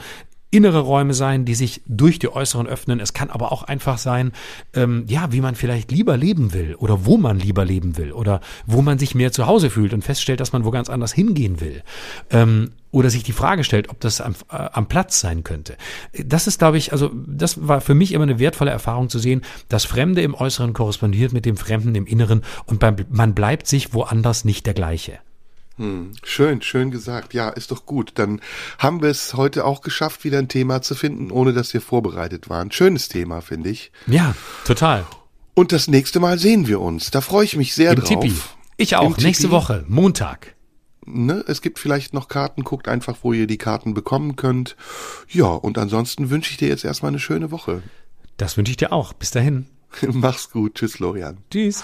innere Räume sein, die sich durch die äußeren öffnen. Es kann aber auch einfach sein, ähm, ja, wie man vielleicht lieber leben will oder wo man lieber leben will oder wo man sich mehr zu Hause fühlt und feststellt, dass man wo ganz anders hingehen will. Ähm, oder sich die Frage stellt, ob das am, äh, am Platz sein könnte. Das ist, glaube ich, also das war für mich immer eine wertvolle Erfahrung zu sehen, das Fremde im Äußeren korrespondiert mit dem Fremden im Inneren und beim, man bleibt sich woanders nicht der gleiche. Hm, schön, schön gesagt. Ja, ist doch gut. Dann haben wir es heute auch geschafft, wieder ein Thema zu finden, ohne dass wir vorbereitet waren. Schönes Thema, finde ich. Ja, total. Und das nächste Mal sehen wir uns. Da freue ich mich sehr Im drauf. Tippi. Ich auch. Im nächste Tippi. Woche, Montag. Ne, es gibt vielleicht noch Karten. Guckt einfach, wo ihr die Karten bekommen könnt. Ja, und ansonsten wünsche ich dir jetzt erstmal eine schöne Woche. Das wünsche ich dir auch. Bis dahin. Mach's gut. Tschüss, Florian. Tschüss.